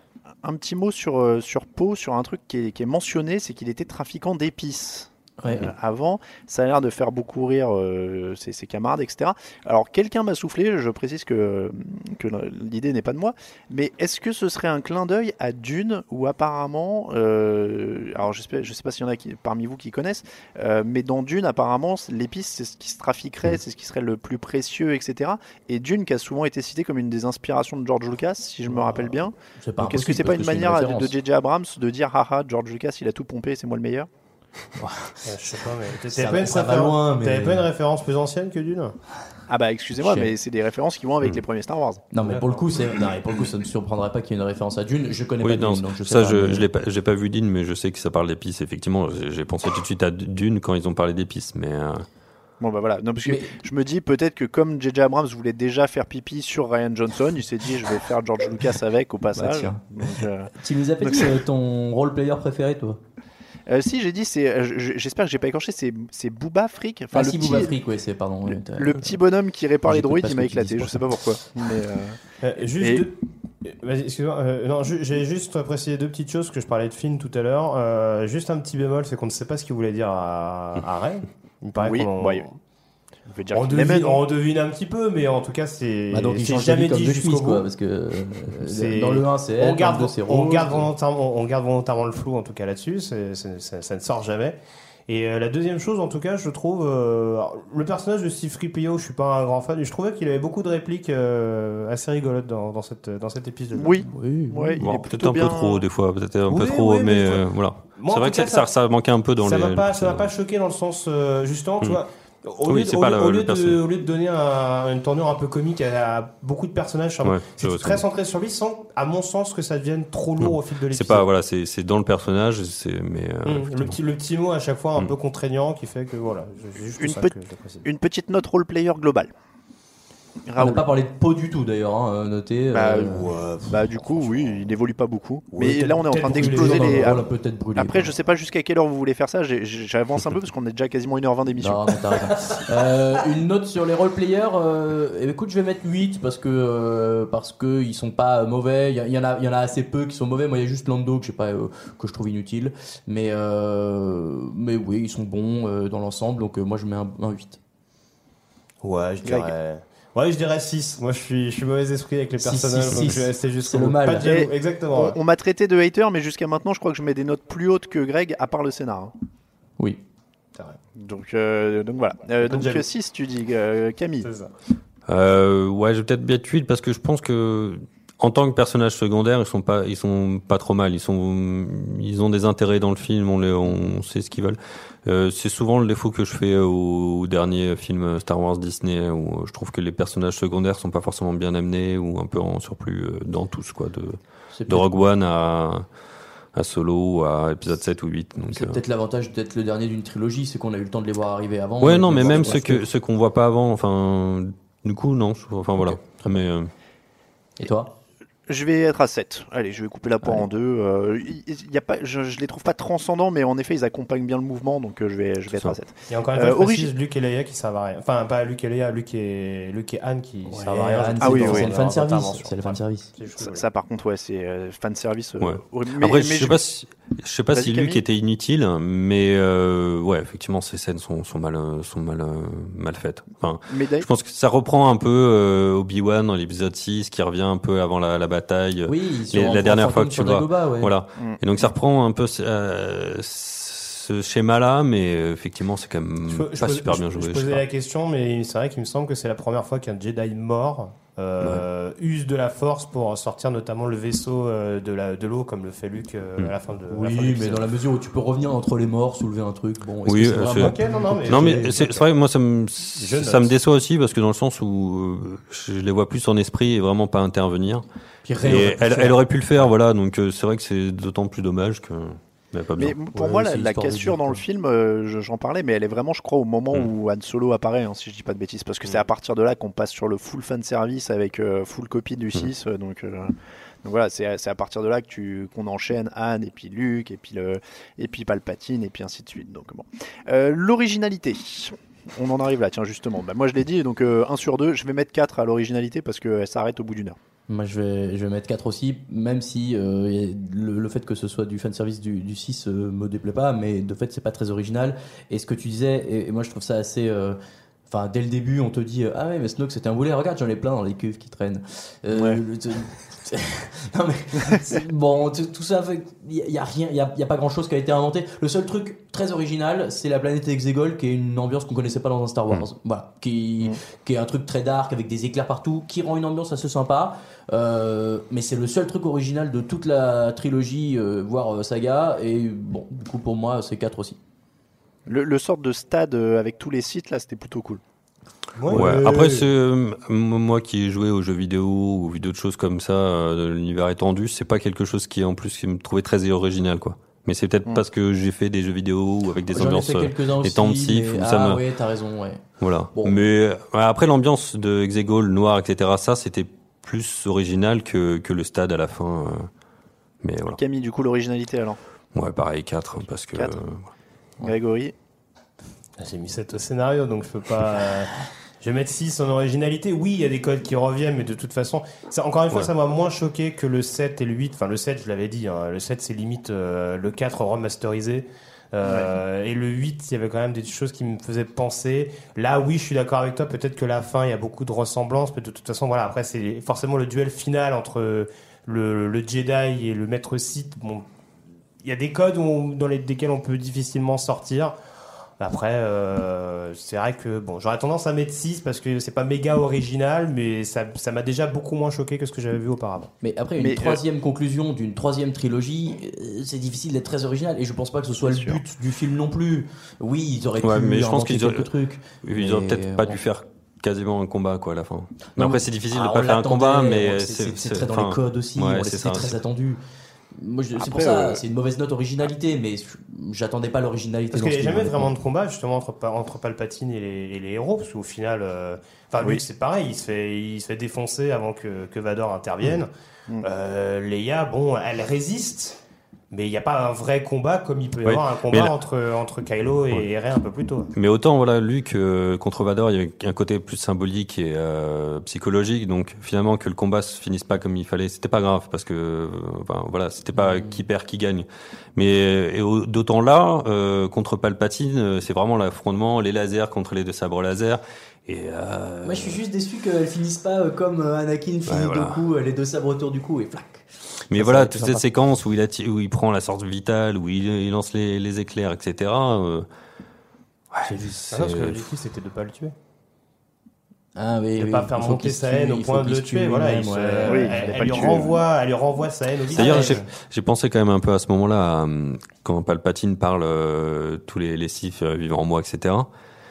un petit mot sur, sur Poe, sur un truc qui est, qui est mentionné, c'est qu'il était trafiquant d'épices. Ouais. Euh, avant, ça a l'air de faire beaucoup rire euh, ses, ses camarades, etc. Alors, quelqu'un m'a soufflé, je précise que, que l'idée n'est pas de moi, mais est-ce que ce serait un clin d'œil à Dune, où apparemment, euh, alors je sais pas s'il y en a qui, parmi vous qui connaissent, mais dans Dune, apparemment, l'épice, c'est ce qui se trafiquerait, c'est ce qui serait le plus précieux, etc. Et Dune, qui a souvent été cité comme une des inspirations de George Lucas, si je me rappelle bien. Est-ce que c'est pas une manière de J.J. Abrams de dire haha George Lucas il a tout pompé c'est moi le meilleur? Ouais, je sais pas, mais t'avais pas, ça va loin, mais- pas une référence plus ancienne que d'une? Ah bah excusez-moi mais c'est des références qui vont avec les premiers Star Wars. Non, mais pour le coup, c'est, non, mais pour le coup, ça ne me surprendrait pas qu'il y ait une référence à Dune. Je connais oui, pas non, Dune, donc je sais ça, pas, je, mais- je l'ai pas, j'ai pas vu Dune, mais je sais que ça parle d'épices. Effectivement, j'ai pensé tout de suite à Dune quand ils ont parlé d'épices, mais. euh, Bon bah voilà, non parce que Mais- je me dis peut-être que comme J.J. Abrams voulait déjà faire pipi sur Ryan Johnson, il s'est dit je vais faire George Lucas avec au passage. tiens. Donc, euh, Tu nous as euh, ton role player préféré, toi? Euh, si j'ai dit c'est, euh, je- j'espère que j'ai pas écorché, c'est c'est Booba Frick. Enfin, Ah, le si, petit, Booba Frick, ouais, c'est, pardon. le, ouais, t'as- le petit bonhomme qui répare les droïdes, il m'a éclaté. Je sais pas pourquoi. Mais, euh, Euh, juste Et- deux- Vas-y, excuse-moi. euh, non, ju- j'ai juste précisé deux petites choses que je parlais de Finn tout à l'heure. Euh, juste un petit bémol, c'est qu'on ne sait pas ce qu'il voulait dire à, à Rey. Il me paraît Oui, qu'on ouais. On peut dire on, qu'il l'aimait, devine, non on devine un petit peu, mais en tout cas, c'est Bah, donc il jamais dit de jusqu'au bout. quoi, parce que euh, C'est- dans le 1, c'est on garde, dans le 2, c'est on, rose. garde volontairement, on garde volontairement le flou en tout cas là-dessus, c'est- c'est- ça, ça ne sort jamais. Et euh, la deuxième chose, en tout cas, je trouve euh, le personnage de Steve Tripio, je suis pas un grand fan, mais je trouvais qu'il avait beaucoup de répliques euh, assez rigolotes dans, dans cette dans cet épisode. Oui, Oui, bon, est peut-être un bien. peu trop des fois, peut-être un peu Oui, trop, oui, mais euh, voilà. Moi, c'est vrai que cas, ça, ça manquait un peu dans ça les. m'a pas, ça m'a pas choqué dans le sens euh, justement, tu Hmm. vois. Au, Oui, lieu, au pas lieu- le- au lieu de, au lieu de donner un- une tournure un peu comique à, à beaucoup de personnages, Ouais, c'est très centré sur lui, sans, à mon sens, que ça devienne trop lourd Non. au fil de l'épisode. C'est pas voilà, c'est c'est dans le personnage, c'est mais. euh, Hum, le, petit, le petit mot à chaque fois un Mm. peu contraignant qui fait que voilà, Une pe- que. Une petite note role player globale. On n'a Raoul. pas parlé de peau du tout, d'ailleurs, hein, noté. Bah, euh, Bah du coup oui, il n'évolue pas beaucoup. Ouais, mais là on est en train d'exploser dans le les. rôle brûlée, Après quoi. je sais pas jusqu'à quelle heure vous voulez faire ça. J'avance un peu parce qu'on est déjà quasiment 1h20 d'émission. Euh, une note sur les roleplayers, euh, eh, écoute, je vais mettre 8 parce que euh, parce que ils sont pas mauvais. Il y, en a il y en a assez peu qui sont mauvais. Moi, il y a juste Lando que pas euh, que je trouve inutile. Mais euh, mais oui, ils sont bons euh, dans l'ensemble. Donc euh, moi, je mets un, un 8. Ouais, je dirais. Ouais, je dirais 6. Moi, je suis, je suis mauvais esprit avec les Six, personnages, six, donc six. je vais rester jusqu'au C'est le mal. Pas de jaloux, Et exactement. On, ouais. on m'a traité de hater, mais jusqu'à maintenant, je crois que je mets des notes plus hautes que Greg, à part le scénar. hein. Oui. Donc, euh, donc voilà. Euh, donc jaloux. 6, tu dis, euh, Camille. C'est ça. Euh, ouais, je vais peut-être mettre 8 parce que je pense que en tant que personnage secondaire, ils sont pas, ils sont pas trop mal. Ils sont, ils ont des intérêts dans le film. On les, on sait ce qu'ils veulent. Euh, c'est souvent le défaut que je fais au, au dernier film Star Wars Disney où je trouve que les personnages secondaires sont pas forcément bien amenés ou un peu en surplus euh, dans tous quoi, de, de Rogue One à, à Solo ou à épisode 7 ou 8. Donc, c'est euh, peut-être l'avantage d'être le dernier d'une trilogie, c'est qu'on a eu le temps de les voir arriver avant. Ouais, non, mais même ce ceux qu'on que ceux qu'on voit pas avant, enfin, du coup, non. Enfin voilà. Mais euh, Et toi? Je vais être à 7. Allez, je vais couper la poire en deux. Euh, il- il y a pas, je, je les trouve pas transcendants, mais en effet, ils accompagnent bien le mouvement, donc euh, je vais, je vais être ça. à 7. Et encore une Euh, fois, je précise origi- Luke et Leia qui servent à rien. Enfin, pas Luke et Leia, Luke et, Luke et Anne qui Ouais, servent à rien. Anne, Ah c'est oui, le- oui, c'est oui. le fan service. C'est le fan service. Ça, par contre, ouais, c'est euh, fan service. euh, Ouais. Mais- après, mais je sais pas si, je sais pas si Camille. Luke était inutile, mais euh, ouais, effectivement, ces scènes sont, sont mal, euh, sont mal, euh, mal faites. Enfin, je pense que ça reprend un peu euh, Obi-Wan dans l'épisode 6, qui revient un peu avant la, la bataille. Oui, Les- en la dernière fois que tu vois. Dagobah, ouais. Voilà. Mm. Et donc ça reprend un peu euh, ce schéma-là, mais euh, effectivement, c'est quand même Je, pas super je- bien je joué. je posais sais la question, mais c'est vrai qu'il me semble que c'est la première fois qu'un Jedi mort euh, use de la force pour sortir notamment le vaisseau euh, de la de l'eau, comme le fait Luke euh, Hmm. à la fin de. la fin de Oui, mais dans la mesure où tu peux revenir entre les morts, soulever un truc. Bon, Oui, que c'est euh, vraiment- Ok, non, non, mais. Non mais c'est vrai que moi ça me Je ça me déçoit aussi parce que dans le sens où je les vois plus en esprit et vraiment pas intervenir. Et elle, aurait pu le faire voilà donc c'est vrai que c'est d'autant plus dommage que mais pas Mais besoin. pour Ouais, moi, la, cassure dans le film, euh, je- j'en parlais, mais elle est vraiment, je crois, au moment Mm. où Han Solo apparaît, hein, si je dis pas de bêtises, parce que c'est à partir de là qu'on passe sur le full fan service avec euh, full copie du 6. euh, donc, euh, donc voilà, c'est à- partir de là que tu qu'on enchaîne Han et puis Luke et puis le et puis Palpatine et puis ainsi de suite. Donc bon, Euh, l'originalité. On en arrive là, tiens, justement. Bah, moi, je l'ai dit, donc 1 sur 2, je vais mettre 4 à l'originalité parce qu'elle s'arrête au bout d'une heure. Moi, je vais, je vais mettre 4 aussi, même si euh, le, le fait que ce soit du fanservice du, du 6 euh, me déplaît pas, mais de fait, c'est pas très original. Et ce que tu disais, et, et moi, je trouve ça assez. euh, Enfin, dès le début, on te dit Ah ouais, mais Snoke c'était un boulet, regarde, j'en ai plein dans les cuves qui traînent. Ouais. le- non, mais bon, tout ça, il y, a rien, il y a, y a pas grand chose qui a été inventé. Le seul truc très original, c'est la planète Exegol, qui est une ambiance qu'on connaissait pas dans un Star Wars. Voilà, qui, qui est un truc très dark avec des éclairs partout, qui rend une ambiance assez sympa. Euh, mais c'est le seul truc original de toute la trilogie, euh, voire euh, saga. Et bon, du coup, pour moi, c'est 4 aussi. Le, le sort de stade avec tous les sites, là, c'était plutôt cool. Ouais. Après, c'est euh, moi qui ai joué aux jeux vidéo ou vu d'autres choses comme ça, euh, de l'univers étendu, c'est pas quelque chose qui en plus qui me trouvait très original quoi. Mais c'est peut-être Mm. parce que j'ai fait des jeux vidéo ou avec des ambiances euh, ça ah me ouais, t'as raison, ouais. voilà. Bon. Mais euh, après l'ambiance de Exegol noir etc. Ça c'était plus original que que le stade à la fin. Mais voilà. Camille, du coup, l'originalité alors? Ouais, pareil 4 parce que Quatre. euh, Grégory? Ah, J'ai mis 7 au scénario, donc je peux pas. Je vais mettre 6 en originalité. Oui, il y a des codes qui reviennent, mais de toute façon, ça, encore une fois, Ouais. ça m'a moins choqué que le 7 et le 8. Enfin, le 7, je l'avais dit, hein, le 7, c'est limite euh, le 4 remasterisé. Euh, Et le 8, il y avait quand même des choses qui me faisaient penser. Là, oui, je suis d'accord avec toi. Peut-être que la fin, il y a beaucoup de ressemblances, mais de toute façon, voilà. Après, c'est forcément le duel final entre le, le Jedi et le Maître Sith. Bon, il y a des codes où on- dans les, desquels on peut difficilement sortir. Après, euh, c'est vrai que bon, j'aurais tendance à mettre 6 parce que c'est pas méga original, mais ça ça m'a déjà beaucoup moins choqué que ce que j'avais vu auparavant. Mais après, une Mais, euh, troisième conclusion d'une troisième trilogie, euh, c'est difficile d'être très original. Et je pense pas que ce soit le sûr. but du film non plus. Oui, ils auraient Ouais, pu mais je pense qu'ils auraient- quelques trucs. ils auraient peut-être pas bon. dû faire quasiment un combat quoi à la fin. Mais Non, après c'est difficile ah, de pas faire un combat mais c'est- très dans enfin, les codes aussi. ouais, on très attendu. Moi, je- c'est pour ça, euh, c'est une mauvaise note originalité, mais j'attendais pas l'originalité. Parce qu'il n'y a jamais vraiment de combat justement entre, Pa- entre Palpatine et les, et les héros, parce qu'au final, euh, Oui. C'est pareil, il se fait il se fait défoncer avant que, que Vador intervienne. Mm. Euh, Leia, bon, elle résiste. Mais il n'y a pas un vrai combat comme il peut y Oui. avoir un combat là- entre, entre Kylo et, Ouais. Rey un peu plus tôt. Mais autant voilà Luke euh, contre Vador, il y avait un côté plus symbolique et euh, psychologique, donc finalement que le combat se finisse pas comme il fallait, c'était pas grave parce que enfin, voilà, c'était pas qui perd qui gagne. Mais et au- d'autant là euh, contre Palpatine, euh, c'est vraiment l'affrontement, les lasers contre les deux sabres laser et euh, Moi, je suis juste déçu qu'elle finisse pas euh, comme Anakin finit Ouais, voilà. Doku, les deux sabres autour du cou et flac. Mais Ça, voilà, toute cette séquence où il, atti- où il prend la sorte vitale, où il, il lance les, les éclairs, etc. euh, ouais, Ah c'est- non, parce que l'objectif c'était de pas le tuer. Ah oui, de oui, pas faire monter sa haine au point de le tuer. Voilà, lui-même, il se- ouais. Oui, il elle, lui tuer. renvoie, elle lui renvoie sa haine au visage. D'ailleurs, j'ai pensé quand même un peu à ce moment-là, à, hum, quand Palpatine parle euh, tous les, les Sith euh, vivant en moi, etc.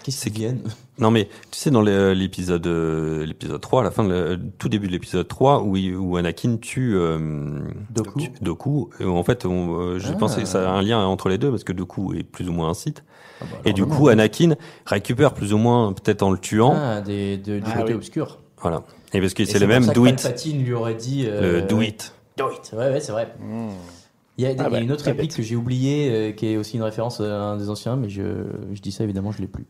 Qu'est-ce qu'ils viennent Non mais tu sais dans le- l'épisode euh, l'épisode 3, à la fin le- tout début de l'épisode 3 où, il- où Anakin tue euh, Doku. tue Doku, et en fait on, euh, je Ah. pensais que ça a un lien entre les deux parce que Doku est plus ou moins un Sith. Ah bah, et du coup Anakin récupère plus ou moins peut-être en le tuant, Ah, des, de- du Ah côté oui. obscur. voilà. Et parce que Et c'est le pour même ça que do it, Palpatine lui aurait dit. euh, le do it. Do it. Ouais, ouais, c'est vrai. Hmm. Il y a, Ah bah, une autre réplique bête. que j'ai oubliée, euh, qui est aussi une référence à un des anciens, mais je, je dis ça évidemment, je l'ai plus.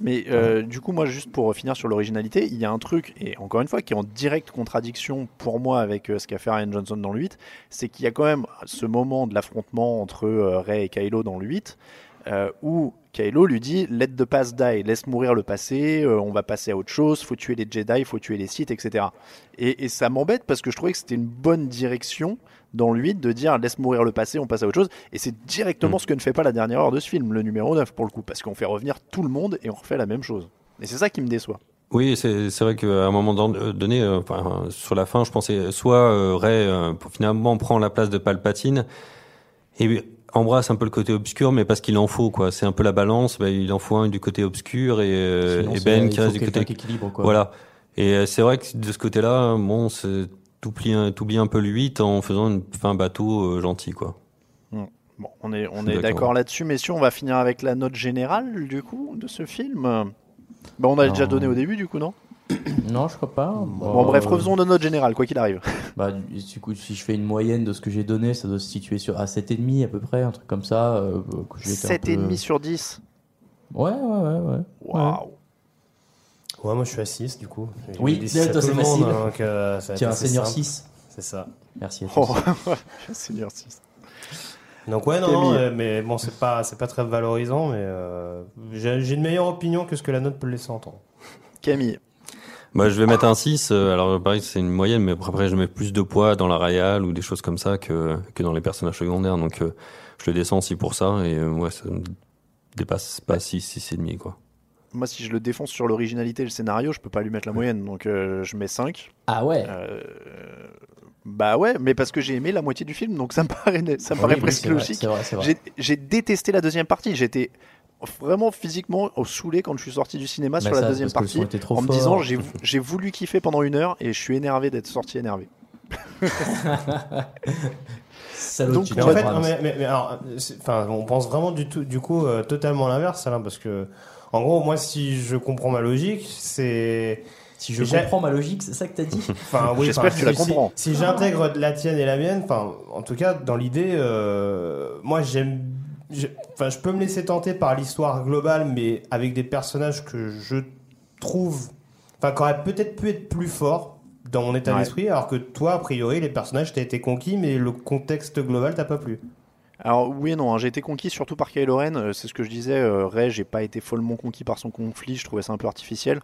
Mais euh, du coup, moi, juste pour finir sur l'originalité, il y a un truc, et encore une fois, qui est en directe contradiction pour moi avec euh, ce qu'a fait Ryan Johnson dans le 8, c'est qu'il y a quand même ce moment de l'affrontement entre euh, Rey et Kylo dans le 8, euh, où Kylo lui dit Let the past die, laisse mourir le passé, euh, on va passer à autre chose, faut tuer les Jedi, faut tuer les Sith, etc. Et, et ça m'embête parce que je trouvais que c'était une bonne direction dans 8 de dire laisse mourir le passé, on passe à autre chose. Et c'est directement Mm. ce que ne fait pas la dernière heure de ce film, le numéro 9 pour le coup, parce qu'on fait revenir tout le monde et on refait la même chose. Et c'est ça qui me déçoit. Oui, c'est vrai qu'à un moment euh, donné, euh, enfin, sur la fin, je pensais soit euh, pour finalement prend la place de Palpatine et embrasse un peu le côté obscur, mais parce qu'il en faut quoi. C'est un peu la balance. bah, il en faut un du côté obscur et, euh, Sinon, et c'est- Ben il qui faut reste du côté. qui équilibre, quoi. Voilà. Et euh, c'est vrai que de ce côté-là, bon, c'est t'oublies un, t'oublies un peu le 8 en faisant une fin bateau euh, gentil quoi. Bon, on est, on est d'accord. là-dessus, messieurs. On va finir avec la note générale du coup de ce film. Bah, on a déjà donné au début du coup, non? Non, je crois pas. Bon, bref, refaisons de note générale, quoi qu'il arrive. Bah, du coup, si je fais une moyenne de ce que j'ai donné, ça doit se situer sur à 7,5 à peu près, un truc comme ça. Euh, que j'ai été un peu- 7,5 sur 10. Ouais, ouais, ouais, ouais. Waouh. Ouais, moi je suis à 6 du coup. Oui, c'est facile. donc, euh, ça Tiens, un senior simple. 6. C'est ça. Merci à Oh, tous. Seigneur 6. Donc ouais, non, euh, mais bon, c'est pas, c'est pas très valorisant, mais euh, j'ai j'ai une meilleure opinion que ce que la note peut laisser entendre. Camille. Bah, je vais mettre un 6. euh, Alors, pareil, c'est une moyenne, mais après, je mets plus de poids dans la Royale ou des choses comme ça que, que dans les personnages secondaires. Donc, euh, je le descends aussi pour ça. Et euh, ouais, ça me dépasse pas 6, 6,5, quoi. Moi, si je le défonce sur l'originalité et le scénario, je peux pas lui mettre la moyenne. Donc, euh, je mets 5. Ah ouais Euh, bah ouais, mais parce que j'ai aimé la moitié du film, donc ça me paraît, ça me Oui, paraît oui, presque vrai, logique. J'ai détesté la deuxième partie. J'étais vraiment physiquement au saoulé quand je suis sorti du cinéma Mais sur la deuxième partie en me disant j'ai voulu kiffer pendant une heure et je suis énervé d'être sorti énervé. Donc, en fait, reprends. non, mais, mais- mais alors, c'est- enfin, on pense vraiment du tout, du coup, euh, totalement l'inverse, Alain, parce que, en gros, moi, si je comprends ma logique, c'est, Si je comprends ma logique, c'est ça que t'as dit enfin, oui, J'espère que tu la si- si- comprends. Si, j'intègre la tienne et la mienne, enfin, en tout cas, dans l'idée, euh, moi, j'aime, je- enfin, je peux me laisser tenter par l'histoire globale, mais avec des personnages que je trouve, enfin, qui auraient peut-être pu être plus forts dans mon état Ouais. d'esprit, alors que toi, a priori, les personnages, t'as été conquis, mais le contexte global t'a pas plu. Alors oui et non, hein, j'ai été conquis surtout par Kylo Ren, euh, c'est ce que je disais, euh, Rey, j'ai pas été follement conquis par son conflit, je trouvais ça un peu artificiel.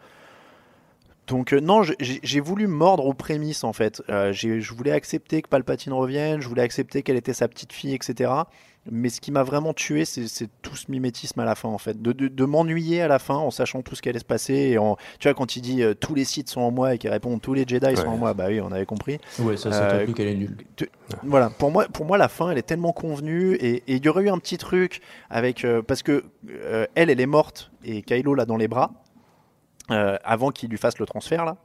Donc euh, non, j'ai- voulu mordre aux prémices en fait. Euh, je voulais accepter que Palpatine revienne, je voulais accepter qu'elle était sa petite fille, etc. Mais ce qui m'a vraiment tué, c'est c'est tout ce mimétisme à la fin en fait. De, de- de m'ennuyer à la fin en sachant tout ce qui allait se passer. Et en, tu vois, quand il dit euh, tous les Sith sont en moi et qu'il répond tous les Jedi sont en moi, bah oui, on avait compris. Ouais, ça, ça Euh, t'applique, elle est nulle. Voilà, pour moi, pour moi, la fin, elle est tellement convenue et et il y aurait eu un petit truc avec euh, parce que euh, elle, elle est morte et Kylo l'a dans les bras euh, avant qu'il lui fasse le transfert là.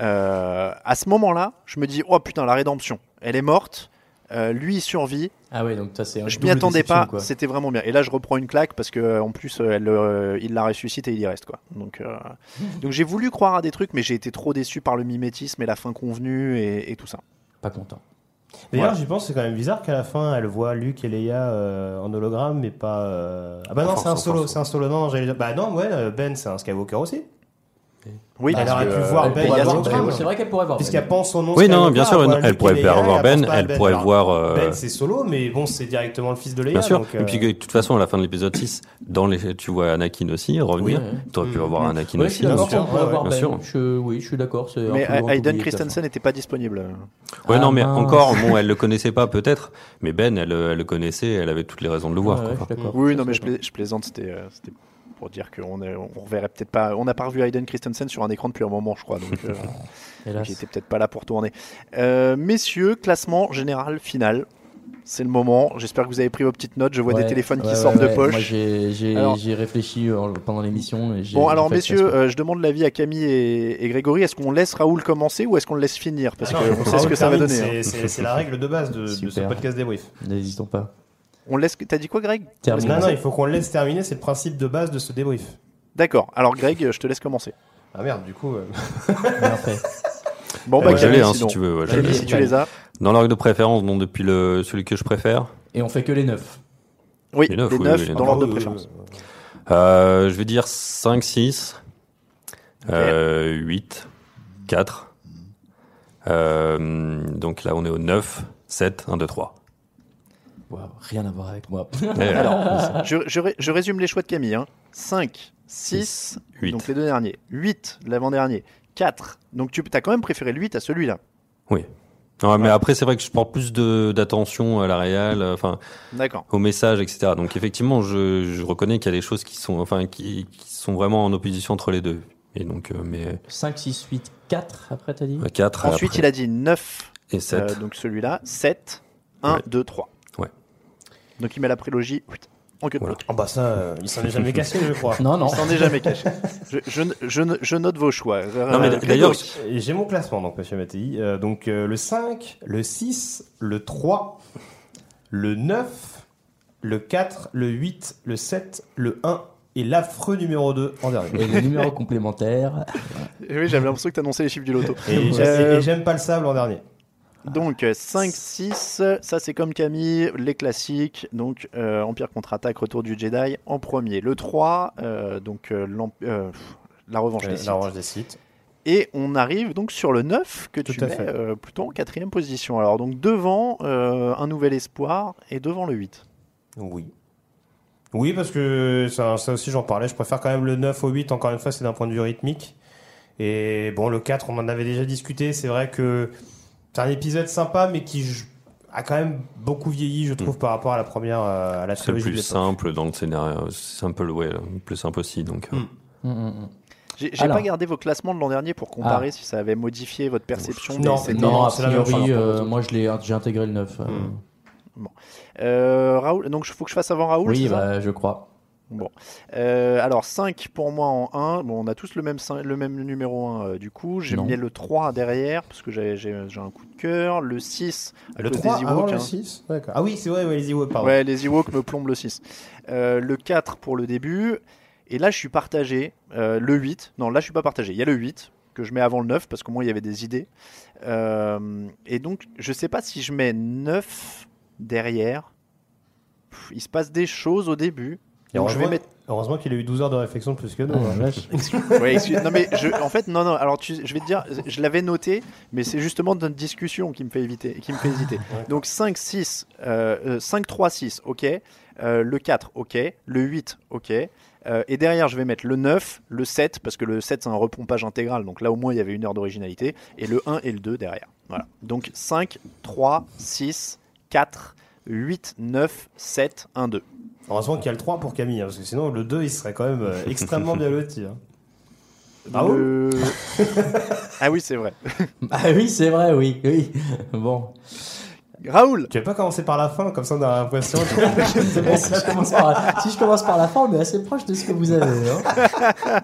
Euh, à ce moment-là, je me dis oh putain la rédemption, elle est morte, euh, lui il survit. Ah ouais, donc ça c'est un Je m'y attendais pas, c'était vraiment bien. Et là, je reprends une claque parce que euh, en plus, euh, elle, euh, il la ressuscite et il y reste quoi. Donc, euh, donc j'ai voulu croire à des trucs, mais j'ai été trop déçu par le mimétisme et la fin convenue et, et tout ça. Pas content. D'ailleurs, Voilà. j'y pense, c'est quand même bizarre qu'à la fin, elle voit Luke et Leia euh, en hologramme, mais pas. euh, Ah bah non, c'est un solo, c'est un solo. Non, non, j'allais dire- Bah non, ouais, Ben, c'est un Skywalker aussi. Oui, Elle aurait pu euh, voir Ben pourrait il y a voir longtemps. Ben, C'est vrai qu'elle pourrait voir. Puisqu'elle Ben. pense son nom. Oui, non, bien sûr, elle pourrait voir elle Ben, elle pourrait Alors, voir. euh, Ben, c'est solo, mais bon, c'est directement le fils de Leia. Bien sûr. donc, euh, Et puis, de toute façon, à la fin de l'épisode 6, dans les, tu vois Anakin aussi revenir. Oui. Tu aurais pu Mm. avoir Anakin aussi. pourrait voir bien Ben. sûr. Je- Oui, je suis d'accord. Mais toute Christensen n'était pas disponible. Ouais, Ah, non, mais mince. encore, bon, elle le connaissait pas peut-être, mais Ben, elle, elle le connaissait, elle avait toutes les raisons de le voir. Oui, non, mais je, plais- je plaisante, euh, c'était pour dire qu'on on reverrait peut-être pas. On n'a pas revu Hayden Christensen sur un écran depuis un moment, je crois, donc euh, j'étais peut-être pas là pour tourner. Euh, messieurs, classement général final. C'est le moment. J'espère que vous avez pris vos petites notes. Je vois des Ouais, téléphones qui ouais, sortent ouais, de poche. Moi, j'ai réfléchi euh, pendant l'émission. Bon, alors messieurs, euh, je demande l'avis à Camille et, et Grégory. Est-ce qu'on laisse Raoul commencer ou est-ce qu'on le laisse finir? Parce qu'on Raoul sait ce que ça va donner. hein. c'est- la règle de base de, de ce podcast débrief. N'hésitons pas. On laisse. T'as dit quoi, Greg? Termine. Non, non, il faut qu'on le laisse terminer, c'est le principe de base de ce débrief. D'accord. Alors, Greg, je te laisse commencer. Ah merde, du coup. euh. Bon, Ouais, bah, je l'ai, hein, si tu veux. ouais, Camille, si tu les as. Dans l'ordre de préférence, donc depuis le, celui que je préfère, Et on fait que les neufs. Oui, Les les neuf, neuf, oui, oui, les dans l'ordre de préférence. euh, je vais dire 5, 6, euh, 8, 4. Euh, donc là, on est au 9, 7, 1, 2, 3. Rien à voir avec moi. Alors, je, je je résume les choix de Camille. Hein. 5, 6, 8. donc les deux derniers. 8, l'avant-dernier. 4. Donc tu as quand même préféré le 8 à celui-là. Oui. Ouais, mais après, c'est vrai que je porte plus de- d'attention à la réal, euh, enfin, D'accord. au message, etc. Donc effectivement, je, je reconnais qu'il y a des choses qui sont, enfin, qui, qui sont vraiment en opposition entre les deux. Et donc, euh, mais 5, 6, 8, 4 après t'as dit? 4 Ensuite, il a dit 9, et 7. euh, donc celui-là. 7, 1, Ouais. 2, 3. Donc il met la prélogie en queue de. Oh bah ça, euh, il s'en est jamais cassé, je crois. Non, non. Il s'en est jamais caché. Je, je, je, je note vos choix. Non, mais Euh, d'ailleurs, J'ai mon classement, donc, monsieur Mattei. Euh, donc, euh, le 5, le 6, le 3, le 9, le 4, le 8, le 7, le 1 et l'affreux numéro 2 en dernier. Et le numéro complémentaire. Oui, j'avais l'impression que tu annonçais les chiffres du loto. Et j'ai- Euh, et j'aime pas le sable en dernier. Donc 5, 6, ça c'est comme Camille, les classiques. Donc euh, Empire contre-attaque, Retour du Jedi en premier. Le 3, euh, donc euh, euh, la revanche Euh, des la Sith. revanche des sites. Et on arrive donc sur le 9 que Tout tu mets fait. euh, plutôt en quatrième position. Alors donc devant euh, un nouvel espoir et devant le 8. Oui. Oui, parce que ça, ça aussi j'en parlais, je préfère quand même le 9 au 8, encore une fois, c'est d'un point de vue rythmique. Et bon, le 4, on en avait déjà discuté, c'est vrai que c'est un épisode sympa, mais qui a quand même beaucoup vieilli, je trouve, par rapport à la première, euh, à la C'est le plus simple dans le scénario. C'est un peu le, ouais, le plus simple aussi. Donc, euh. Mm, mm, mm. J'ai j'ai Alors. pas gardé vos classements de l'an dernier pour comparer Ah. si ça avait modifié votre perception. Non, c'était- Non, a c'est la même priori, euh, moi je l'ai, j'ai intégré le 9. euh. Mm. Euh, Raoul, donc il faut que je fasse avant Raoul oui, c'est ça? bah, je crois. Bon. Euh, alors 5 pour moi en 1. Bon, on a tous le même, le même numéro 1 euh, du coup. J'ai mis le 3 derrière parce que j'ai un coup de cœur. Le 6 à Le cause 3 des Ewoks, le hein. 6 D'accord. Ah oui, c'est vrai, ouais, les Ewoks, pardon. Ouais, les Ewoks me plombent le 6. Euh, le 4 pour le début. Et là, je suis partagé. Euh, le 8. Non, là, je suis pas partagé. Il y a le 8 que je mets avant le 9 parce qu'au moins, il y avait des idées. Euh, et donc, je sais pas si je mets 9 derrière. Pff, il se passe des choses au début. Et Donc, je vais heureusement, mettre heureusement qu'il a eu 12 heures de réflexion de plus que nous. Oh, hein. Ouais, excuse- non mais je, en fait non non alors tu, je vais te dire je l'avais noté mais c'est justement notre discussion qui me fait éviter qui me fait hésiter. Donc 5 6 euh, euh, 5 3 6 ok Euh, le 4 ok le 8 ok Euh, et derrière je vais mettre le 9 le 7 parce que le 7 c'est un repompage intégral donc là au moins il y avait une heure d'originalité et le 1 et le 2 derrière. Voilà. Donc 5 3 6 4 8 9 7 1 2 Heureusement qu'il y a le 3 pour Camille, hein, parce que sinon le 2 il serait quand même euh, extrêmement bien loti. hein. Bravo. Le- ah oui c'est vrai Ah oui, c'est vrai, oui, oui. Bon. Raoul Tu veux pas commencer par la fin, comme ça on a l'impression que si, je commence par, si je commence par la fin, on est assez proche de ce que vous avez. hein.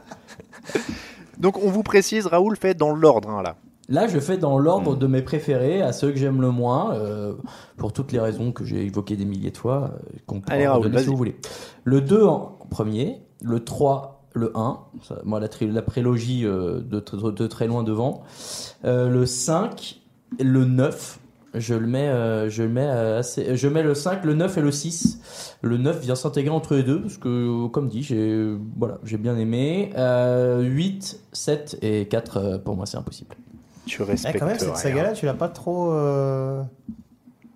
donc on vous précise Raoul fait dans l'ordre hein, là Là, je fais dans l'ordre de mes préférés, à ceux que j'aime le moins, euh, pour toutes les raisons que j'ai évoquées des milliers de fois, euh, qu'on peut Allez, Raoul, si vous voulez. Le 2 en premier, le 3, le 1, ça, moi la, tri- la prélogie euh, de, de très loin devant, Euh, le 5, le 9, je le mets, euh, je le mets euh, assez, je mets le 5, le 9 et le 6. Le 9 vient s'intégrer entre les deux parce que, comme dit, j'ai voilà, j'ai bien aimé. Euh, 8, 7 et 4, euh, pour moi, c'est impossible. Tu Eh, respectes quand même, cette saga-là, tu l'as pas trop. Euh...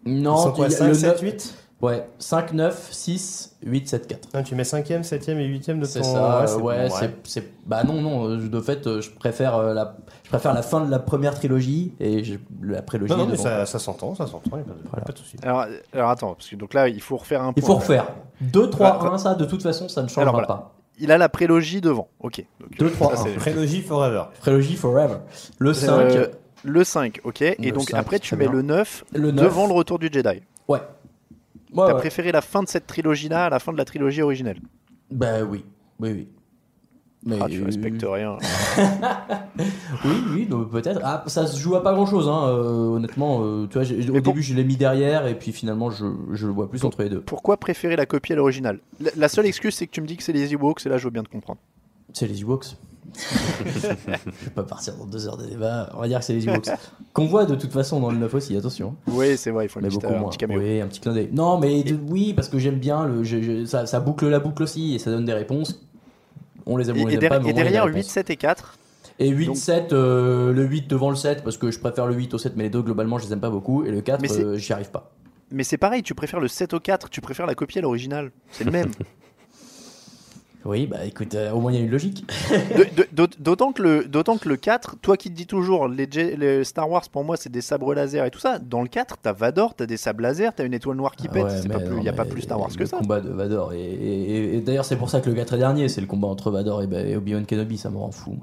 Non, quoi, il y a 5, le 7, 9 8 Ouais, 5, 9, 6, 8, 7, 4. Ah, Tu mets 5ème, 7ème et 8ème de ton. C'est ça, c'est ouais, bon, c'est, c'est- Bah non, non, euh, de fait, euh, je préfère, la... je préfère la fin de la première trilogie et je- la prélogie. Non, non, mais ça, ça s'entend, ça s'entend, il n'y a pas de, souci. Alors, alors attends, parce que donc là, il faut refaire un Il point. faut refaire. 2, 3, Voilà. 1, ça, de toute façon, ça ne changera Alors, voilà. pas. Il a la prélogie devant. Ok. Donc, 2, 3, ça, 1. c'est- Prélogie Forever. Prélogie forever. Le 5, Euh, le 5, ok. Et Le donc 5, après, tu mets bien. le 9 le 9. devant le retour du Jedi. Ouais. Ouais, T'as ouais. préféré la fin de cette trilogie-là à la fin de la trilogie originelle. Bah oui, oui, oui. Mais Ah, tu respectes rien. Oui, oui, donc peut-être. Ah, ça se joue à pas grand chose, hein, euh, honnêtement. euh, tu vois, au pour- début, je l'ai mis derrière, et puis finalement, je, je le vois plus entre les deux. Pourquoi préférer la copie à l'original? La, la seule excuse, c'est que tu me dis que c'est les Ewoks, et là, je veux bien te comprendre. C'est les Ewoks. je vais pas partir dans deux heures de débat. On va dire que c'est les Ewoks. Qu'on voit de toute façon dans le 9 aussi, attention. Oui, c'est vrai, il faut Mais petite- beaucoup un moins. petit caméo. Oui, un petit clin d'œil. Non, mais de- oui, parce que j'aime bien. Le, je- je- ça, ça boucle la boucle aussi, et ça donne des réponses. On les aime, Et, on les et aime der- pas, mais et derrière, réponses. 8, 7 et 4. Et 8, Donc- 7, euh, le 8 devant le 7, parce que je préfère le 8 au 7, mais les deux, globalement, je les aime pas beaucoup. Et le 4, Mais c'est- euh, j'y arrive pas. Mais c'est pareil, tu préfères le 7 au 4, tu préfères la copie à l'original. C'est le même. Oui, bah écoute, euh, au moins il y a une logique. D'autant que, le- que le 4, toi qui te dis toujours, les, Star Wars pour moi c'est des sabres laser et tout ça, dans le 4, t'as Vador, t'as des sabres laser, t'as une étoile noire qui pète, Ouais, c'est mais pas plus- non, y a pas mais plus Star Wars que le ça. combat de Vador. Et, et- et d'ailleurs, c'est pour ça que le 4 est dernier, c'est le combat entre Vador et, Obi-Wan Kenobi, ça me rend fou.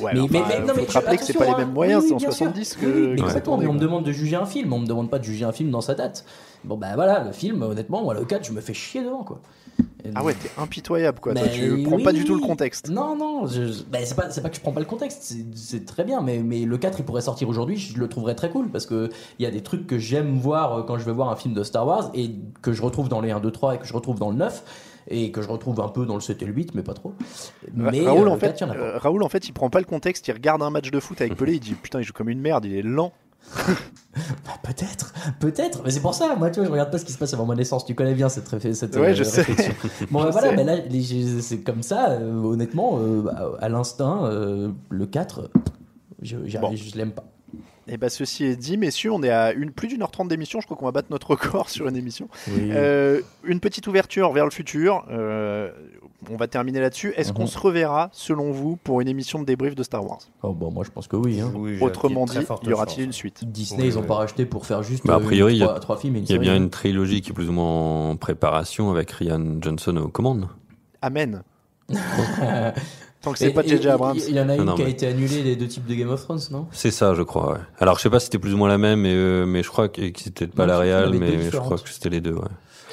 Ouais, Mais- mais, mais- enfin, mais- non, faut mais te je- rappeler que c'est pas les hein. mêmes moyens, Oui, c'est en oui, bien sûr. 70 que. Oui, que- exactement, mais on me demande de juger un film, on me demande pas de juger un film dans sa date. Bon, bah voilà, le film, honnêtement, moi, le 4, je me fais chier devant, quoi. Ah ouais, t'es impitoyable quoi, toi, tu prends pas oui. du tout le contexte. Non, non, je, ben, c'est pas, c'est pas que je prends pas le contexte, c'est- très bien, mais, mais le 4 il pourrait sortir aujourd'hui, je le trouverais très cool parce que il y a des trucs que j'aime voir euh, quand je vais voir un film de Star Wars et que je retrouve dans les 1, 2, 3 et que je retrouve dans le 9 et que je retrouve un peu dans le 7 et le 8, mais pas trop. Mais Raoul, euh, en fait, 4, il y en a pas. euh, Raoul, en fait, il prend pas le contexte, il regarde un match de foot avec Pelé, il dit putain, il joue comme une merde, il est lent. Bah, peut-être, peut-être. Mais c'est pour ça, moi, tu vois, je regarde pas ce qui se passe avant ma naissance. Tu connais bien cette, cette Ouais, euh, je sais. Bon, bah, Je voilà, sais. mais là, les- j'ai- c'est comme ça, euh, honnêtement, euh, bah, à l'instinct, euh, le 4, je, Bon. l'aime pas. Et bah ceci est dit, messieurs, on est à une, plus d'une heure trente d'émission. Je crois qu'on va battre notre record sur une émission. Oui. Euh, une petite ouverture vers le futur. Euh, on va terminer là-dessus. Est-ce Mhm. qu'on se reverra, selon vous, pour une émission de débrief de Star Wars? Oh, bon, moi, je pense que oui. Hein. Oui, Autrement dit, y aura-t-il une suite? Disney, Oui, ils ont oui. pas racheté pour faire juste Bah, a euh, priori, il y a- trois, trois films Il y a bien hein. une trilogie qui est plus ou moins en préparation avec Ryan Johnson aux commandes. Amen. Tant que c'est pas J.J. Abrams. Il y en a Non, une non, qui a mais- été annulée, les deux types de Game of Thrones, non? C'est ça, je crois. ouais. Alors, je sais pas si c'était plus ou moins la même, mais, euh, mais je crois que, c'était pas Non, la réelle, deux mais je crois que c'était les deux. Ouais.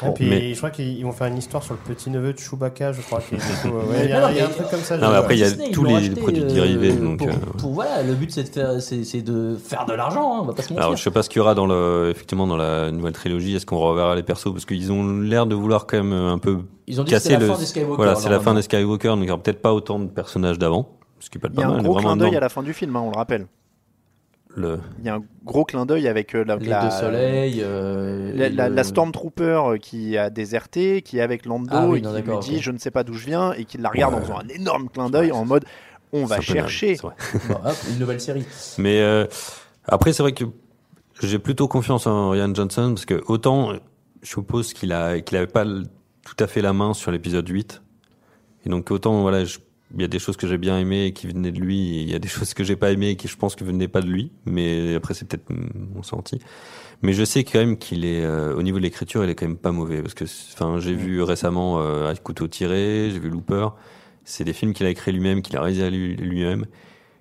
Et puis, mais- je crois qu'ils vont faire une histoire sur le petit neveu de Chewbacca, je crois. est ouais, Mais Il y a, y un truc comme ça. Non, mais après, il y a Disney, tous les produits euh, dérivés, donc, Pour, euh, pour- voilà, le but c'est de faire, c'est, de faire de l'argent, hein, on va pas se mentir. Alors, je sais pas ce qu'il y aura dans le, effectivement, dans la nouvelle trilogie. Est-ce qu'on reverra les persos Parce qu'ils ont l'air de vouloir quand même un peu Ils ont dit que casser la le. fin des Skywalker. voilà, c'est la fin des Skywalker, donc il y aura peut-être pas autant de personnages d'avant. Ce qui peut être Il y pas a un mal. gros clin d'œil à la fin du film, hein, on le rappelle. Le... Il y a un gros clin d'œil avec euh, la, la, deux soleils. euh, la, et la- le- la Stormtrooper euh, qui a déserté, qui est avec Lando Ah oui, et non, qui lui dit je ne sais pas d'où je viens et qui la regarde en faisant un énorme clin d'œil en mode on va chercher. Bon, hop, une nouvelle série. Mais euh, après, c'est vrai que j'ai plutôt confiance en Ryan Johnson parce que autant je suppose qu'il a qu'il avait pas tout à fait la main sur l'épisode 8 et donc autant voilà, je- il y a des choses que j'ai bien aimées et qui venaient de lui et il y a des choses que j'ai pas aimées et qui je pense que venaient pas de lui, mais après c'est peut-être mon senti. Mais je sais quand même qu'il est euh, au niveau de l'écriture, il est quand même pas mauvais parce que enfin j'ai vu récemment euh, à couteau tiré, j'ai vu Looper, c'est des films qu'il a écrit lui-même, qu'il a réalisé lui- lui-même.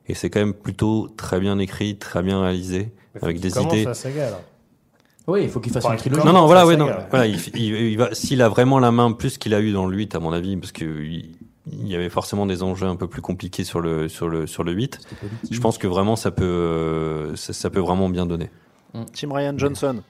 Et c'est quand même plutôt très bien écrit, très bien réalisé, Mais avec des idées. la saga, là. Oui, il faut qu'il fasse une trilogie. Non, non, voilà, ouais, non. là. Voilà, il, il- il va, s'il a vraiment la main plus qu'il a eu dans le 8, à mon avis, parce que il, il y avait forcément des enjeux un peu plus compliqués sur le, sur le, sur le 8. Je pense que vraiment ça peut, euh, ça, ça peut vraiment bien donner. Team Ryan Johnson.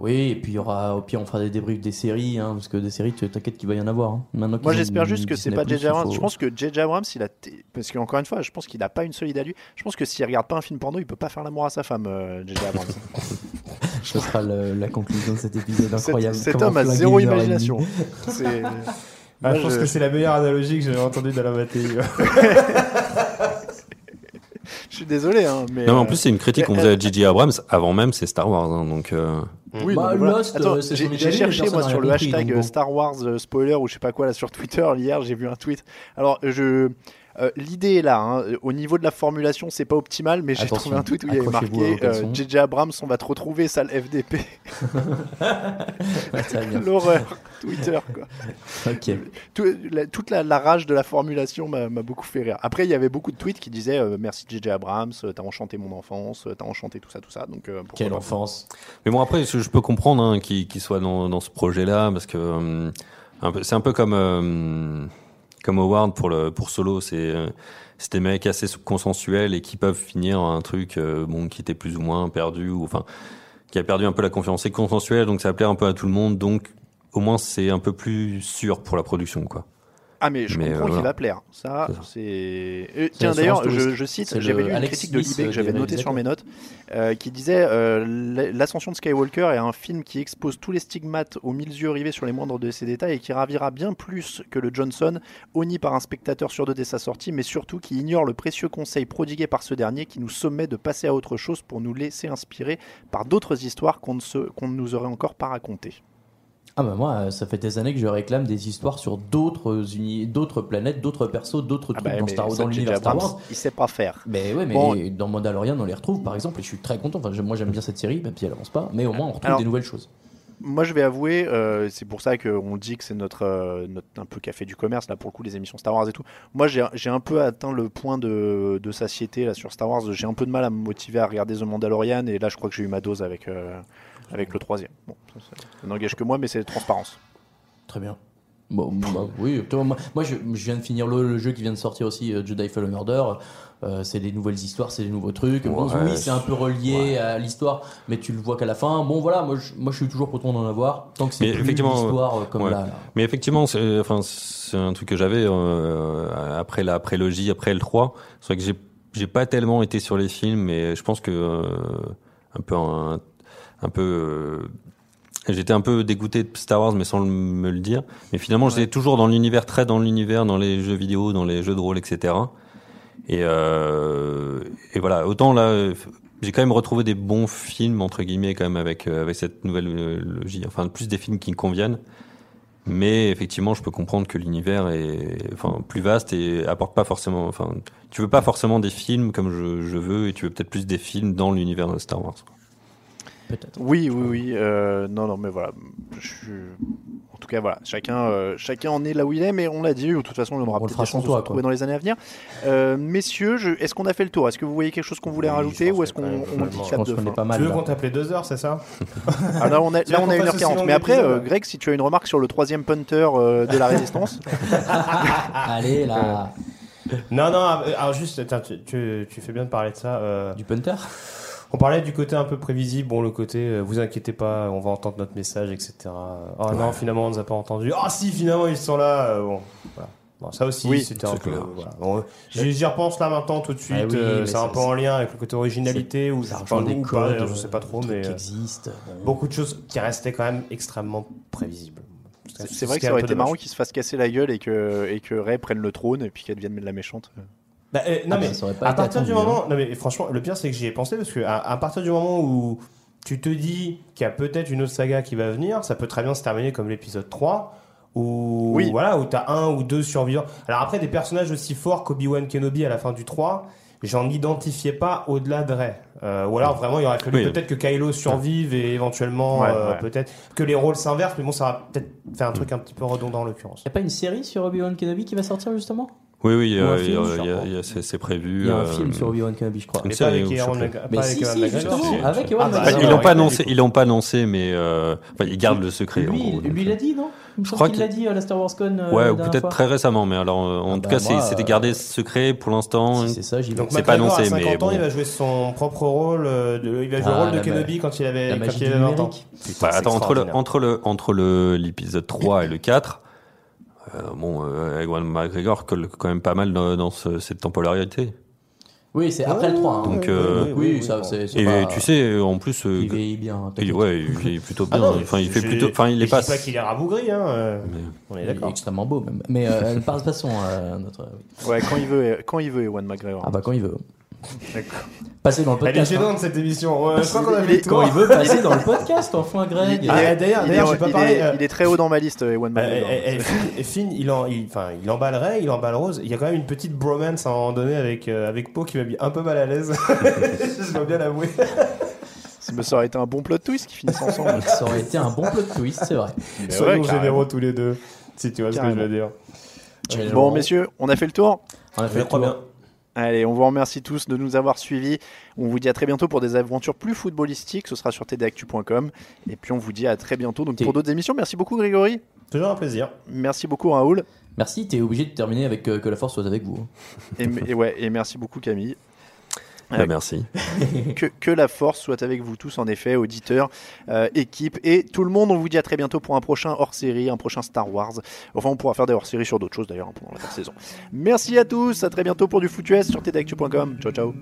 Oui, et puis il y aura, au pire, on fera des débriefs des séries, hein, parce que des séries, tu- t'inquiète qu'il va y en avoir. hein. Maintenant Moi j'espère juste que c'est pas J.J. Abrams. faut- Je pense que J.J. Abrams, il a. t- Parce qu'encore une fois, je pense qu'il n'a pas une solide à lui. Je pense que s'il regarde pas un film porno, il peut pas faire l'amour à sa femme, euh, J.J. Abrams. Ce sera le- la conclusion de cet épisode Cet, incroyable. cet Comment homme a zéro imagination. C'est- Ah, Moi, je pense je- que c'est la meilleure analogie que j'ai entendue dans la matérie. Je suis désolé, hein, mais. Non, mais en euh, plus, c'est une critique qu'on mais, faisait à J.J. Abrams avant même, c'est Star Wars. hein, donc, euh, Oui, Bah, voilà. Lost, Attends, euh, j'ai cherché moi sur le hashtag donc. Star Wars euh, spoiler ou je sais pas quoi là sur Twitter hier j'ai vu un tweet. Alors je euh, l'idée est là hein. au niveau de la formulation c'est pas optimal mais j'ai trouvé un tweet où il y avait marqué caleçons. euh, JJ Abrams on va te retrouver sale FDP Ah, l'horreur Twitter quoi. Ok. Tout- la- toute la, la rage de la formulation m'a beaucoup fait rire. Après il y avait beaucoup de tweets qui disaient euh, merci JJ Abrams t'as enchanté mon enfance t'as enchanté tout ça tout ça donc Quelle enfance. Mais bon, après, je, je peux comprendre hein, qu'il soit dans, dans ce projet-là, parce que peu- c'est un peu comme euh, comme Howard pour le pour Solo. C'est euh, c'est des assez consensuels et qui peuvent finir un truc euh, bon qui était plus ou moins perdu ou enfin qui a perdu un peu la confiance. C'est consensuel, donc ça va plaire un peu à tout le monde. Donc au moins c'est un peu plus sûr pour la production, quoi. Ah mais je Mais, comprends euh, qu'il va plaire. Ça, C'est C'est Tiens d'ailleurs, je, cite, j'avais lu une Alex critique de Libé que euh, j'avais des notée sur mes notes, euh, qui disait euh, l'ascension de Skywalker est un film qui expose tous les stigmates aux mille yeux rivés sur les moindres de ses détails et qui ravira bien plus que le Johnson, honni par un spectateur sur deux dès sa sortie, mais surtout qui ignore le précieux conseil prodigué par ce dernier qui nous sommet de passer à autre chose pour nous laisser inspirer par d'autres histoires qu'on ne, ne nous aurait encore pas racontées. Ah bah moi, euh, ça fait des années que je réclame des histoires sur d'autres uni- d'autres planètes, d'autres persos, d'autres Ah trucs bah, dans, Star, ça, dans l'univers Star Wars. il sait pas faire. Mais ouais, mais Bon. dans Mandalorian, on les retrouve par exemple, et je suis très content. Enfin, moi j'aime bien cette série, même si elle avance pas, mais au moins on retrouve Alors, des nouvelles choses. Moi, je vais avouer, euh, c'est pour ça qu'on dit que c'est notre, euh, notre un peu café du commerce, là, pour le coup, les émissions Star Wars et tout. Moi, j'ai j'ai un peu atteint le point de, de satiété là, sur Star Wars. J'ai un peu de mal à me motiver à regarder The Mandalorian, et là, je crois que j'ai eu ma dose avec, euh, avec le troisième. Bon, ça, ça- ça n'engage que moi, mais c'est transparence. Très bien. Bon, bah, oui, toi, moi, moi, je, je viens de finir le, le jeu qui vient de sortir aussi, euh, Jedi Fallen Order. Euh, c'est des nouvelles histoires, c'est des nouveaux trucs. Bon, Ouais, oui, c'est un peu relié à l'histoire, mais tu le vois qu'à la fin. Bon, voilà, moi je, moi, je suis toujours content d'en avoir. Tant que c'est effectivement, l'histoire euh, comme ouais. là. là. Mais effectivement, c'est enfin, c'est un truc que j'avais euh, après la prélogie, après le 3. C'est vrai que j'ai j'ai pas tellement été sur les films, mais je pense que euh, un peu un, un peu euh, J'étais un peu dégoûté de Star Wars, mais sans me le dire. Mais finalement, j'étais toujours dans l'univers, très dans l'univers, dans les jeux vidéo, dans les jeux de rôle, etc. Et, euh, et voilà, autant là, j'ai quand même retrouvé des bons films entre guillemets quand même avec euh, avec cette nouvelle euh, logique. Enfin, plus des films qui me conviennent. Mais effectivement, je peux comprendre que l'univers est enfin plus vaste et apporte pas forcément. Enfin, tu veux pas forcément des films comme je, je veux, et tu veux peut-être plus des films dans l'univers de Star Wars. Peut-être. Oui, oui, oui. euh, non, non, mais voilà. Je, en tout cas, voilà. Chacun, euh, chacun en est là où il est, mais on l'a dit. De toute façon, on aura peut-être fera des chances de se retrouver dans les années à venir. Euh, messieurs, je- est-ce qu'on a fait le tour? Est-ce que vous voyez quelque chose qu'on voulait Oui, rajouter ou est-ce qu'on dit de fin? Tu mal. veux là. qu'on t'appelait deux heures, c'est ça? Ah, là, on, est, Tu là, on a fasse aussi 1h40. long Mais après, euh, Greg, si tu as une remarque sur le troisième punter de la résistance, Allez là, Non, non, euh, alors juste, tu, tu, tu fais bien de parler de ça. euh, du punter? On parlait du côté un peu prévisible, bon, le côté, euh, vous inquiétez pas, on va entendre notre message, etc. Oh non, finalement, on nous a pas entendu. Ah si, finalement, ils sont là. euh, bon, voilà. Bon, ça aussi, Oui, c'était un peu. Voilà. Bon, j'y repense là maintenant tout de suite. Ah oui, euh, c'est un peu en lien avec le côté originalité ou Ça rejoint des ou pas, codes, d'ailleurs, je sais pas trop, mais qui euh, existent. Bon. beaucoup de choses qui restaient quand même extrêmement prévisibles. c'est ce c'est vrai que ça aurait été dommage. marrant qu'il se fasse casser la gueule et que, et que Ray prenne le trône et puis qu'elle devienne la méchante. Bah, euh, non Ah, mais aurait pas à été partir du moment, non mais franchement, le pire c'est que j'y ai pensé parce que à, à partir du moment où tu te dis qu'il y a peut-être une autre saga qui va venir, ça peut très bien se terminer comme l'épisode 3 où Oui. voilà où t'as un ou deux survivants. Alors après des personnages aussi forts qu'Obi-Wan Kenobi à la fin du 3, j'en identifiais pas au-delà de Rey. Euh, ou alors vraiment il aurait fallu Oui. peut-être que Kylo survive et éventuellement Ouais, euh, ouais. peut-être que les rôles s'inversent, mais bon ça va peut-être faire un truc un petit peu redondant en l'occurrence. Y a pas une série sur Obi-Wan Kenobi qui va sortir justement? Oui, oui, euh, c'est c'est prévu. Il y a un euh, film sur Obi-Wan Kenobi, je crois. Mais pas avec Ewan McGregor. Ah, bah, McGregor. ils l'ont pas annoncé, ils l'ont pas annoncé, mais euh, ils gardent le secret. en Lui, il euh. l'a dit, non Je crois qu'il l'a qu'il- dit à la Star Wars Con. euh, Ouais, la ou peut-être très récemment, mais alors euh, en Ah tout bah, cas, c'était euh, gardé secret pour l'instant. Si c'est ça, j'y vais. Donc C'est pas annoncé, à mais 50 ans, bon. il va jouer son propre rôle. euh, de- il va jouer Ah, le rôle de la Kenobi quand il avait, La quand il avait 20 ans. Putain, Bah, attends, entre le, entre le, entre le, l'épisode 3 et le 4, euh, bon, euh, Ewan McGregor colle quand même pas mal dans, dans ce- cette temporalité. Oui, c'est après le 3. hein. Donc, oui, euh, oui, Oui, oui, ça, bon. c'est. c'est Et pas- tu sais, en plus, euh, Il vieillit bien. hein, il, ouais, il est plutôt Ah bien. non, enfin, il fait plutôt, enfin, il est pas. pas qu'il est rabougri, hein. euh, mais- On est Il est d'accord. extrêmement beau, même. Mais euh, par- passons à notre. oui. Ouais, quand il veut, quand il veut, Ewan McGregor. Ah bah quand il veut. D'accord. Passer dans le Elle est podcast. hein. gênante cette émission. Ouais, je crois qu'on a tour. Quand il veut passer dans le podcast, enfin Greg. Il, Ah, d'ailleurs- il d'ailleurs, est- j'ai pas il parlé, est- euh, il est très haut dans ma liste, Ewan Euh, et Finn, il, en, il, enfin, il emballerait, il emballe Rose. Il y a quand même une petite bromance à un moment donné avec, euh, avec Poe qui m'a mis un peu mal à l'aise. je dois bien l'avouer. Mais ça aurait été un bon plot twist qui finissent ensemble. Ça aurait été un bon plot twist, c'est vrai. Soyons généraux tous les deux. Si tu vois ce que je veux dire. Bon, messieurs, on a fait le tour. On a fait Je le tour. bien. Allez, on vous remercie tous de nous avoir suivis. On vous dit à très bientôt pour des aventures plus footballistiques. Ce sera sur tdactu.com. Et puis on vous dit à très bientôt donc, pour d'autres émissions. Merci beaucoup Grégory. Toujours un plaisir. Merci beaucoup Raoul. Merci, t'es obligé de terminer avec euh, que la force soit avec vous. Et, et ouais, et merci beaucoup Camille. Bah, merci. que, que la force soit avec vous tous, en effet, auditeurs, euh, équipe et tout le monde. On vous dit à très bientôt pour un prochain hors-série, un prochain Star Wars. Enfin, on pourra faire des hors-séries sur d'autres choses d'ailleurs hein, pendant la saison. Merci à tous, à très bientôt pour du foutu S sur tdactu.com. Ciao, ciao.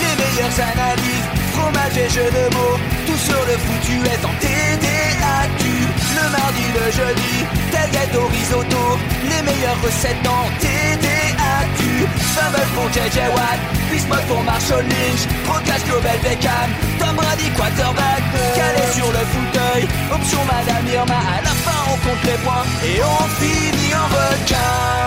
Les meilleures analyses, fromage et jeux de mots, tout sur le est en TDAQ mardi, le jeudi, tagliate au risotto, les meilleures recettes dans TDAQ. Fumble pour JJ Watt, Bismuth pour Marshall Lynch, Procage Global Beckham, Tom Brady quarterback, calé sur le fauteuil, option Madame Irma, à la fin on compte les points et on finit en requin.